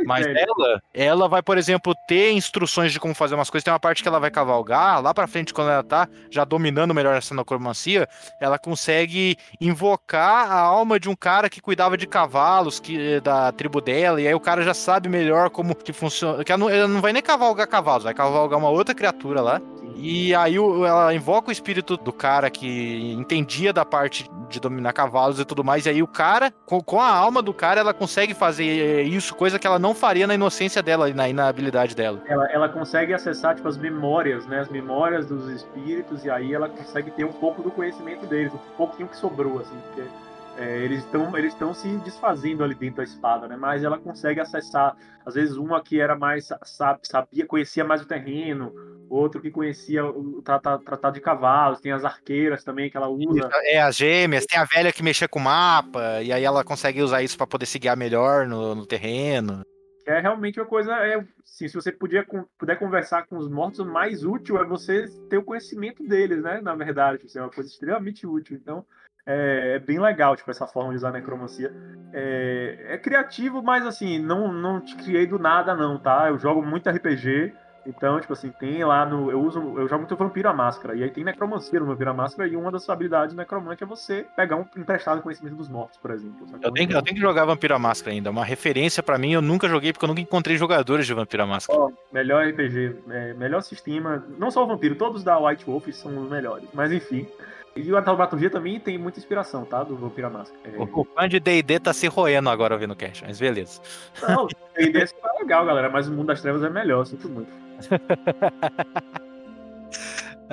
Mas, Mas ela, ela vai, por exemplo, ter instruções de como fazer umas coisas. Tem uma parte que ela vai cavalgar, lá pra frente, quando ela tá já dominando melhor essa necromancia, ela consegue invocar a alma de um cara que cuidava de cavalos que, da tribo dela, e aí o cara já sabe melhor como que funciona. Que ela não, ela não vai nem cavalgar cavalos, vai cavalgar uma outra criatura lá. E aí ela invoca o espírito do cara que entendia da parte de dominar cavalos e tudo mais. E aí o cara, com, com a alma do cara, ela consegue fazer eh, isso, coisa que ela não faria na inocência dela e na inabilidade dela. Ela, ela consegue acessar tipo, as memórias, né? As memórias dos espíritos, e aí ela consegue ter um pouco do conhecimento deles, um pouquinho que sobrou, assim, porque é, eles estão eles estão se desfazendo ali dentro da espada, né? Mas ela consegue acessar, às vezes, uma que era mais sa- sabia, conhecia mais o terreno, outro que conhecia o trata- tratado de cavalos, tem as arqueiras também que ela usa. É, as gêmeas, tem a velha que mexia com o mapa, e aí ela consegue usar isso pra poder se guiar melhor no, no terreno. É realmente uma coisa, é, assim, se você podia, puder conversar com os mortos, o mais útil é você ter o conhecimento deles, né? Na verdade, assim, é uma coisa extremamente útil. Então, é, é bem legal, tipo, essa forma de usar a necromancia. É, é criativo, mas assim, não, não te criei do nada, não, tá? Eu jogo muito RPG. Então, tipo assim, tem lá no. Eu uso. Eu jogo muito Vampiro à Máscara. E aí tem necromancia no Vampiro à Máscara. E uma das habilidades do necromante é você pegar um emprestado conhecimento dos mortos, por exemplo. Eu tenho, que- eu tenho que jogar Vampiro à Máscara ainda. Uma referência pra mim, eu nunca joguei porque eu nunca encontrei jogadores de Vampiro à Máscara. Ó, melhor RPG, é, melhor sistema. Não só o Vampiro, todos da White Wolf são os melhores. Mas enfim. E o Taumaturgia também tem muita inspiração, tá? Do Vampiro à Máscara. É, O, fã de D&D tá se roendo agora ouvindo o cast, mas beleza. Não, ideia é legal, galera, mas o Mundo das Trevas é melhor, sinto muito.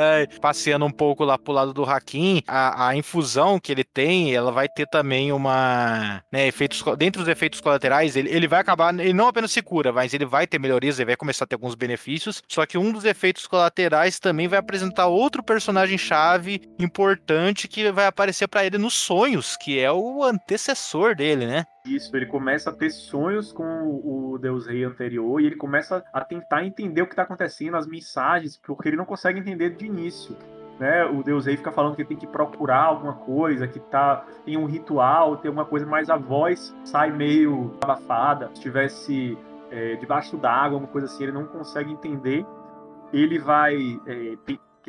É, passeando um pouco lá pro lado do Hakim, a, a infusão que ele tem, ela vai ter também uma. Né, efeitos, co- dentre os efeitos colaterais, ele, ele vai acabar. Ele não apenas se cura, mas ele vai ter melhorias, ele vai começar a ter alguns benefícios. Só que um dos efeitos colaterais também vai apresentar outro personagem-chave importante que vai aparecer pra ele nos sonhos, que é o antecessor dele, né? Isso, ele começa a ter sonhos com o Deus Rei anterior e ele começa a tentar entender o que está acontecendo, as mensagens, porque ele não consegue entender de início. Né? O Deus Rei fica falando que tem que procurar alguma coisa, que tá, tem um ritual, tem alguma coisa, mas a voz sai meio abafada. Se estivesse é, debaixo d'água, alguma coisa assim, ele não consegue entender. Ele vai. é,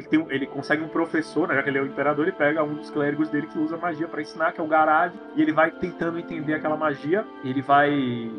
ele, tem ele consegue um professor, né, já que ele é o imperador, ele pega um dos clérigos dele que usa magia para ensinar, que é o Garad, e ele vai tentando entender aquela magia, ele vai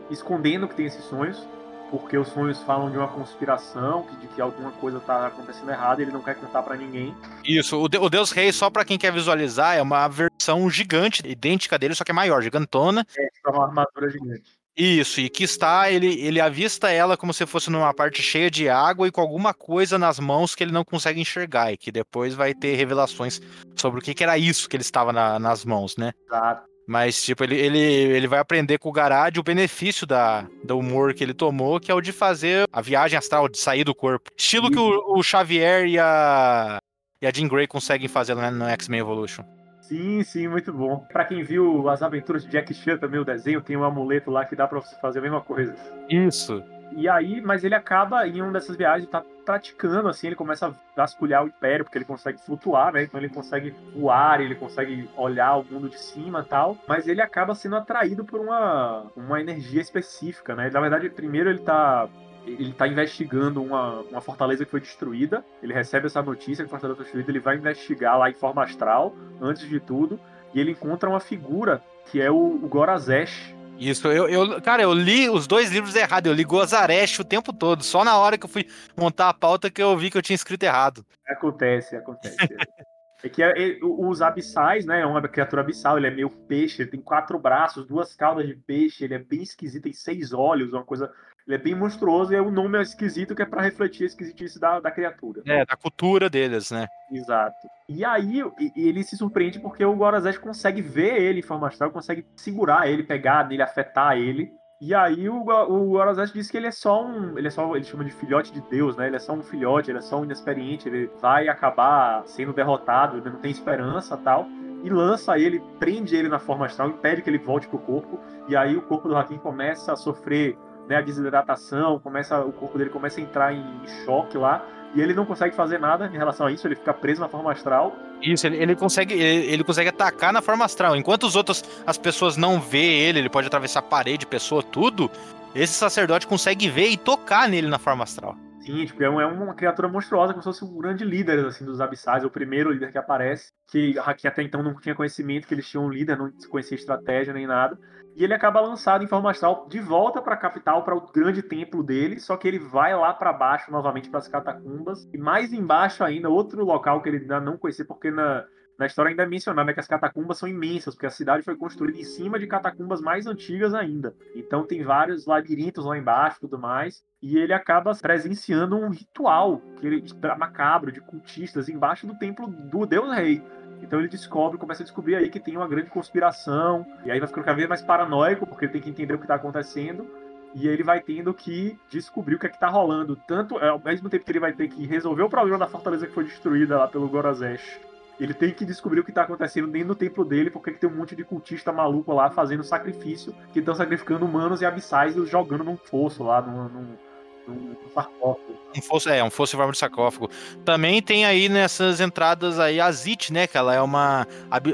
escondendo que tem esses sonhos, porque os sonhos falam de uma conspiração, de que alguma coisa tá acontecendo errada, ele não quer contar para ninguém. Isso, o, de- o Deus Rei, só pra quem quer visualizar, é uma versão gigante, idêntica dele, só que é maior, gigantona. É uma armadura gigante. Isso, e que está, ele, ele avista ela como se fosse numa parte cheia de água e com alguma coisa nas mãos que ele não consegue enxergar, e que depois vai ter revelações sobre o que, que era isso que ele estava na- nas mãos, né? Exato. Mas, tipo, ele, ele, ele vai aprender com o Garad o benefício da, do humor que ele tomou, que é o de fazer a viagem astral, de sair do corpo. Estilo que o, o Xavier e a, e a Jean Grey conseguem fazer né, no X-Men Evolution. Sim, sim, muito bom. Pra quem viu as aventuras de Jack Chan também, o desenho, tem um amuleto lá que dá pra você fazer a mesma coisa. Isso. E aí, mas ele acaba em uma dessas viagens, tá praticando, assim, ele começa a vasculhar o Império, porque ele consegue flutuar, né? Então ele consegue voar, ele consegue olhar o mundo de cima e tal. Mas ele acaba sendo atraído por uma, uma energia específica, né? Na verdade, primeiro ele tá. Ele tá investigando uma, uma fortaleza que foi destruída. Ele recebe essa notícia que a fortaleza foi destruída. Ele vai investigar lá em forma astral, antes de tudo. E ele encontra uma figura que é o, o Gorazesh, Isso, eu, eu, cara, eu li os dois livros errado, eu li Gozaresh o tempo todo, só na hora que eu fui montar a pauta que eu vi que eu tinha escrito errado. Acontece, acontece. É que é- é- os abissais, né? É uma criatura abissal, ele é meio peixe, ele tem quatro braços, duas caudas de peixe, ele é bem esquisito, tem seis olhos, uma coisa. Ele é bem monstruoso e o nome é esquisito, que é pra refletir a esquisitice da, da criatura. É, da cultura deles, né? Exato. E aí ele se surpreende porque o Gorazete consegue ver ele em forma astral, consegue segurar ele, pegar nele, afetar ele. E aí o, o Gorazete diz que ele é só um. Ele é só. Ele chama de filhote de Deus, né? Ele é só um filhote, ele é só um inexperiente, ele vai acabar sendo derrotado, ele não tem esperança tal. E lança ele, prende ele na forma astral, impede que ele volte pro corpo. E aí o corpo do Hakim começa a sofrer né, a desidratação, começa, o corpo dele começa a entrar em choque lá. E ele não consegue fazer nada em relação a isso, ele fica preso na forma astral. Isso, ele, ele consegue ele, ele consegue atacar na forma astral. Enquanto os outros, as pessoas não vê ele, ele pode atravessar parede, pessoa, tudo. Esse sacerdote consegue ver e tocar nele na forma astral. Sim, tipo, é é uma criatura monstruosa, como se fosse um grande líder, assim, dos abissais, o primeiro líder que aparece, que, que até então não tinha conhecimento que eles tinham um líder, não conhecia estratégia nem nada. E ele acaba lançado em forma astral de volta para a capital, para o grande templo dele, só que ele vai lá para baixo novamente para as catacumbas. E mais embaixo ainda, outro local que ele ainda não conhecia, porque na, na história ainda é mencionado né, que as catacumbas são imensas, porque a cidade foi construída em cima de catacumbas mais antigas ainda. Então tem vários labirintos lá embaixo e tudo mais. E ele acaba presenciando um ritual que ele, macabro de cultistas embaixo do templo do Deus Rei. Então ele descobre, começa a descobrir aí que tem uma grande conspiração, e aí vai ficando cada vez mais paranoico, porque ele tem que entender o que está acontecendo, e ele vai tendo que descobrir o que é que tá rolando. Tanto, ao mesmo tempo que ele vai ter que resolver o problema da fortaleza que foi destruída lá pelo Gorazesh, ele tem que descobrir o que tá acontecendo dentro do templo dele, porque tem um monte de cultista maluco lá fazendo sacrifício, que estão sacrificando humanos e abissais e jogando num fosso lá, num, num, num sarcófago. Um fosso, é, um fosso em forma de sarcófago. Também tem aí nessas entradas aí a Zit, né? Que ela é uma,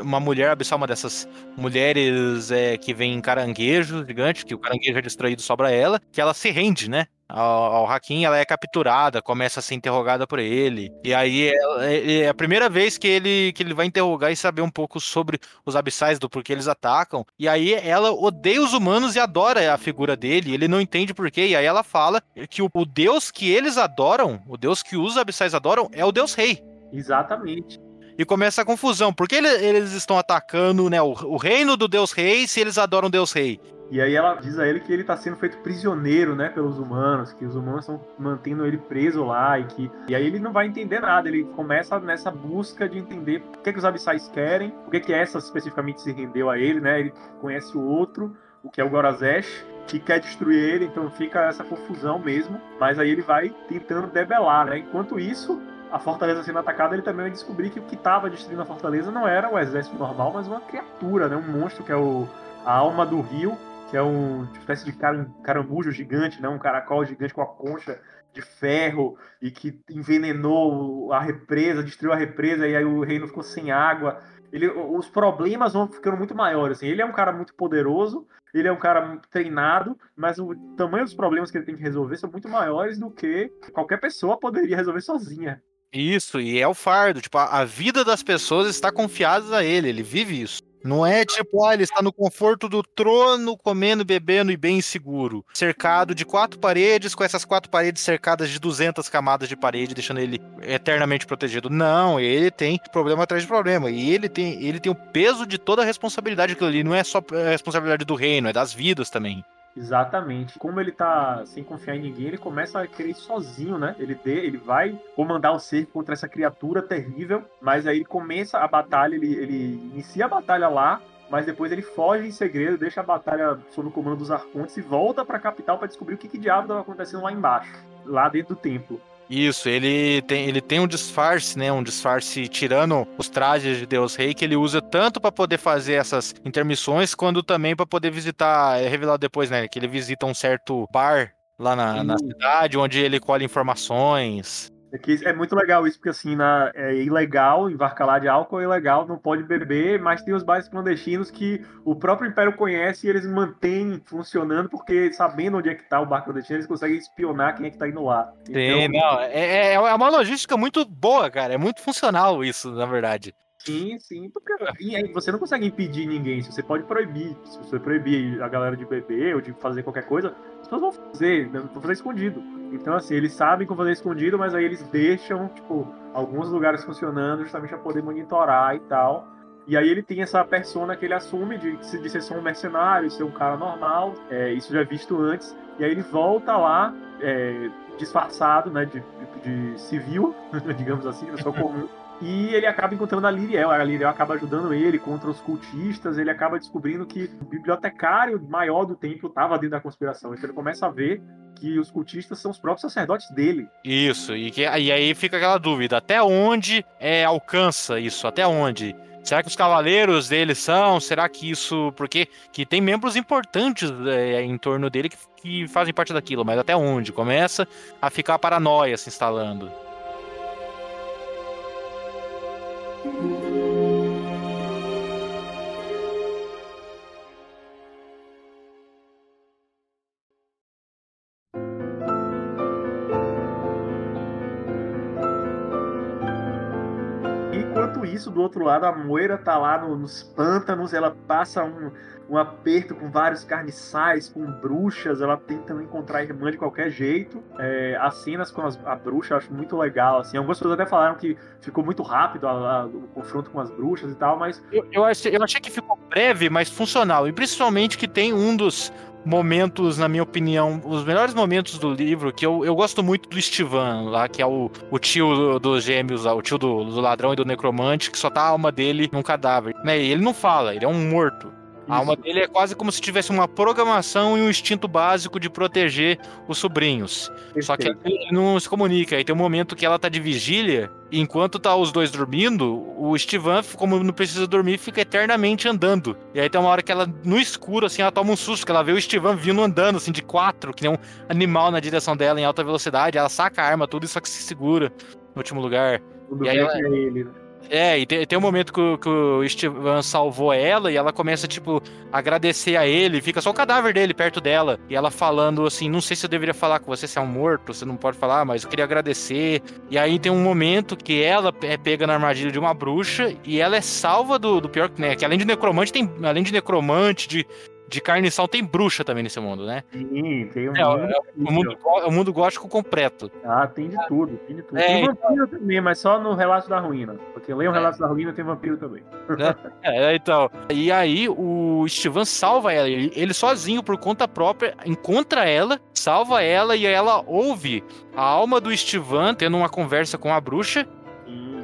uma mulher abissal, uma dessas mulheres é, que vem em caranguejo gigante, que o caranguejo é destruído, sobra ela, que ela se rende, né? Ao, Hakim, ela é capturada, começa a ser interrogada por ele. E aí é, é a primeira vez que ele, que ele vai interrogar e saber um pouco sobre os abissais, do porquê eles atacam. E aí ela odeia os humanos e adora a figura dele. Ele não entende por quê. E aí ela fala que o, o deus que eles adoram, o deus que os abissais adoram, é o deus rei. Exatamente. E começa a confusão. Por que ele- eles estão atacando né, o, o reino do deus rei se eles adoram deus rei? E aí ela diz a ele que ele tá sendo feito prisioneiro, né, pelos humanos, que os humanos estão mantendo ele preso lá e que e aí ele não vai entender nada, ele começa nessa busca de entender o que, que os abissais querem, o que que essa especificamente se rendeu a ele, né? Ele conhece o outro, o que é o Gorazesh, que quer destruir ele, então fica essa confusão mesmo, mas aí ele vai tentando debelar, né? Enquanto isso, a fortaleza sendo atacada, ele também vai descobrir que o que estava destruindo a fortaleza não era o exército normal, mas uma criatura, né? Um monstro que é o a alma do rio, que é um uma espécie de caram- carambujo gigante, né? Um caracol gigante com a concha de ferro e que envenenou a represa, destruiu a represa e aí o reino ficou sem água. Ele, os problemas vão ficando muito maiores. Assim. Ele é um cara muito poderoso, ele é um cara treinado, mas o tamanho dos problemas que ele tem que resolver são muito maiores do que qualquer pessoa poderia resolver sozinha. Isso, e é o fardo. Tipo, a, a vida das pessoas está confiada a ele, ele vive isso. Não é tipo, ah, ele está no conforto do trono, comendo, bebendo e bem seguro. Cercado de quatro paredes, com essas quatro paredes cercadas de 200 camadas de parede, deixando ele eternamente protegido. Não, ele tem problema atrás de problema. E ele tem, ele tem o peso de toda a responsabilidade daquilo ali. Não é só a responsabilidade do reino, é das vidas também. Exatamente. Como ele tá sem confiar em ninguém, ele começa a querer sozinho, né? Ele, dê, ele vai comandar o cerco contra essa criatura terrível, mas aí ele começa a batalha, ele, ele inicia a batalha lá, mas depois ele foge em segredo, deixa a batalha sob o comando dos arcontes e volta pra capital para descobrir o que, que diabo estava acontecendo lá embaixo, lá dentro do templo. Isso, ele tem, ele tem um disfarce, né? Um disfarce tirando os trajes de Deus Rei que ele usa tanto para poder fazer essas intermissões, quanto também para poder visitar, é revelado depois, né? Que ele visita um certo bar lá na, na cidade, onde ele colhe informações. É, que é muito legal isso, porque assim, na, é ilegal embarcar lá de álcool, é ilegal, não pode beber, mas tem os bares clandestinos que o próprio Império conhece e eles mantêm funcionando, porque sabendo onde é que tá o bar clandestino, eles conseguem espionar quem é que tá indo lá. Sim, Então, não, é, é uma logística muito boa, cara. É muito funcional isso, na verdade. Sim, sim, porque e aí você não consegue impedir ninguém, se você pode proibir, se você proibir a galera de beber ou de fazer qualquer coisa, as pessoas vão fazer, né? vão fazer escondido. Então, assim, eles sabem como fazer escondido, mas aí eles deixam, tipo, alguns lugares funcionando justamente para poder monitorar e tal. E aí ele tem essa persona que ele assume de, de ser só um mercenário, ser um cara normal, é, isso já é visto antes. E aí ele volta lá, é, disfarçado, né, de, de- de civil, digamos assim, pessoa comum. E ele acaba encontrando a Liriel. A Liriel acaba ajudando ele contra os cultistas. Ele acaba descobrindo que o bibliotecário maior do templo estava dentro da conspiração. Então ele começa a ver que os cultistas são os próprios sacerdotes dele. Isso, e, que, e aí fica aquela dúvida: até onde é, alcança isso? Até onde? Será que os cavaleiros deles são? Será que isso. Porque que tem membros importantes é, em torno dele que, que fazem parte daquilo, mas até onde? Começa a ficar a paranoia se instalando. Thank you. Isso, do outro lado, a Moira tá lá no- nos pântanos, ela passa um, um aperto com vários carniçais, com bruxas, ela tentando encontrar a irmã de qualquer jeito. É, as cenas com as- a bruxa eu acho muito legal, assim. Algumas pessoas até falaram que ficou muito rápido a- a- o confronto com as bruxas e tal, mas Eu, eu, achei, eu achei que ficou breve, mas funcional. E principalmente que tem um dos momentos, na minha opinião, os melhores momentos do livro, que eu, eu gosto muito do Estivan, lá, que é o, o tio do- dos gêmeos, lá, o tio do, do ladrão e do necromante, que só tá a alma dele num cadáver. Né? E ele não fala, ele é um morto. A alma dele é quase como se tivesse uma programação e um instinto básico de proteger os sobrinhos. Só que Perfeito. ele não se comunica. Aí tem um momento que ela tá de vigília, e enquanto tá os dois dormindo, o Stevan, como não precisa dormir, fica eternamente andando. E aí tem uma hora que ela, no escuro, assim, ela toma um susto, que ela vê o Stevan vindo andando, assim, de quatro, que nem um animal na direção dela em alta velocidade. Ela saca a arma, tudo, só que se segura no último lugar. Tudo E aí bem ela- que é ele, né? É, e tem, tem um momento que, que o Stevan salvou ela e ela começa, tipo, agradecer a ele. Fica só o cadáver dele perto dela. E ela falando assim: Não sei se eu deveria falar com você, se é um morto, você não pode falar, mas eu queria agradecer. E aí tem um momento que ela é pega na armadilha de uma bruxa e ela é salva do, do pior, né? Que além de necromante, tem. Além de necromante, de, de carniçal, tem bruxa também nesse mundo, né? Sim, tem um É, mundo O mundo, é o mundo gótico completo. Ah, tem de tudo, tem de tudo. É, tem vampiro também, mas só no Relato da Ruína. Porque leia o É. Relato da Ruína tem vampiro também. É, então. E aí o Stevan salva ela. Ele, ele sozinho, por conta própria, encontra ela, salva ela e ela ouve a alma do Stevan tendo uma conversa com a bruxa.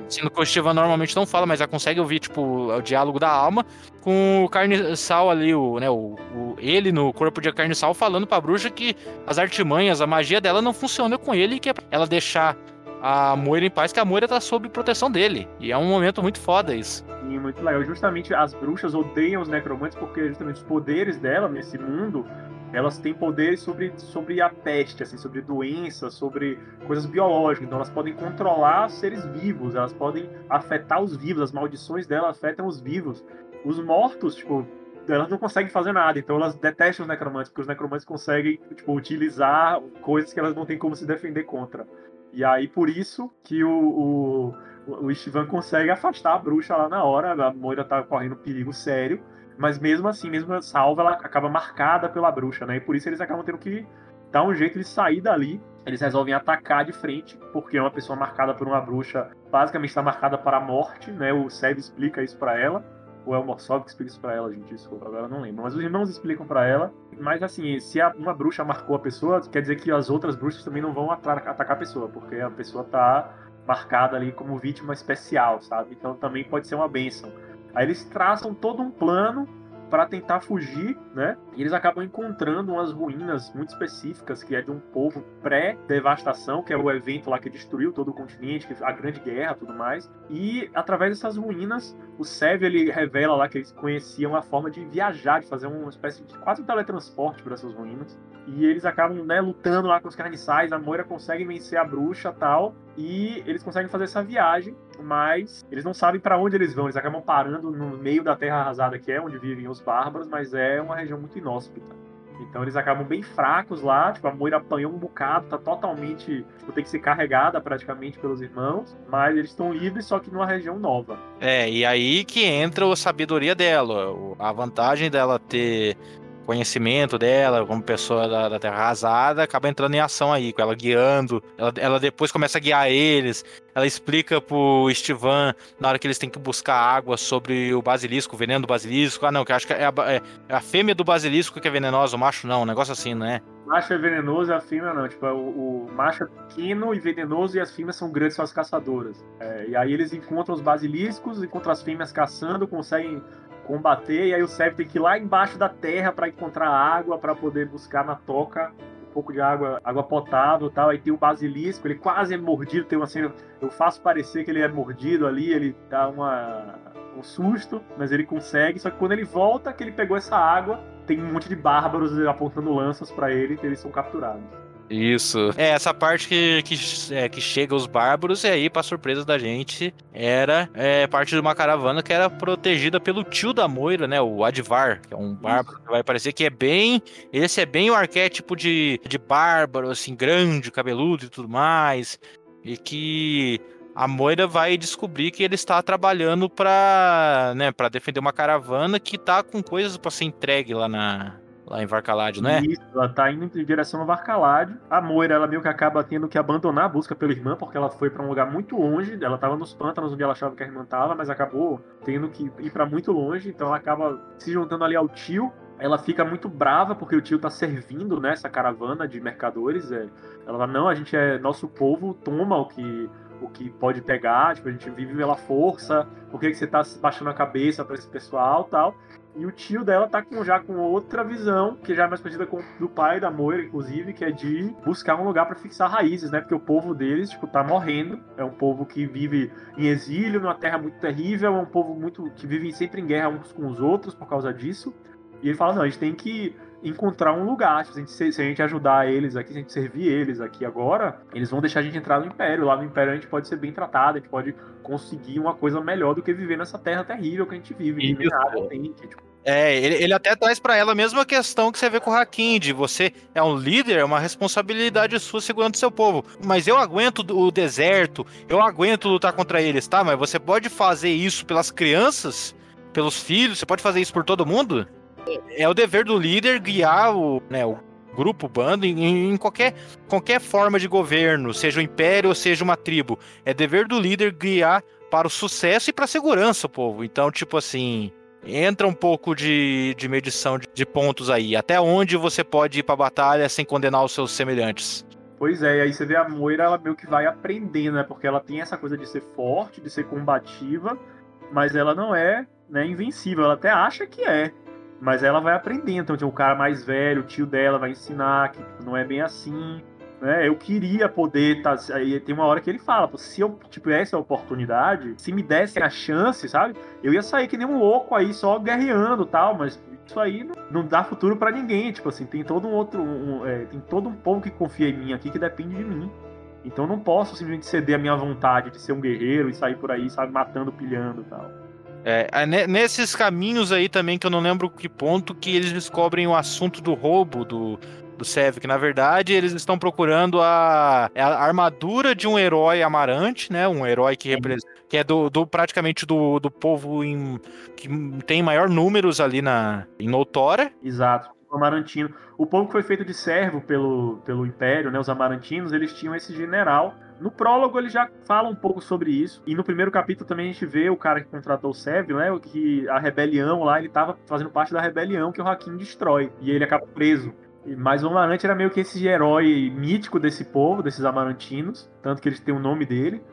Sendo que o Stevan normalmente não fala, mas ela consegue ouvir, tipo, o diálogo da alma com o carniçal ali, o, né, o, o- ele no corpo de carniçal falando pra bruxa que as artimanhas, a magia dela não funciona com ele e que é pra ela deixar a Moira em paz, que a Moira tá sob proteção dele. E é um momento muito foda isso. Sim, muito legal. Justamente as bruxas odeiam os necromantes porque justamente os poderes dela nesse mundo, elas têm poderes sobre, sobre a peste, assim, sobre doenças, sobre coisas biológicas. Então elas podem controlar seres vivos, elas podem afetar os vivos, as maldições dela afetam os vivos. Os mortos, tipo, elas não conseguem fazer nada, então elas detestam os necromantes, porque os necromantes conseguem, tipo, utilizar coisas que elas não têm como se defender contra. E aí, por isso que o, o, o Steven consegue afastar a bruxa lá na hora, a Moira tá correndo perigo sério, mas mesmo assim, mesmo salva, ela acaba marcada pela bruxa, né? E por isso eles acabam tendo que dar um jeito de sair dali. Eles resolvem atacar de frente, porque uma pessoa marcada por uma bruxa basicamente está marcada para a morte, né? O Seb explica isso para ela. Ou é o Morsov que explica isso pra ela, gente? Desculpa, agora não lembro. Mas os irmãos explicam pra ela. Mas assim, se uma bruxa marcou a pessoa, quer dizer que as outras bruxas também não vão atacar a pessoa, porque a pessoa tá marcada ali como vítima especial, sabe? Então também pode ser uma bênção. Aí eles traçam todo um plano para tentar fugir, né? E eles acabam encontrando umas ruínas muito específicas, que é de um povo pré-devastação, que é o evento lá que destruiu todo o continente, a Grande Guerra, tudo mais. E através dessas ruínas, o Sev ele revela lá que eles conheciam a forma de viajar, de fazer uma espécie de quase um teletransporte por essas ruínas. E eles acabam, né, lutando lá com os carniçais, a Moira consegue vencer a bruxa tal, e eles conseguem fazer essa viagem, mas eles não sabem para onde eles vão, eles acabam parando no meio da terra arrasada que é onde vivem os bárbaros, mas é uma região muito inóspita. Então eles acabam bem fracos lá, tipo, a Moira apanhou um bocado, tá totalmente, tipo, tem que ser carregada praticamente pelos irmãos, mas eles estão livres, só que numa região nova. É, e aí que entra a sabedoria dela, a vantagem dela ter conhecimento dela como pessoa da, da Terra Arrasada acaba entrando em ação aí, com ela guiando, ela, ela depois começa a guiar eles, ela explica pro Estivan na hora que eles têm que buscar água sobre o basilisco, o veneno do basilisco, ah não, que acho que é a, ba- é a fêmea do basilisco que é venenosa, o macho não, um negócio assim, né? macho é venenoso e a fêmea não. Tipo, o, o macho é pequeno e venenoso e as fêmeas são grandes, são as caçadoras. É, e aí eles encontram os basiliscos, encontram as fêmeas caçando, conseguem combater. E aí o Seb tem que ir lá embaixo da terra para encontrar água, para poder buscar na toca um pouco de água, água potável tal. Aí tem o basilisco, ele quase é mordido. Tem uma cena, eu faço parecer que ele é mordido ali, ele dá uma, um susto, mas ele consegue. Só que quando ele volta, que ele pegou essa água, tem um monte de bárbaros apontando lanças para ele e eles são capturados. Isso. É, essa parte que, que, é, que chega os bárbaros, e aí, pra surpresa da gente, era é, parte de uma caravana que era protegida pelo tio da Moira, né? O Advar, que é um bárbaro que vai parecer que é bem. Esse é bem o arquétipo de, de bárbaro, assim, grande, cabeludo e tudo mais. E que a Moira vai descobrir que ele está trabalhando para, né, para defender uma caravana que tá com coisas para ser entregue lá na lá em Varcalade, não é? Isso, ela tá indo em direção a Varcalade. A Moira, ela meio que acaba tendo que abandonar a busca pela irmã, porque ela foi para um lugar muito longe. Ela tava nos pântanos onde ela achava que a irmã tava, mas acabou tendo que ir para muito longe. Então ela acaba se juntando ali ao tio. Ela fica muito brava porque o tio tá servindo né, caravana de mercadores. É. Ela fala, não, a gente é nosso povo, toma o que o que pode pegar, tipo, a gente vive pela força, por que, que você tá baixando a cabeça para esse pessoal tal. E o tio dela tá com, já com outra visão, que já é mais parecida com do pai da Moira, inclusive, que é de buscar um lugar para fixar raízes, né? Porque o povo deles, tipo, tá morrendo. É um povo que vive em exílio, numa terra muito terrível, é um povo muito que vive sempre em guerra uns com os outros por causa disso. E ele fala: não, a gente tem que encontrar um lugar. Se a, gente, se a gente ajudar eles aqui, se a gente servir eles aqui agora, eles vão deixar a gente entrar no Império. Lá no Império a gente pode ser bem tratado, a gente pode conseguir uma coisa melhor do que viver nessa terra terrível que a gente vive. Que nada tem, que, tipo... É, ele, ele até traz para ela a mesma questão que você vê com o Hakim, de você é um líder, é uma responsabilidade sua segurando seu povo. Mas eu aguento o deserto, eu aguento lutar contra eles, tá? Mas você pode fazer isso pelas crianças, pelos filhos, você pode fazer isso por todo mundo? É o dever do líder guiar o, né, o grupo, o bando, em, em, qualquer, qualquer forma de governo, seja o império ou seja uma tribo. É dever do líder guiar para o sucesso e para a segurança, povo. Então, tipo assim, entra um pouco de, de medição de, de pontos aí. Até onde você pode ir para a batalha sem condenar os seus semelhantes. Pois é, e aí você vê a Moira, ela meio que vai aprendendo, né? Porque ela tem essa coisa de ser forte, de ser combativa, mas ela não é né, invencível. Ela até acha que é. Mas ela vai aprendendo. Então, tipo, o cara mais velho, o tio dela, vai ensinar que tipo, não é bem assim. Né? Eu queria poder. Tá, aí tem uma hora que ele fala: se eu tivesse a oportunidade, se me desse a chance, sabe? Eu ia sair que nem um louco aí, só guerreando tal, mas isso aí não, não dá futuro para ninguém. Tipo assim, tem todo um outro. Um, é, tem todo um povo que confia em mim aqui que depende de mim. Então não posso simplesmente ceder a minha vontade de ser um guerreiro e sair por aí, sabe, matando, pilhando e tal. É, nesses caminhos aí também, que eu não lembro que ponto, que eles descobrem o assunto do roubo do, do Sev, que na verdade eles estão procurando a, a armadura de um herói amarante, né? Um herói que representa. Que é do, do praticamente do, do povo em, que tem maior números ali na, em Noutora. Exato amarantino. O povo que foi feito de servo pelo, pelo Império, né, os amarantinos, eles tinham esse general no prólogo ele já fala um pouco sobre isso. E no primeiro capítulo também a gente vê o cara que contratou o Sev, né? Que a rebelião lá, ele tava fazendo parte da rebelião que o Hakim destrói. E ele acaba preso. Mas o Amarante era meio que esse herói mítico desse povo, desses amarantinos. Tanto que eles têm o nome dele.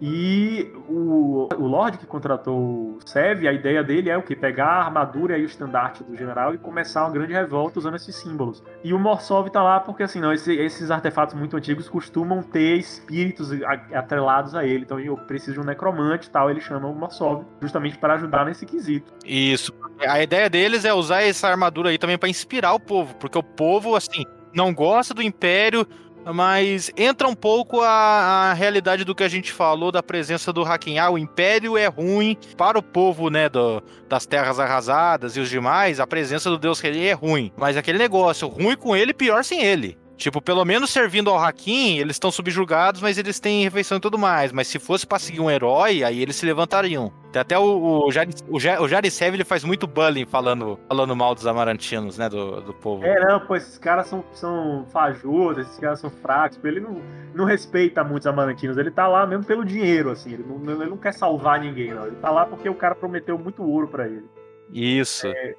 E o, o Lorde que contratou o Sev, a ideia dele é o que? Pegar a armadura e o estandarte do general e começar uma grande revolta usando esses símbolos. E o Morsov tá lá porque, assim, não, esse, esses artefatos muito antigos costumam ter espíritos atrelados a ele. Então eu preciso de um necromante e tal, ele chama o Morsov justamente para ajudar nesse quesito. Isso. A ideia deles é usar essa armadura aí também para inspirar o povo, porque o povo, assim, não gosta do Império, mas entra um pouco a, a, realidade do que a gente falou da presença do Hakim. Ah, o Império é ruim para o povo, né, do, das terras arrasadas e os demais, a presença do Deus Rei é ruim. Mas aquele negócio, ruim com ele, pior sem ele. Tipo, pelo menos servindo ao Hakim, eles estão subjugados, mas eles têm refeição e tudo mais. Mas se fosse pra seguir um herói, aí eles se levantariam. Tem até o, o, Jari, o, o Jarisev, ele faz muito bullying falando, falando mal dos amarantinos, né, do, do povo. É, não, pô, esses caras são, são fajudos, esses caras são fracos. Ele não, não respeita muitos amarantinos. Ele tá lá mesmo pelo dinheiro, assim. Ele não, ele não quer salvar ninguém, não. Ele tá lá porque o cara prometeu muito ouro para ele. Isso. É,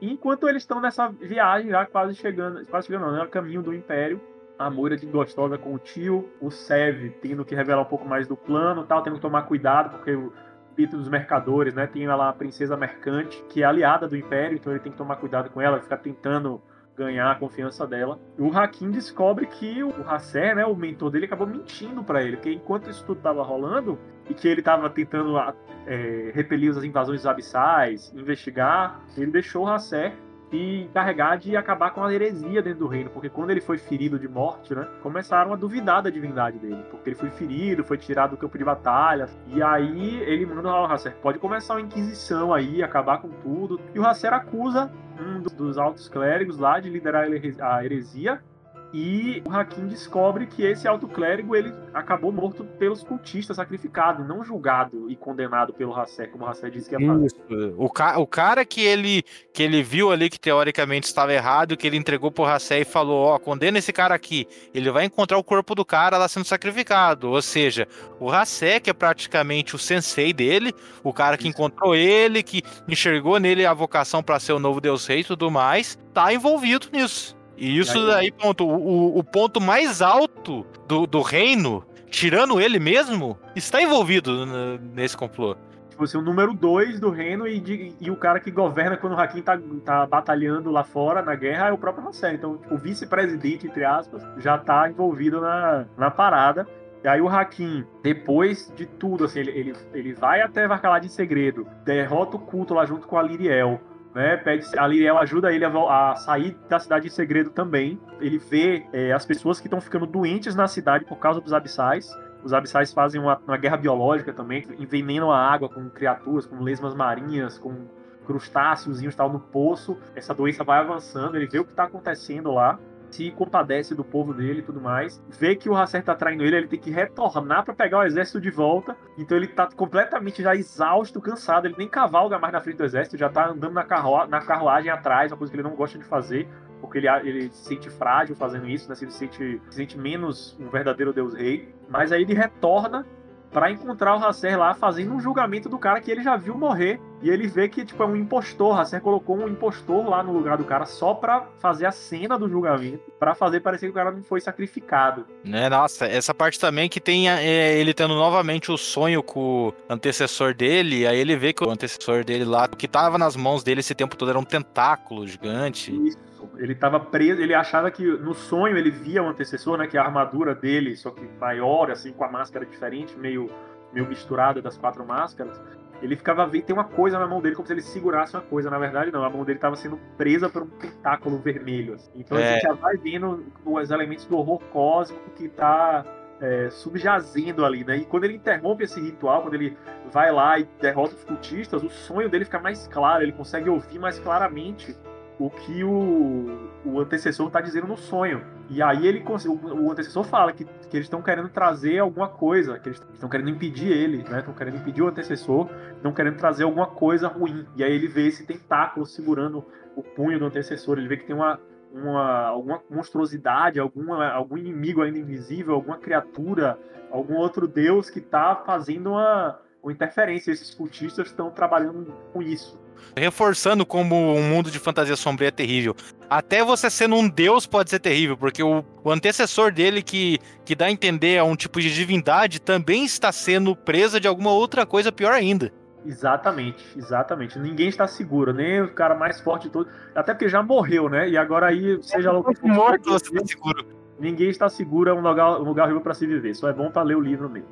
enquanto eles estão nessa viagem, já quase chegando, quase chegando, não, né? caminho do Império, a Moira de gostosa com o tio, o Sev tendo que revelar um pouco mais do plano, tal, tendo que tomar cuidado porque o Pito dos mercadores, né, tem lá a princesa mercante que é aliada do Império, então ele tem que tomar cuidado com ela, ficar tentando ganhar a confiança dela. O Hakim descobre que o Hasser, né, o mentor dele, acabou mentindo para ele, que enquanto isso tudo estava rolando e que ele estava tentando é, repelir as invasões abissais, investigar, ele deixou o Hasser e encarregar de acabar com a heresia dentro do reino, porque quando ele foi ferido de morte, né, começaram a duvidar da divindade dele, porque ele foi ferido, foi tirado do campo de batalha, e aí ele manda ao Hasser, pode começar uma inquisição aí, acabar com tudo, e o Hasser acusa um dos altos clérigos lá de liderar a heresia, E o Hakim descobre que esse alto clérigo ele acabou morto pelos cultistas, sacrificado, não julgado e condenado pelo Hassé, como o Hassé disse que ia fazer. Isso. O, ca o cara que ele, que ele viu ali que teoricamente estava errado, que ele entregou pro Hassé e falou: Ó, condena esse cara aqui. Ele vai encontrar o corpo do cara lá sendo sacrificado. Ou seja, o Hassé, que é praticamente o sensei dele, o cara que Isso. encontrou ele, que enxergou nele a vocação para ser o novo Deus Rei e tudo mais, tá envolvido nisso. E isso aí? daí, ponto, o, o- ponto mais alto do, do reino, tirando ele mesmo, está envolvido nesse complô. Tipo assim, o número 2 do reino e, de- e o cara que governa quando o Hakim tá, tá batalhando lá fora na guerra é o próprio Hassé. Então, o vice-presidente, entre aspas, já tá envolvido na, na parada. E aí o Hakim, depois de tudo, assim, ele, ele, ele vai até Varkalad em segredo, derrota o culto lá junto com a Liriel, né? Pede, a Liriel ajuda ele a, a sair da cidade em segredo também. Ele vê é, as pessoas que estão ficando doentes na cidade por causa dos abissais. Os abissais fazem uma, uma guerra biológica também, envenenam a água com criaturas, com lesmas marinhas, com crustáceos tal no poço. Essa doença vai avançando, ele vê o que está acontecendo lá, se compadece do povo dele e tudo mais. Vê que o Hasser tá traindo ele, ele tem que retornar para pegar o exército de volta. Então ele tá completamente já exausto, cansado. Ele nem cavalga mais na frente do exército, já tá andando na, carro na carruagem atrás, uma coisa que ele não gosta de fazer. Porque ele, ele se sente frágil fazendo isso, né? Ele se sente, se sente menos um verdadeiro Deus Rei. Mas aí ele retorna para encontrar o Hasser lá fazendo um julgamento do cara que ele já viu morrer. E ele vê que tipo, é um impostor. Hasser colocou um impostor lá no lugar do cara só pra fazer a cena do julgamento, para fazer parecer que o cara não foi sacrificado. Né, nossa, essa parte também que tem é, ele tendo novamente o sonho com o antecessor dele, aí ele vê que o antecessor dele lá, o que tava nas mãos dele esse tempo todo era um tentáculo gigante. Isso. Ele tava preso, ele achava que no sonho ele via o antecessor, né? Que a armadura dele, só que maior, assim, com a máscara diferente, meio, meio misturada das quatro máscaras. Ele ficava vendo, tem uma coisa na mão dele, como se ele segurasse uma coisa. Na verdade, não. A mão dele estava sendo presa por um tentáculo vermelho. assim. Então a É. gente já vai vendo os elementos do horror cósmico que tá é, subjazendo ali, né? E quando ele interrompe esse ritual, quando ele vai lá e derrota os cultistas, o sonho dele fica mais claro, ele consegue ouvir mais claramente o que o, o antecessor está dizendo no sonho. E aí ele o, o antecessor fala que, que eles estão querendo trazer alguma coisa, que eles estão querendo impedir ele, né? Estão querendo impedir o antecessor, estão querendo trazer alguma coisa ruim. E aí ele vê esse tentáculo segurando o punho do antecessor, ele vê que tem uma, uma alguma monstruosidade, alguma, algum inimigo ainda invisível, alguma criatura, algum outro deus que está fazendo uma, uma interferência. Esses cultistas estão trabalhando com isso. Reforçando como um mundo de fantasia sombria é terrível. Até você sendo um deus pode ser terrível, porque o, o antecessor dele que, que dá a entender a um tipo de divindade também está sendo presa de alguma outra coisa pior ainda. Exatamente, exatamente. Ninguém está seguro, nem o cara mais forte de todos. Até porque já morreu, né? E agora aí, seja lá o que for, Morto, você tá seguro. ninguém está seguro, é um lugar, um lugar horrível para se viver. Só é bom para ler o livro mesmo.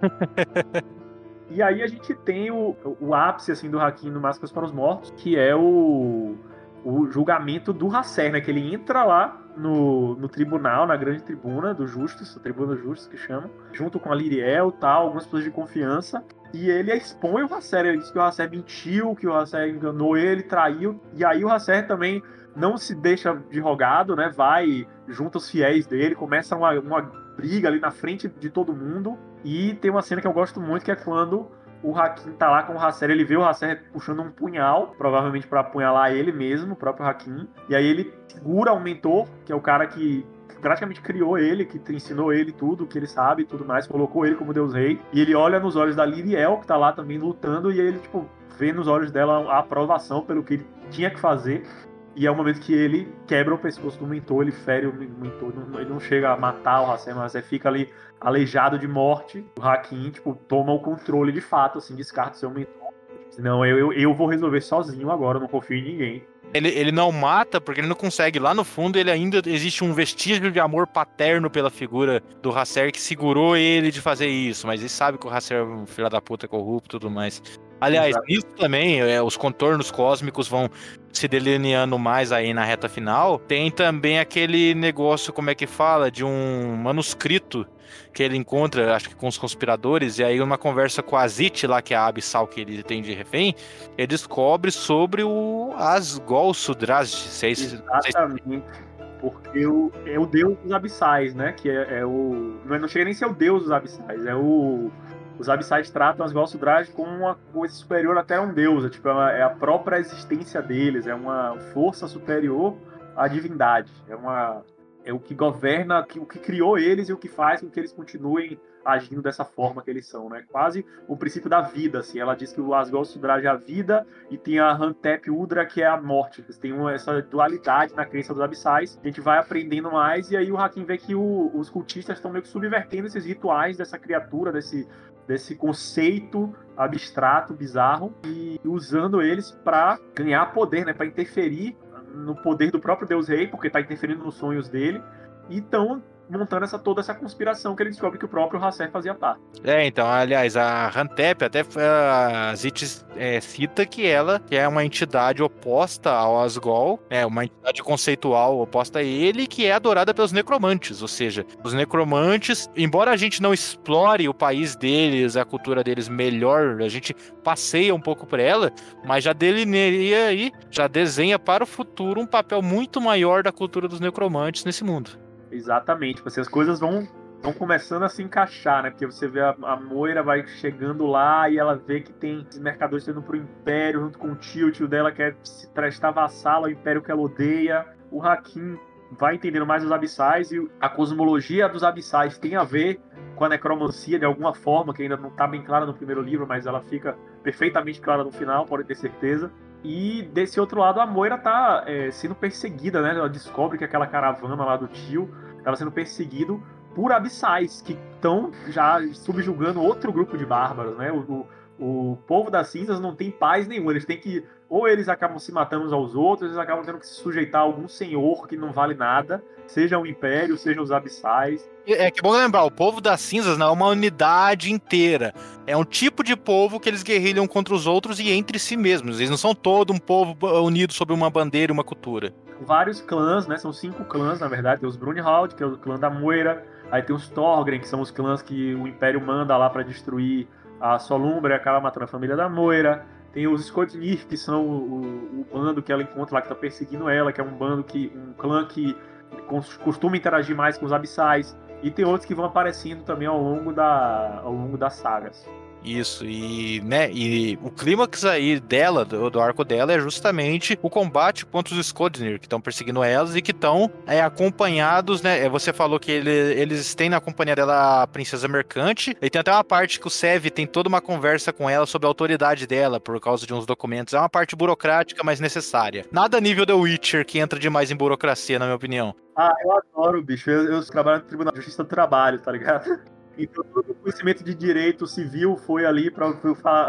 e aí a gente tem o, o ápice assim do Hakim no Máscaras para os Mortos, que é o, o julgamento do Hasser, né? Que ele entra lá no, no tribunal, na grande tribuna do Justus, a tribuna do Justus que chama, junto com a Liriel tal, algumas pessoas de confiança. E ele expõe o Hasser, ele diz que o Hasser mentiu, que o Hasser enganou ele, traiu. E aí o Hasser também não se deixa de rogado, né? Vai junto aos fiéis dele, começa uma, uma briga ali na frente de todo mundo. E tem uma cena que eu gosto muito, que é quando o Hakim tá lá com o Hasser, ele vê o Hasser puxando um punhal, provavelmente para apunhalar ele mesmo, o próprio Hakim. E aí ele segura o mentor, que é o cara que praticamente criou ele, que ensinou ele tudo, que ele sabe tudo mais, colocou ele como Deus Rei. E ele olha nos olhos da Liriel, que tá lá também lutando, e ele, tipo, vê nos olhos dela a aprovação pelo que ele tinha que fazer. E é o momento que ele quebra o pescoço do mentor, ele fere o mentor, não- ele não chega a matar o Hasser, mas fica ali aleijado de morte. O Hakim, tipo, toma o controle de fato, assim, descarta o seu mentor. Não, eu, eu, eu vou resolver sozinho agora, eu não confio em ninguém. Ele, ele não mata porque ele não consegue. Lá no fundo, ele ainda existe um vestígio de amor paterno pela figura do Hasser que segurou ele de fazer isso. Mas ele sabe que o Hasser é um filho da puta corrupto e tudo mais. Aliás, Exato. isso também, é, os contornos cósmicos vão se delineando mais aí na reta final. Tem também aquele negócio, como é que fala, de um manuscrito que ele encontra, acho que com os conspiradores, e aí uma conversa com a Zit lá, que é a Abissal que ele tem de refém, ele descobre sobre o Asgol Sudrazd. Se é Exatamente. Porque o, é o deus dos abissais, né? Que é, é o. Não, é, não chega nem a ser o deus dos abissais, é o. Os abissais tratam as Valsudrage como uma coisa superior até a um deus. É, tipo, é, é a própria existência deles, é uma força superior à divindade. É uma. É o que governa, o que criou eles e o que faz com que eles continuem agindo dessa forma que eles são, né? Quase o princípio da vida, assim. Ela diz que o Asgol é a vida e tem a Hantep Udra que é a morte. Eles têm essa dualidade na crença dos abissais. A gente vai aprendendo mais e aí o Hakim vê que o- os cultistas estão meio que subvertendo esses rituais dessa criatura, desse, desse conceito abstrato, bizarro e usando eles para ganhar poder, né? Para interferir no poder do próprio Deus Rei, porque tá interferindo nos sonhos dele. E estão montando essa, toda essa conspiração que ele descobre que o próprio Hasser fazia parte. É, então, aliás, a Hantep até a Zit é, cita que ela que é uma entidade oposta ao Asgol, é uma entidade conceitual oposta a ele, que é adorada pelos necromantes, ou seja, os necromantes, embora a gente não explore o país deles, a cultura deles melhor, a gente passeia um pouco por ela, mas já delineia aí, já desenha para o futuro um papel muito maior da cultura dos necromantes nesse mundo. Exatamente, tipo assim, as coisas vão, vão começando a se encaixar, né? Porque você vê a, a Moira vai chegando lá e ela vê que tem os mercadores indo pro Império junto com o tio, o tio dela quer se prestar vassalo ao Império que ela odeia. O Hakim vai entendendo mais os abissais e a cosmologia dos abissais tem a ver com a necromancia de alguma forma, que ainda não tá bem clara no primeiro livro, mas ela fica perfeitamente clara no final, pode ter certeza. E desse outro lado, a Moira tá é, sendo perseguida, né? Ela descobre que aquela caravana lá do tio estava sendo perseguido por abissais, que estão já subjugando outro grupo de bárbaros, né? O, o, o povo das cinzas não tem paz nenhuma, eles têm que. Ou eles acabam se matando uns aos outros, eles acabam tendo que se sujeitar a algum senhor que não vale nada, seja o Império, seja os abissais. É que bom lembrar, o povo das cinzas não é uma unidade inteira. É um tipo de povo que eles guerrilham contra os outros e entre si mesmos. Eles não são todo um povo unido sob uma bandeira e uma cultura. Vários clãs, né? São cinco clãs, na verdade. Tem os Brunhald, que é o clã da Moira. Aí tem os Thorgren, que são os clãs que o Império manda lá para destruir a Solumbra e acaba matando a família da Moira. Tem os Skodnir, que são o, o, o bando que ela encontra lá, que tá perseguindo ela, que é um bando que. um clã que cos- costuma interagir mais com os abissais. E tem outros que vão aparecendo também ao longo, da, ao longo das sagas. Isso, e, né, e o clímax aí dela, do, do arco dela, é justamente o combate contra os Skodnir, que estão perseguindo elas e que estão é, acompanhados, né? é, Você falou que ele- eles têm na companhia dela a princesa mercante, e tem até uma parte que o Sev tem toda uma conversa com ela sobre a autoridade dela, por causa de uns documentos. É uma parte burocrática, mas necessária. Nada nível The Witcher, que entra demais em burocracia, na minha opinião. Ah, eu adoro, bicho. Eu, eu trabalho no Tribunal de Justiça do Trabalho, tá ligado? Então, todo o conhecimento de direito civil foi ali para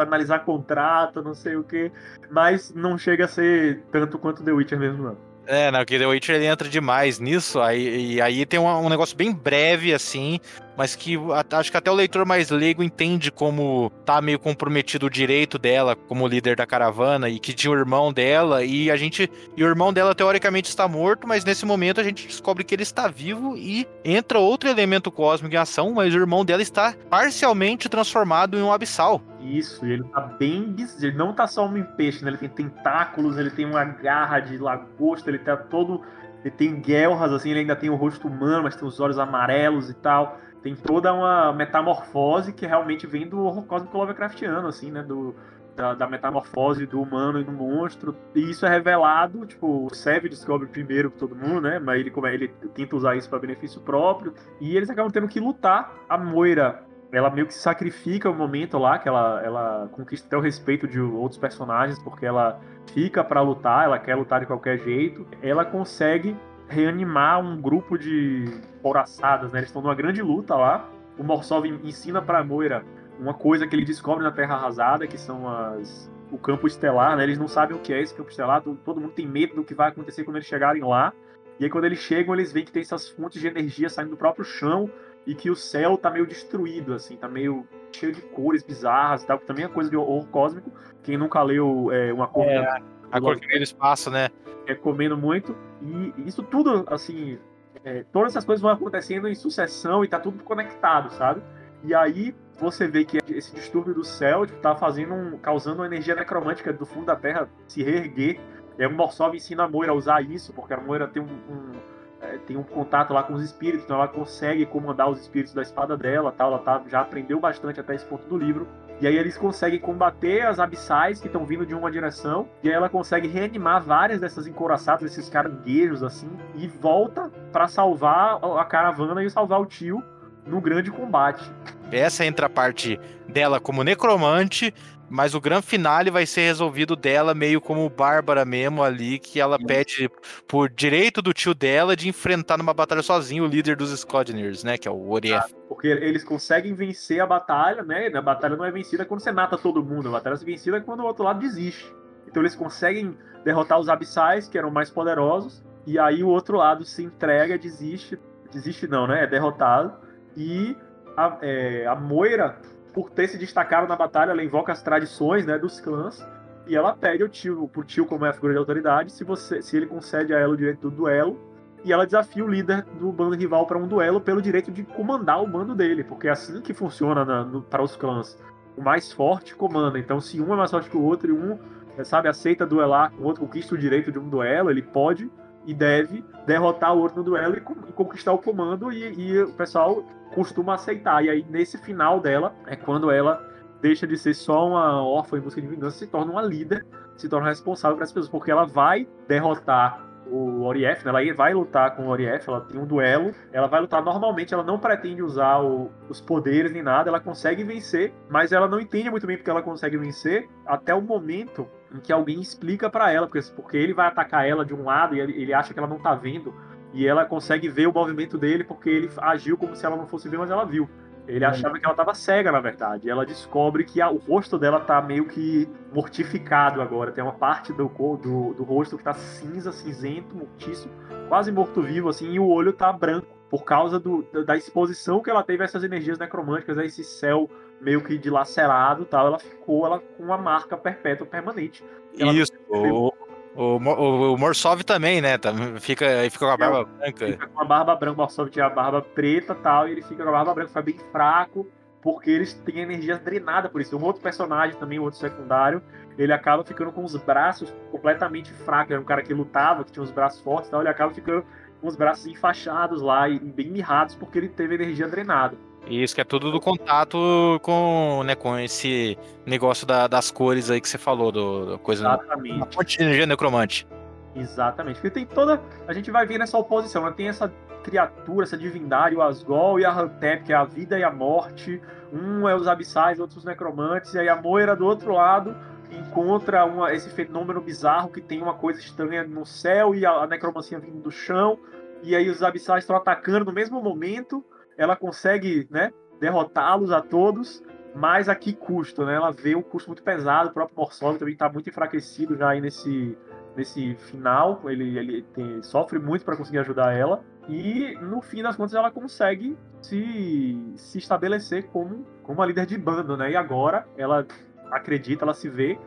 analisar contrato, não sei o quê. Mas não chega a ser tanto quanto The Witcher mesmo, não. É, não, que The Witcher ele entra demais nisso, aí, e aí tem um, um negócio bem breve, assim, mas que a- acho que até o leitor mais leigo entende como tá meio comprometido o direito dela como líder da caravana, e que tinha o irmão dela, e a gente. E o irmão dela teoricamente está morto, mas nesse momento a gente descobre que ele está vivo e entra outro elemento cósmico em ação, mas o irmão dela está parcialmente transformado em um abissal. Isso, ele tá bem bizarro. Ele não tá só um peixe, né? Ele tem tentáculos, ele tem uma garra de lagosta, ele tá todo. Ele tem guelras, assim, ele ainda tem o rosto humano, mas tem os olhos amarelos e tal. Tem toda uma metamorfose que realmente vem do horror cósmico Lovecraftiano, assim, né? Do, da, da metamorfose do humano e do monstro. E isso é revelado, tipo, o Sev descobre primeiro todo mundo, né? Mas ele, como é, ele tenta usar isso para benefício próprio. E eles acabam tendo que lutar. A Moira ela meio que sacrifica o momento lá, que ela, ela conquista até o respeito de outros personagens, porque ela fica pra lutar, ela quer lutar de qualquer jeito. Ela consegue reanimar um grupo de couraçadas, né? Eles estão numa grande luta lá. O Morsov ensina pra Moira uma coisa que ele descobre na Terra Arrasada, que são as o campo estelar, né? Eles não sabem o que é esse campo estelar, todo mundo tem medo do que vai acontecer quando eles chegarem lá. E aí quando eles chegam, eles veem que tem essas fontes de energia saindo do próprio chão e que o céu tá meio destruído, assim, tá meio cheio de cores bizarras e tal, que também é coisa de horror cósmico. Quem nunca leu é, uma cor É, A cor que eles passam, né? recomendo muito. E isso tudo, assim, é, todas essas coisas vão acontecendo em sucessão e tá tudo conectado, sabe? E aí você vê que esse distúrbio do céu tipo, tá fazendo um, causando uma energia necromântica do fundo da Terra se reerguer. E aí o Morsov ensina a Moira a usar isso, porque a Moira tem um, um- é, tem um contato lá com os espíritos, então ela consegue comandar os espíritos da espada dela, tal. Ela tá, já aprendeu bastante até esse ponto do livro. E aí eles conseguem combater as abissais que estão vindo de uma direção. E aí ela consegue reanimar várias dessas encoraçadas, esses caranguejos assim, e volta para salvar a caravana e salvar o tio no grande combate. Essa entra a parte dela como necromante, mas o grande finale vai ser resolvido dela meio como Bárbara mesmo ali, que ela pede por direito do tio dela de enfrentar numa batalha sozinho o líder dos Scodners, né? Que é o Orief. Ah, porque eles conseguem vencer a batalha, né? A batalha não é vencida quando você mata todo mundo, a batalha é vencida quando o outro lado desiste. Então eles conseguem derrotar os abissais, que eram mais poderosos, e aí o outro lado se entrega, desiste. Desiste não, né? É derrotado. E a, é, a Moira por ter se destacado na batalha, ela invoca as tradições né, dos clãs e ela pede ao tio, pro tio, como é a figura de autoridade, se, você, se ele concede a ela o direito do duelo. E ela desafia o líder do bando rival para um duelo pelo direito de comandar o bando dele, porque é assim que funciona para os clãs. O mais forte comanda. Então, se um é mais forte que o outro e um, sabe, aceita duelar, o outro conquista o direito de um duelo, ele pode e deve derrotar o outro no duelo e, e conquistar o comando. E, e, o pessoal costuma aceitar. E aí, nesse final dela, é quando ela deixa de ser só uma órfã em busca de vingança, se torna uma líder, se torna responsável para as pessoas, porque ela vai derrotar o Orief, né? ela vai lutar com o Orief, ela tem um duelo, ela vai lutar normalmente, ela não pretende usar o, os poderes nem nada, ela consegue vencer, mas ela não entende muito bem porque ela consegue vencer até o momento em que alguém explica para ela, porque, porque ele vai atacar ela de um lado e ele, ele acha que ela não tá vendo e ela consegue ver o movimento dele porque ele agiu como se ela não fosse ver, mas ela viu. Ele uhum. achava que ela estava cega, na verdade. E ela descobre que a, o rosto dela tá meio que mortificado agora. Tem uma parte do, do, do rosto que tá cinza, cinzento, mortíssimo, quase morto-vivo, assim, e o olho tá branco. Por causa do, da exposição que ela teve a essas energias necromânticas, a esse céu meio que dilacerado tal, ela ficou ela, com uma marca perpétua permanente. Isso, o, o, o, o Morsov também, né? Tá, fica, fica com a barba branca. Fica com a barba branca, o Morsov tinha a barba preta tal, e ele fica com a barba branca, fica bem fraco, porque eles têm energia drenada por isso. Um outro personagem também, um outro secundário, ele acaba ficando com os braços completamente fracos. Era um cara que lutava, que tinha os braços fortes e tal, ele acaba ficando com os braços enfaixados lá e bem mirrados porque ele teve energia drenada. Isso que é tudo do contato com, né, com esse negócio da, das cores aí que você falou, do, do coisa Exatamente. A fonte de energia necromante. Exatamente. Porque tem toda. A gente vai ver nessa oposição, né? Tem essa criatura, essa divindade, o Asgol e a Hantep, que é a vida e a morte. Um é os abissais, outros os necromantes, e aí a Moira do outro lado encontra uma, esse fenômeno bizarro que tem uma coisa estranha no céu e a, a necromancia vindo do chão. E aí os abissais estão atacando no mesmo momento ela consegue, né, derrotá-los a todos, mas a que custo, né? Ela vê um custo muito pesado, o próprio Morsov também está muito enfraquecido já aí nesse, nesse final, ele, ele tem, sofre muito para conseguir ajudar ela, e no fim das contas ela consegue se, se estabelecer como, como uma líder de bando, né? E agora ela acredita, ela se vê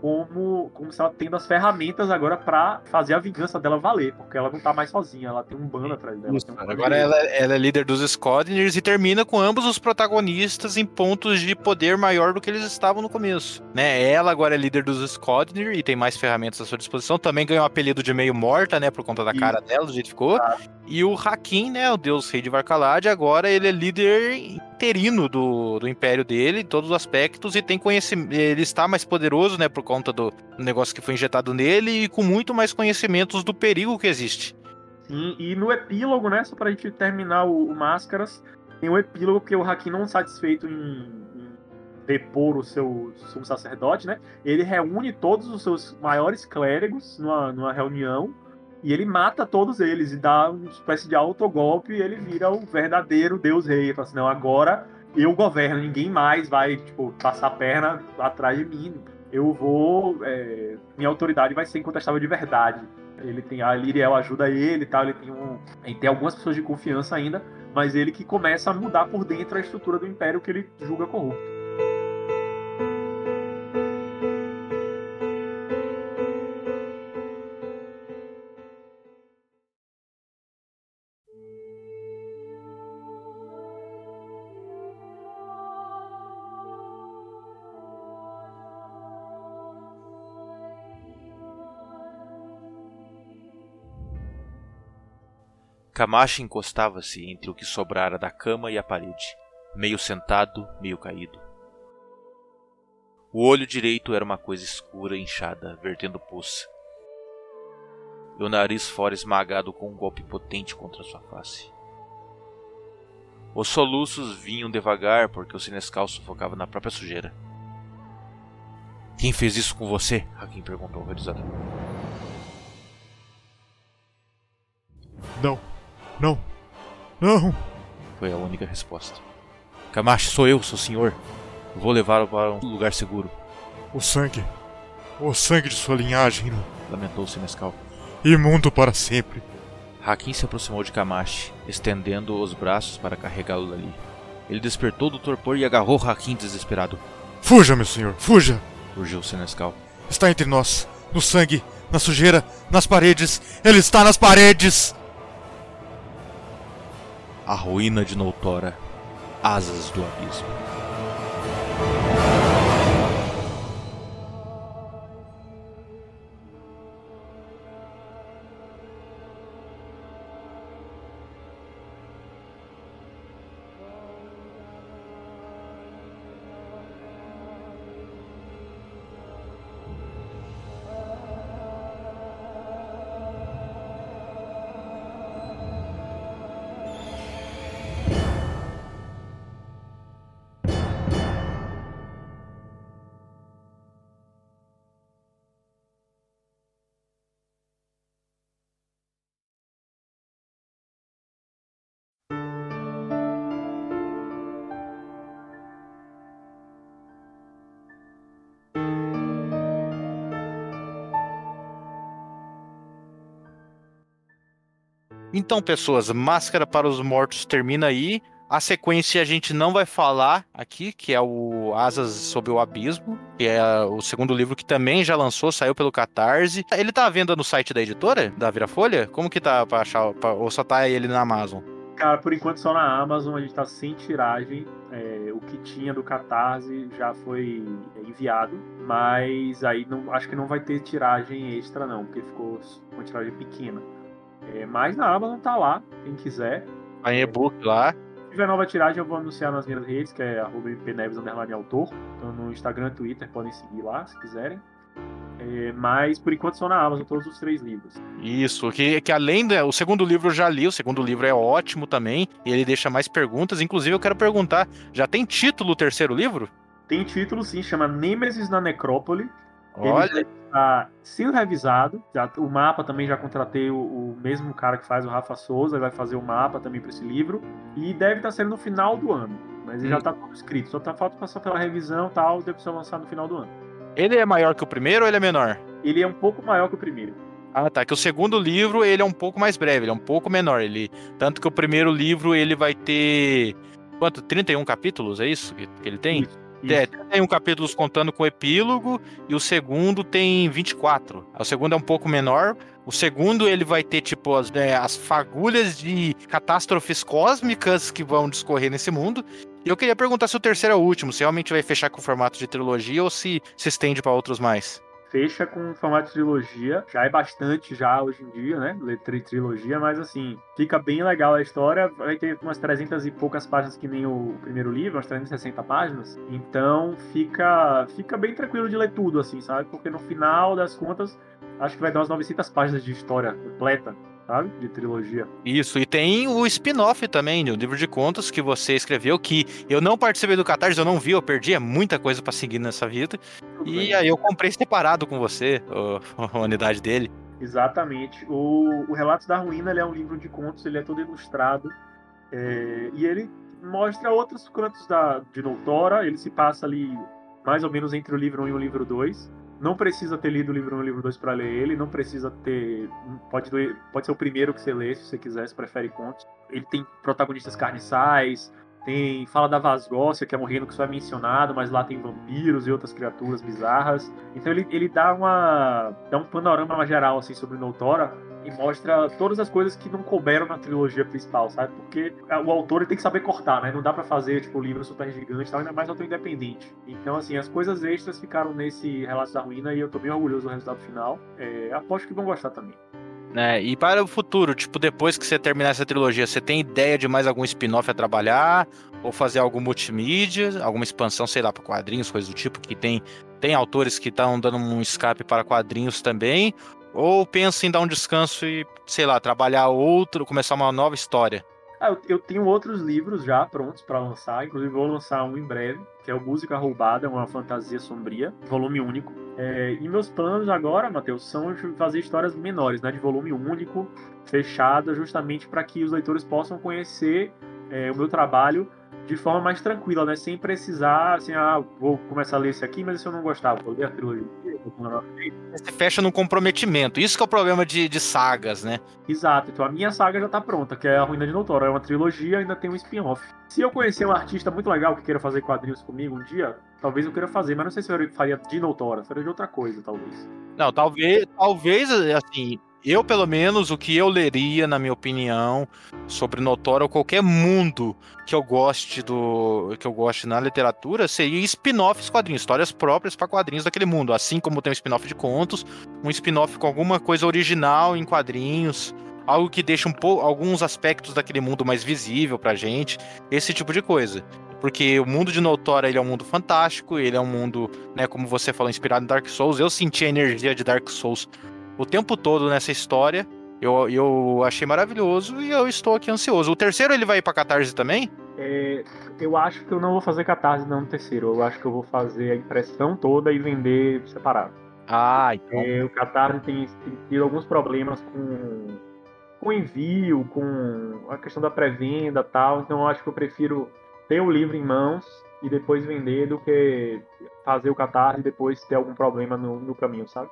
como, como se ela tendo as ferramentas agora para fazer a vingança dela valer, porque ela não tá mais sozinha, ela tem um bando atrás dela. Isso, um agora ela, ela, é líder dos Scodners e termina com ambos os protagonistas em pontos de poder maior do que eles estavam no começo. Né? Ela agora é líder dos Scodner e tem mais ferramentas à sua disposição. Também ganhou o apelido de meio morta, né? Por conta da cara dela, do jeito que ficou. E o Hakim, né? O deus rei de Varkalad, agora ele é líder interino do, do império dele, em todos os aspectos, e tem conhecimento. Ele está mais poderoso, né? Por conta do negócio que foi injetado nele e com muito mais conhecimentos do perigo que existe. Sim, e no epílogo, né? Só pra gente terminar o, o Máscaras, tem um epílogo que o Hakim não satisfeito em, depor o seu sumo sacerdote, né? Ele reúne todos os seus maiores clérigos numa, numa reunião e ele mata todos eles e dá uma espécie de autogolpe e ele vira o verdadeiro Deus Rei. Ele fala assim, não, agora eu governo, ninguém mais vai, tipo, passar a perna atrás de mim. Eu vou. É, minha autoridade vai ser incontestável de verdade. Ele tem. A Liriel ajuda ele e tal. Ele tem um. Ele tem algumas pessoas de confiança ainda, mas ele que começa a mudar por dentro a estrutura do império que ele julga corrupto. Camacho encostava-se entre o que sobrara da cama e a parede, meio sentado, meio caído. O olho direito era uma coisa escura, inchada, vertendo pus. E o nariz fora esmagado com um golpe potente contra sua face. Os soluços vinham devagar porque o Sinescal sufocava na própria sujeira. Quem fez isso com você? Hakim perguntou horrorizado. Não, não, não! Foi a única resposta. Camacho, sou eu, seu senhor. Vou levá-lo para um lugar seguro. O sangue, o sangue de sua linhagem, lamentou o Sinescal. Imundo para sempre. Hakim se aproximou de Kamashi, estendendo os braços para carregá-lo dali. Ele despertou do torpor e agarrou Hakim desesperado. Fuja, meu senhor, fuja! Urgiu Senescal. Está entre nós, no sangue, na sujeira, nas paredes. Ele está nas paredes! A ruína de Noutora, asas do abismo. Então, pessoas, Máscara para os Mortos termina aí. A sequência a gente não vai falar aqui, que é o Asas sob o Abismo, que é o segundo livro que também já lançou, saiu pelo Catarse. Ele tá à venda no site da editora, da Virafolha? Como que tá pra achar, pra, ou só tá ele na Amazon? Cara, por enquanto só na Amazon, a gente tá sem tiragem. É, o que tinha do Catarse já foi enviado, mas aí não, acho que não vai ter tiragem extra não, porque ficou uma tiragem pequena. É, mas na Amazon tá lá, quem quiser. Tá em e-book lá. Se tiver nova tiragem, eu vou anunciar nas minhas redes, que é mpneves autor. Então no Instagram e Twitter podem seguir lá, se quiserem. É, mas por enquanto são na Amazon todos os três livros. Isso, que, que além do o segundo livro eu já li, o segundo livro é ótimo também, e ele deixa mais perguntas. Inclusive, eu quero perguntar: já tem título o terceiro livro? Tem título, sim, chama Nêmesis na Necrópole. Olha. Ele está sendo revisado. Já, o mapa também já contratei o, o, mesmo cara que faz o Rafa Souza, vai fazer o mapa também para esse livro. E deve estar sendo no final do ano. Mas ele hum. já está tudo escrito. Só tá falta passar pela revisão e tal, deve ser lançado no final do ano. Ele é maior que o primeiro ou ele é menor? Ele é um pouco maior que o primeiro. Ah, tá. Que o segundo livro ele é um pouco mais breve, ele é um pouco menor. Ele tanto que o primeiro livro ele vai ter quanto? 31 capítulos, é isso que ele tem? Isso. É, tem um capítulos contando com o epílogo e o segundo tem 24. O segundo é um pouco menor. O segundo ele vai ter tipo as, é, as fagulhas de catástrofes cósmicas que vão discorrer nesse mundo. E eu queria perguntar se o terceiro é o último, se realmente vai fechar com o formato de trilogia ou se se estende para outros mais fecha com formato de trilogia. Já é bastante já hoje em dia, né? Letra e trilogia, mas assim, fica bem legal a história. Vai ter umas 300 e poucas páginas que nem o primeiro livro, umas 360 páginas. Então fica fica bem tranquilo de ler tudo, assim, sabe? Porque no final das contas, acho que vai dar umas 900 páginas de história completa sabe? De trilogia. Isso, e tem o spin-off também, o livro de contos que você escreveu, que eu não participei do Catarse, eu não vi, eu perdi, é muita coisa para seguir nessa vida. Tudo e bem. aí eu comprei separado com você, a unidade dele. Exatamente. O, o Relatos da Ruína é um livro de contos, ele é todo ilustrado. É, e ele mostra outros cantos da, de Noutora, ele se passa ali mais ou menos entre o livro 1 e o livro 2. Não precisa ter lido o livro 1 e o livro 2 para ler ele, não precisa ter. Pode, pode ser o primeiro que você lê, se você quiser, se prefere contos. Ele tem protagonistas carniçais, tem fala da Vasgócia, que é um reino que só é mencionado, mas lá tem vampiros e outras criaturas bizarras. Então ele, ele dá uma dá um panorama geral assim sobre Noutora e mostra todas as coisas que não couberam na trilogia principal, sabe? Porque o autor tem que saber cortar, né? Não dá para fazer, tipo, livro super gigante, tal, ainda mais autor independente. Então, assim, as coisas extras ficaram nesse Relatos da Ruína e eu tô bem orgulhoso do resultado final. É, aposto que vão gostar também. né? E para o futuro, tipo, depois que você terminar essa trilogia, você tem ideia de mais algum spin-off a trabalhar? Ou fazer algo multimídia, alguma expansão, sei lá, para quadrinhos, coisas do tipo, que tem, tem autores que estão dando um escape para quadrinhos também? Ou pensa em dar um descanso e, sei lá, trabalhar outro, começar uma nova história? Ah, eu, tenho outros livros já prontos para lançar, inclusive vou lançar um em breve, que é o Música Roubada, uma fantasia sombria, volume único. É, e meus planos agora, Matheus, são fazer histórias menores, né, de volume único, fechadas, justamente para que os leitores possam conhecer é, o meu trabalho de forma mais tranquila, né? Sem precisar, assim, ah, vou começar a ler esse aqui, mas se eu não gostar, vou ler a trilogia. Você fecha num comprometimento. Isso que é o problema de, de sagas, né? Exato. Então a minha saga já tá pronta, que é a Ruína de Notora. É uma trilogia ainda tem um spin-off. Se eu conhecer um artista muito legal que queira fazer quadrinhos comigo um dia, talvez eu queira fazer, mas não sei se eu faria de Notora, seria de outra coisa, talvez. Não, talvez, talvez, assim, eu, pelo menos, o que eu leria, na minha opinião, sobre Notório ou qualquer mundo que eu goste do que eu goste na literatura seria spin-offs quadrinhos, histórias próprias para quadrinhos daquele mundo, assim como tem um spin-off de contos, um spin-off com alguma coisa original em quadrinhos, algo que deixa um pouco alguns aspectos daquele mundo mais visível pra gente, esse tipo de coisa. Porque o mundo de Notória ele é um mundo fantástico, ele é um mundo, né, como você falou, inspirado em Dark Souls. Eu senti a energia de Dark Souls o tempo todo nessa história. Eu, eu achei maravilhoso e eu estou aqui ansioso. O terceiro ele vai ir pra Catarse também? É, eu acho que eu não vou fazer Catarse não no terceiro. Eu acho que eu vou fazer a impressão toda e vender separado. Ah, então. É, o Catarse tem, tem tido alguns problemas com, com envio, com a questão da pré-venda e tal. Então eu acho que eu prefiro ter o livro em mãos e depois vender do que fazer o Catarse e depois ter algum problema no, no caminho, sabe?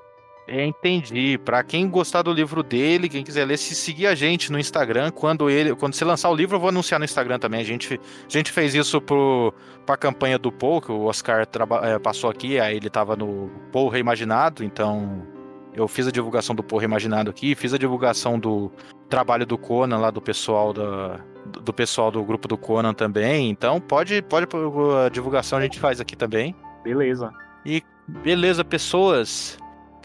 Entendi. Para quem gostar do livro dele, quem quiser ler, se seguir a gente no Instagram, quando ele, quando você lançar o livro, eu vou anunciar no Instagram também. A gente, a gente fez isso pro, pra campanha do Paul, que o Oscar é, passou aqui, aí ele tava no Paul Reimaginado, então eu fiz a divulgação do Paul Reimaginado aqui, fiz a divulgação do trabalho do Conan lá do pessoal da, do pessoal do grupo do Conan também. Então pode, pode a divulgação a gente faz aqui também. Beleza. E beleza, pessoas.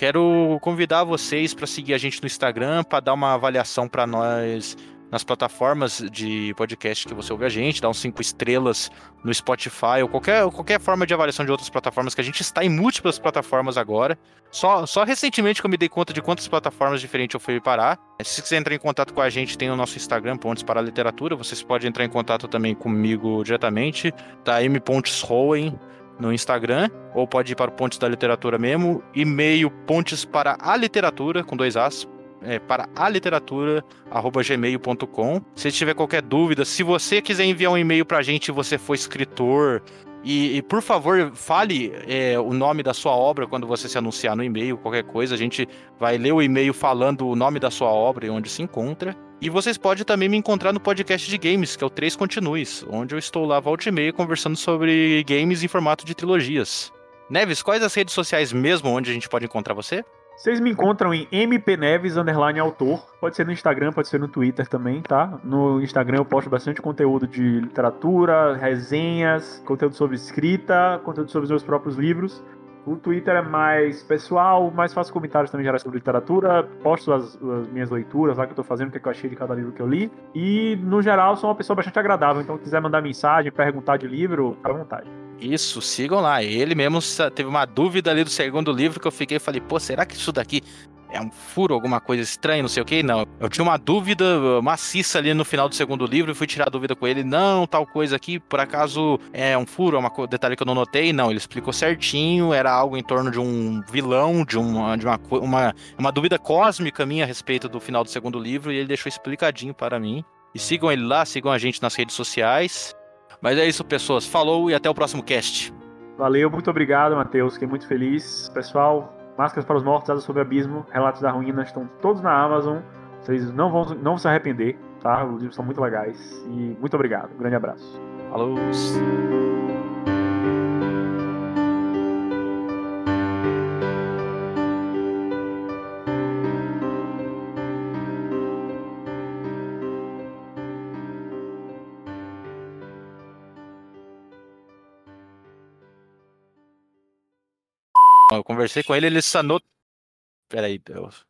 Quero convidar vocês para seguir a gente no Instagram, para dar uma avaliação para nós nas plataformas de podcast que você ouve a gente, dar uns cinco estrelas no Spotify ou qualquer, qualquer forma de avaliação de outras plataformas, que a gente está em múltiplas plataformas agora. Só, só recentemente que eu me dei conta de quantas plataformas diferentes eu fui parar. Se você quiser entrar em contato com a gente, tem o nosso Instagram, Pontes para a Literatura. Vocês podem entrar em contato também comigo diretamente, tá? M. Pontes Rowen no Instagram, ou pode ir para o Pontes da Literatura mesmo, e-mail pontes para a literatura, com dois As, é, para a literatura, arroba gmail.com. Se tiver qualquer dúvida, se você quiser enviar um e-mail para a gente você for escritor, e, e, por favor, fale é, o nome da sua obra quando você se anunciar no e-mail, qualquer coisa. A gente vai ler o e-mail falando o nome da sua obra e onde se encontra. E vocês podem também me encontrar no podcast de games, que é o 3 Continues, onde eu estou lá volta e meia conversando sobre games em formato de trilogias. Neves, quais as redes sociais mesmo onde a gente pode encontrar você? Vocês me encontram em mpneves, underline autor. Pode ser no Instagram, pode ser no Twitter também, tá? No Instagram eu posto bastante conteúdo de literatura, resenhas, conteúdo sobre escrita, conteúdo sobre os meus próprios livros. O Twitter é mais pessoal, mais faço comentários também gerais sobre literatura, posto as, as, minhas leituras lá que eu tô fazendo, o que, é que eu achei de cada livro que eu li. E, no geral, sou uma pessoa bastante agradável, então se quiser mandar mensagem, perguntar de livro, à vontade. Isso, sigam lá. Ele mesmo teve uma dúvida ali do segundo livro que eu fiquei e falei, pô, será que isso daqui é um furo, alguma coisa estranha, não sei o que. Não. Eu tinha uma dúvida maciça ali no final do segundo livro e fui tirar a dúvida com ele. Não, tal coisa aqui, por acaso é um furo, é um detalhe que eu não notei. Não, ele explicou certinho, era algo em torno de um vilão, de uma, de uma, uma, uma dúvida cósmica minha a respeito do final do segundo livro e ele deixou explicadinho para mim. E sigam ele lá, sigam a gente nas redes sociais. Mas é isso, pessoas. Falou e até o próximo cast. Valeu, muito obrigado, Matheus. Fiquei muito feliz. Pessoal, Máscaras para os Mortos, Asas sobre o Abismo, Relatos da Ruína, estão todos na Amazon. Vocês não vão, não vão se arrepender, tá? Os livros são muito legais. E muito obrigado. Um grande abraço. Falou! Eu conversei com ele, ele sanou. Peraí, Deus.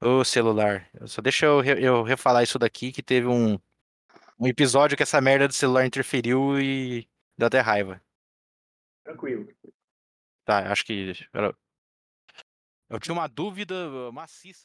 Ô, celular. Só deixa eu, re- eu refalar isso daqui, que teve um, um episódio que essa merda do celular interferiu e deu até raiva. Tranquilo. Tá, acho que. Eu tinha uma dúvida maciça.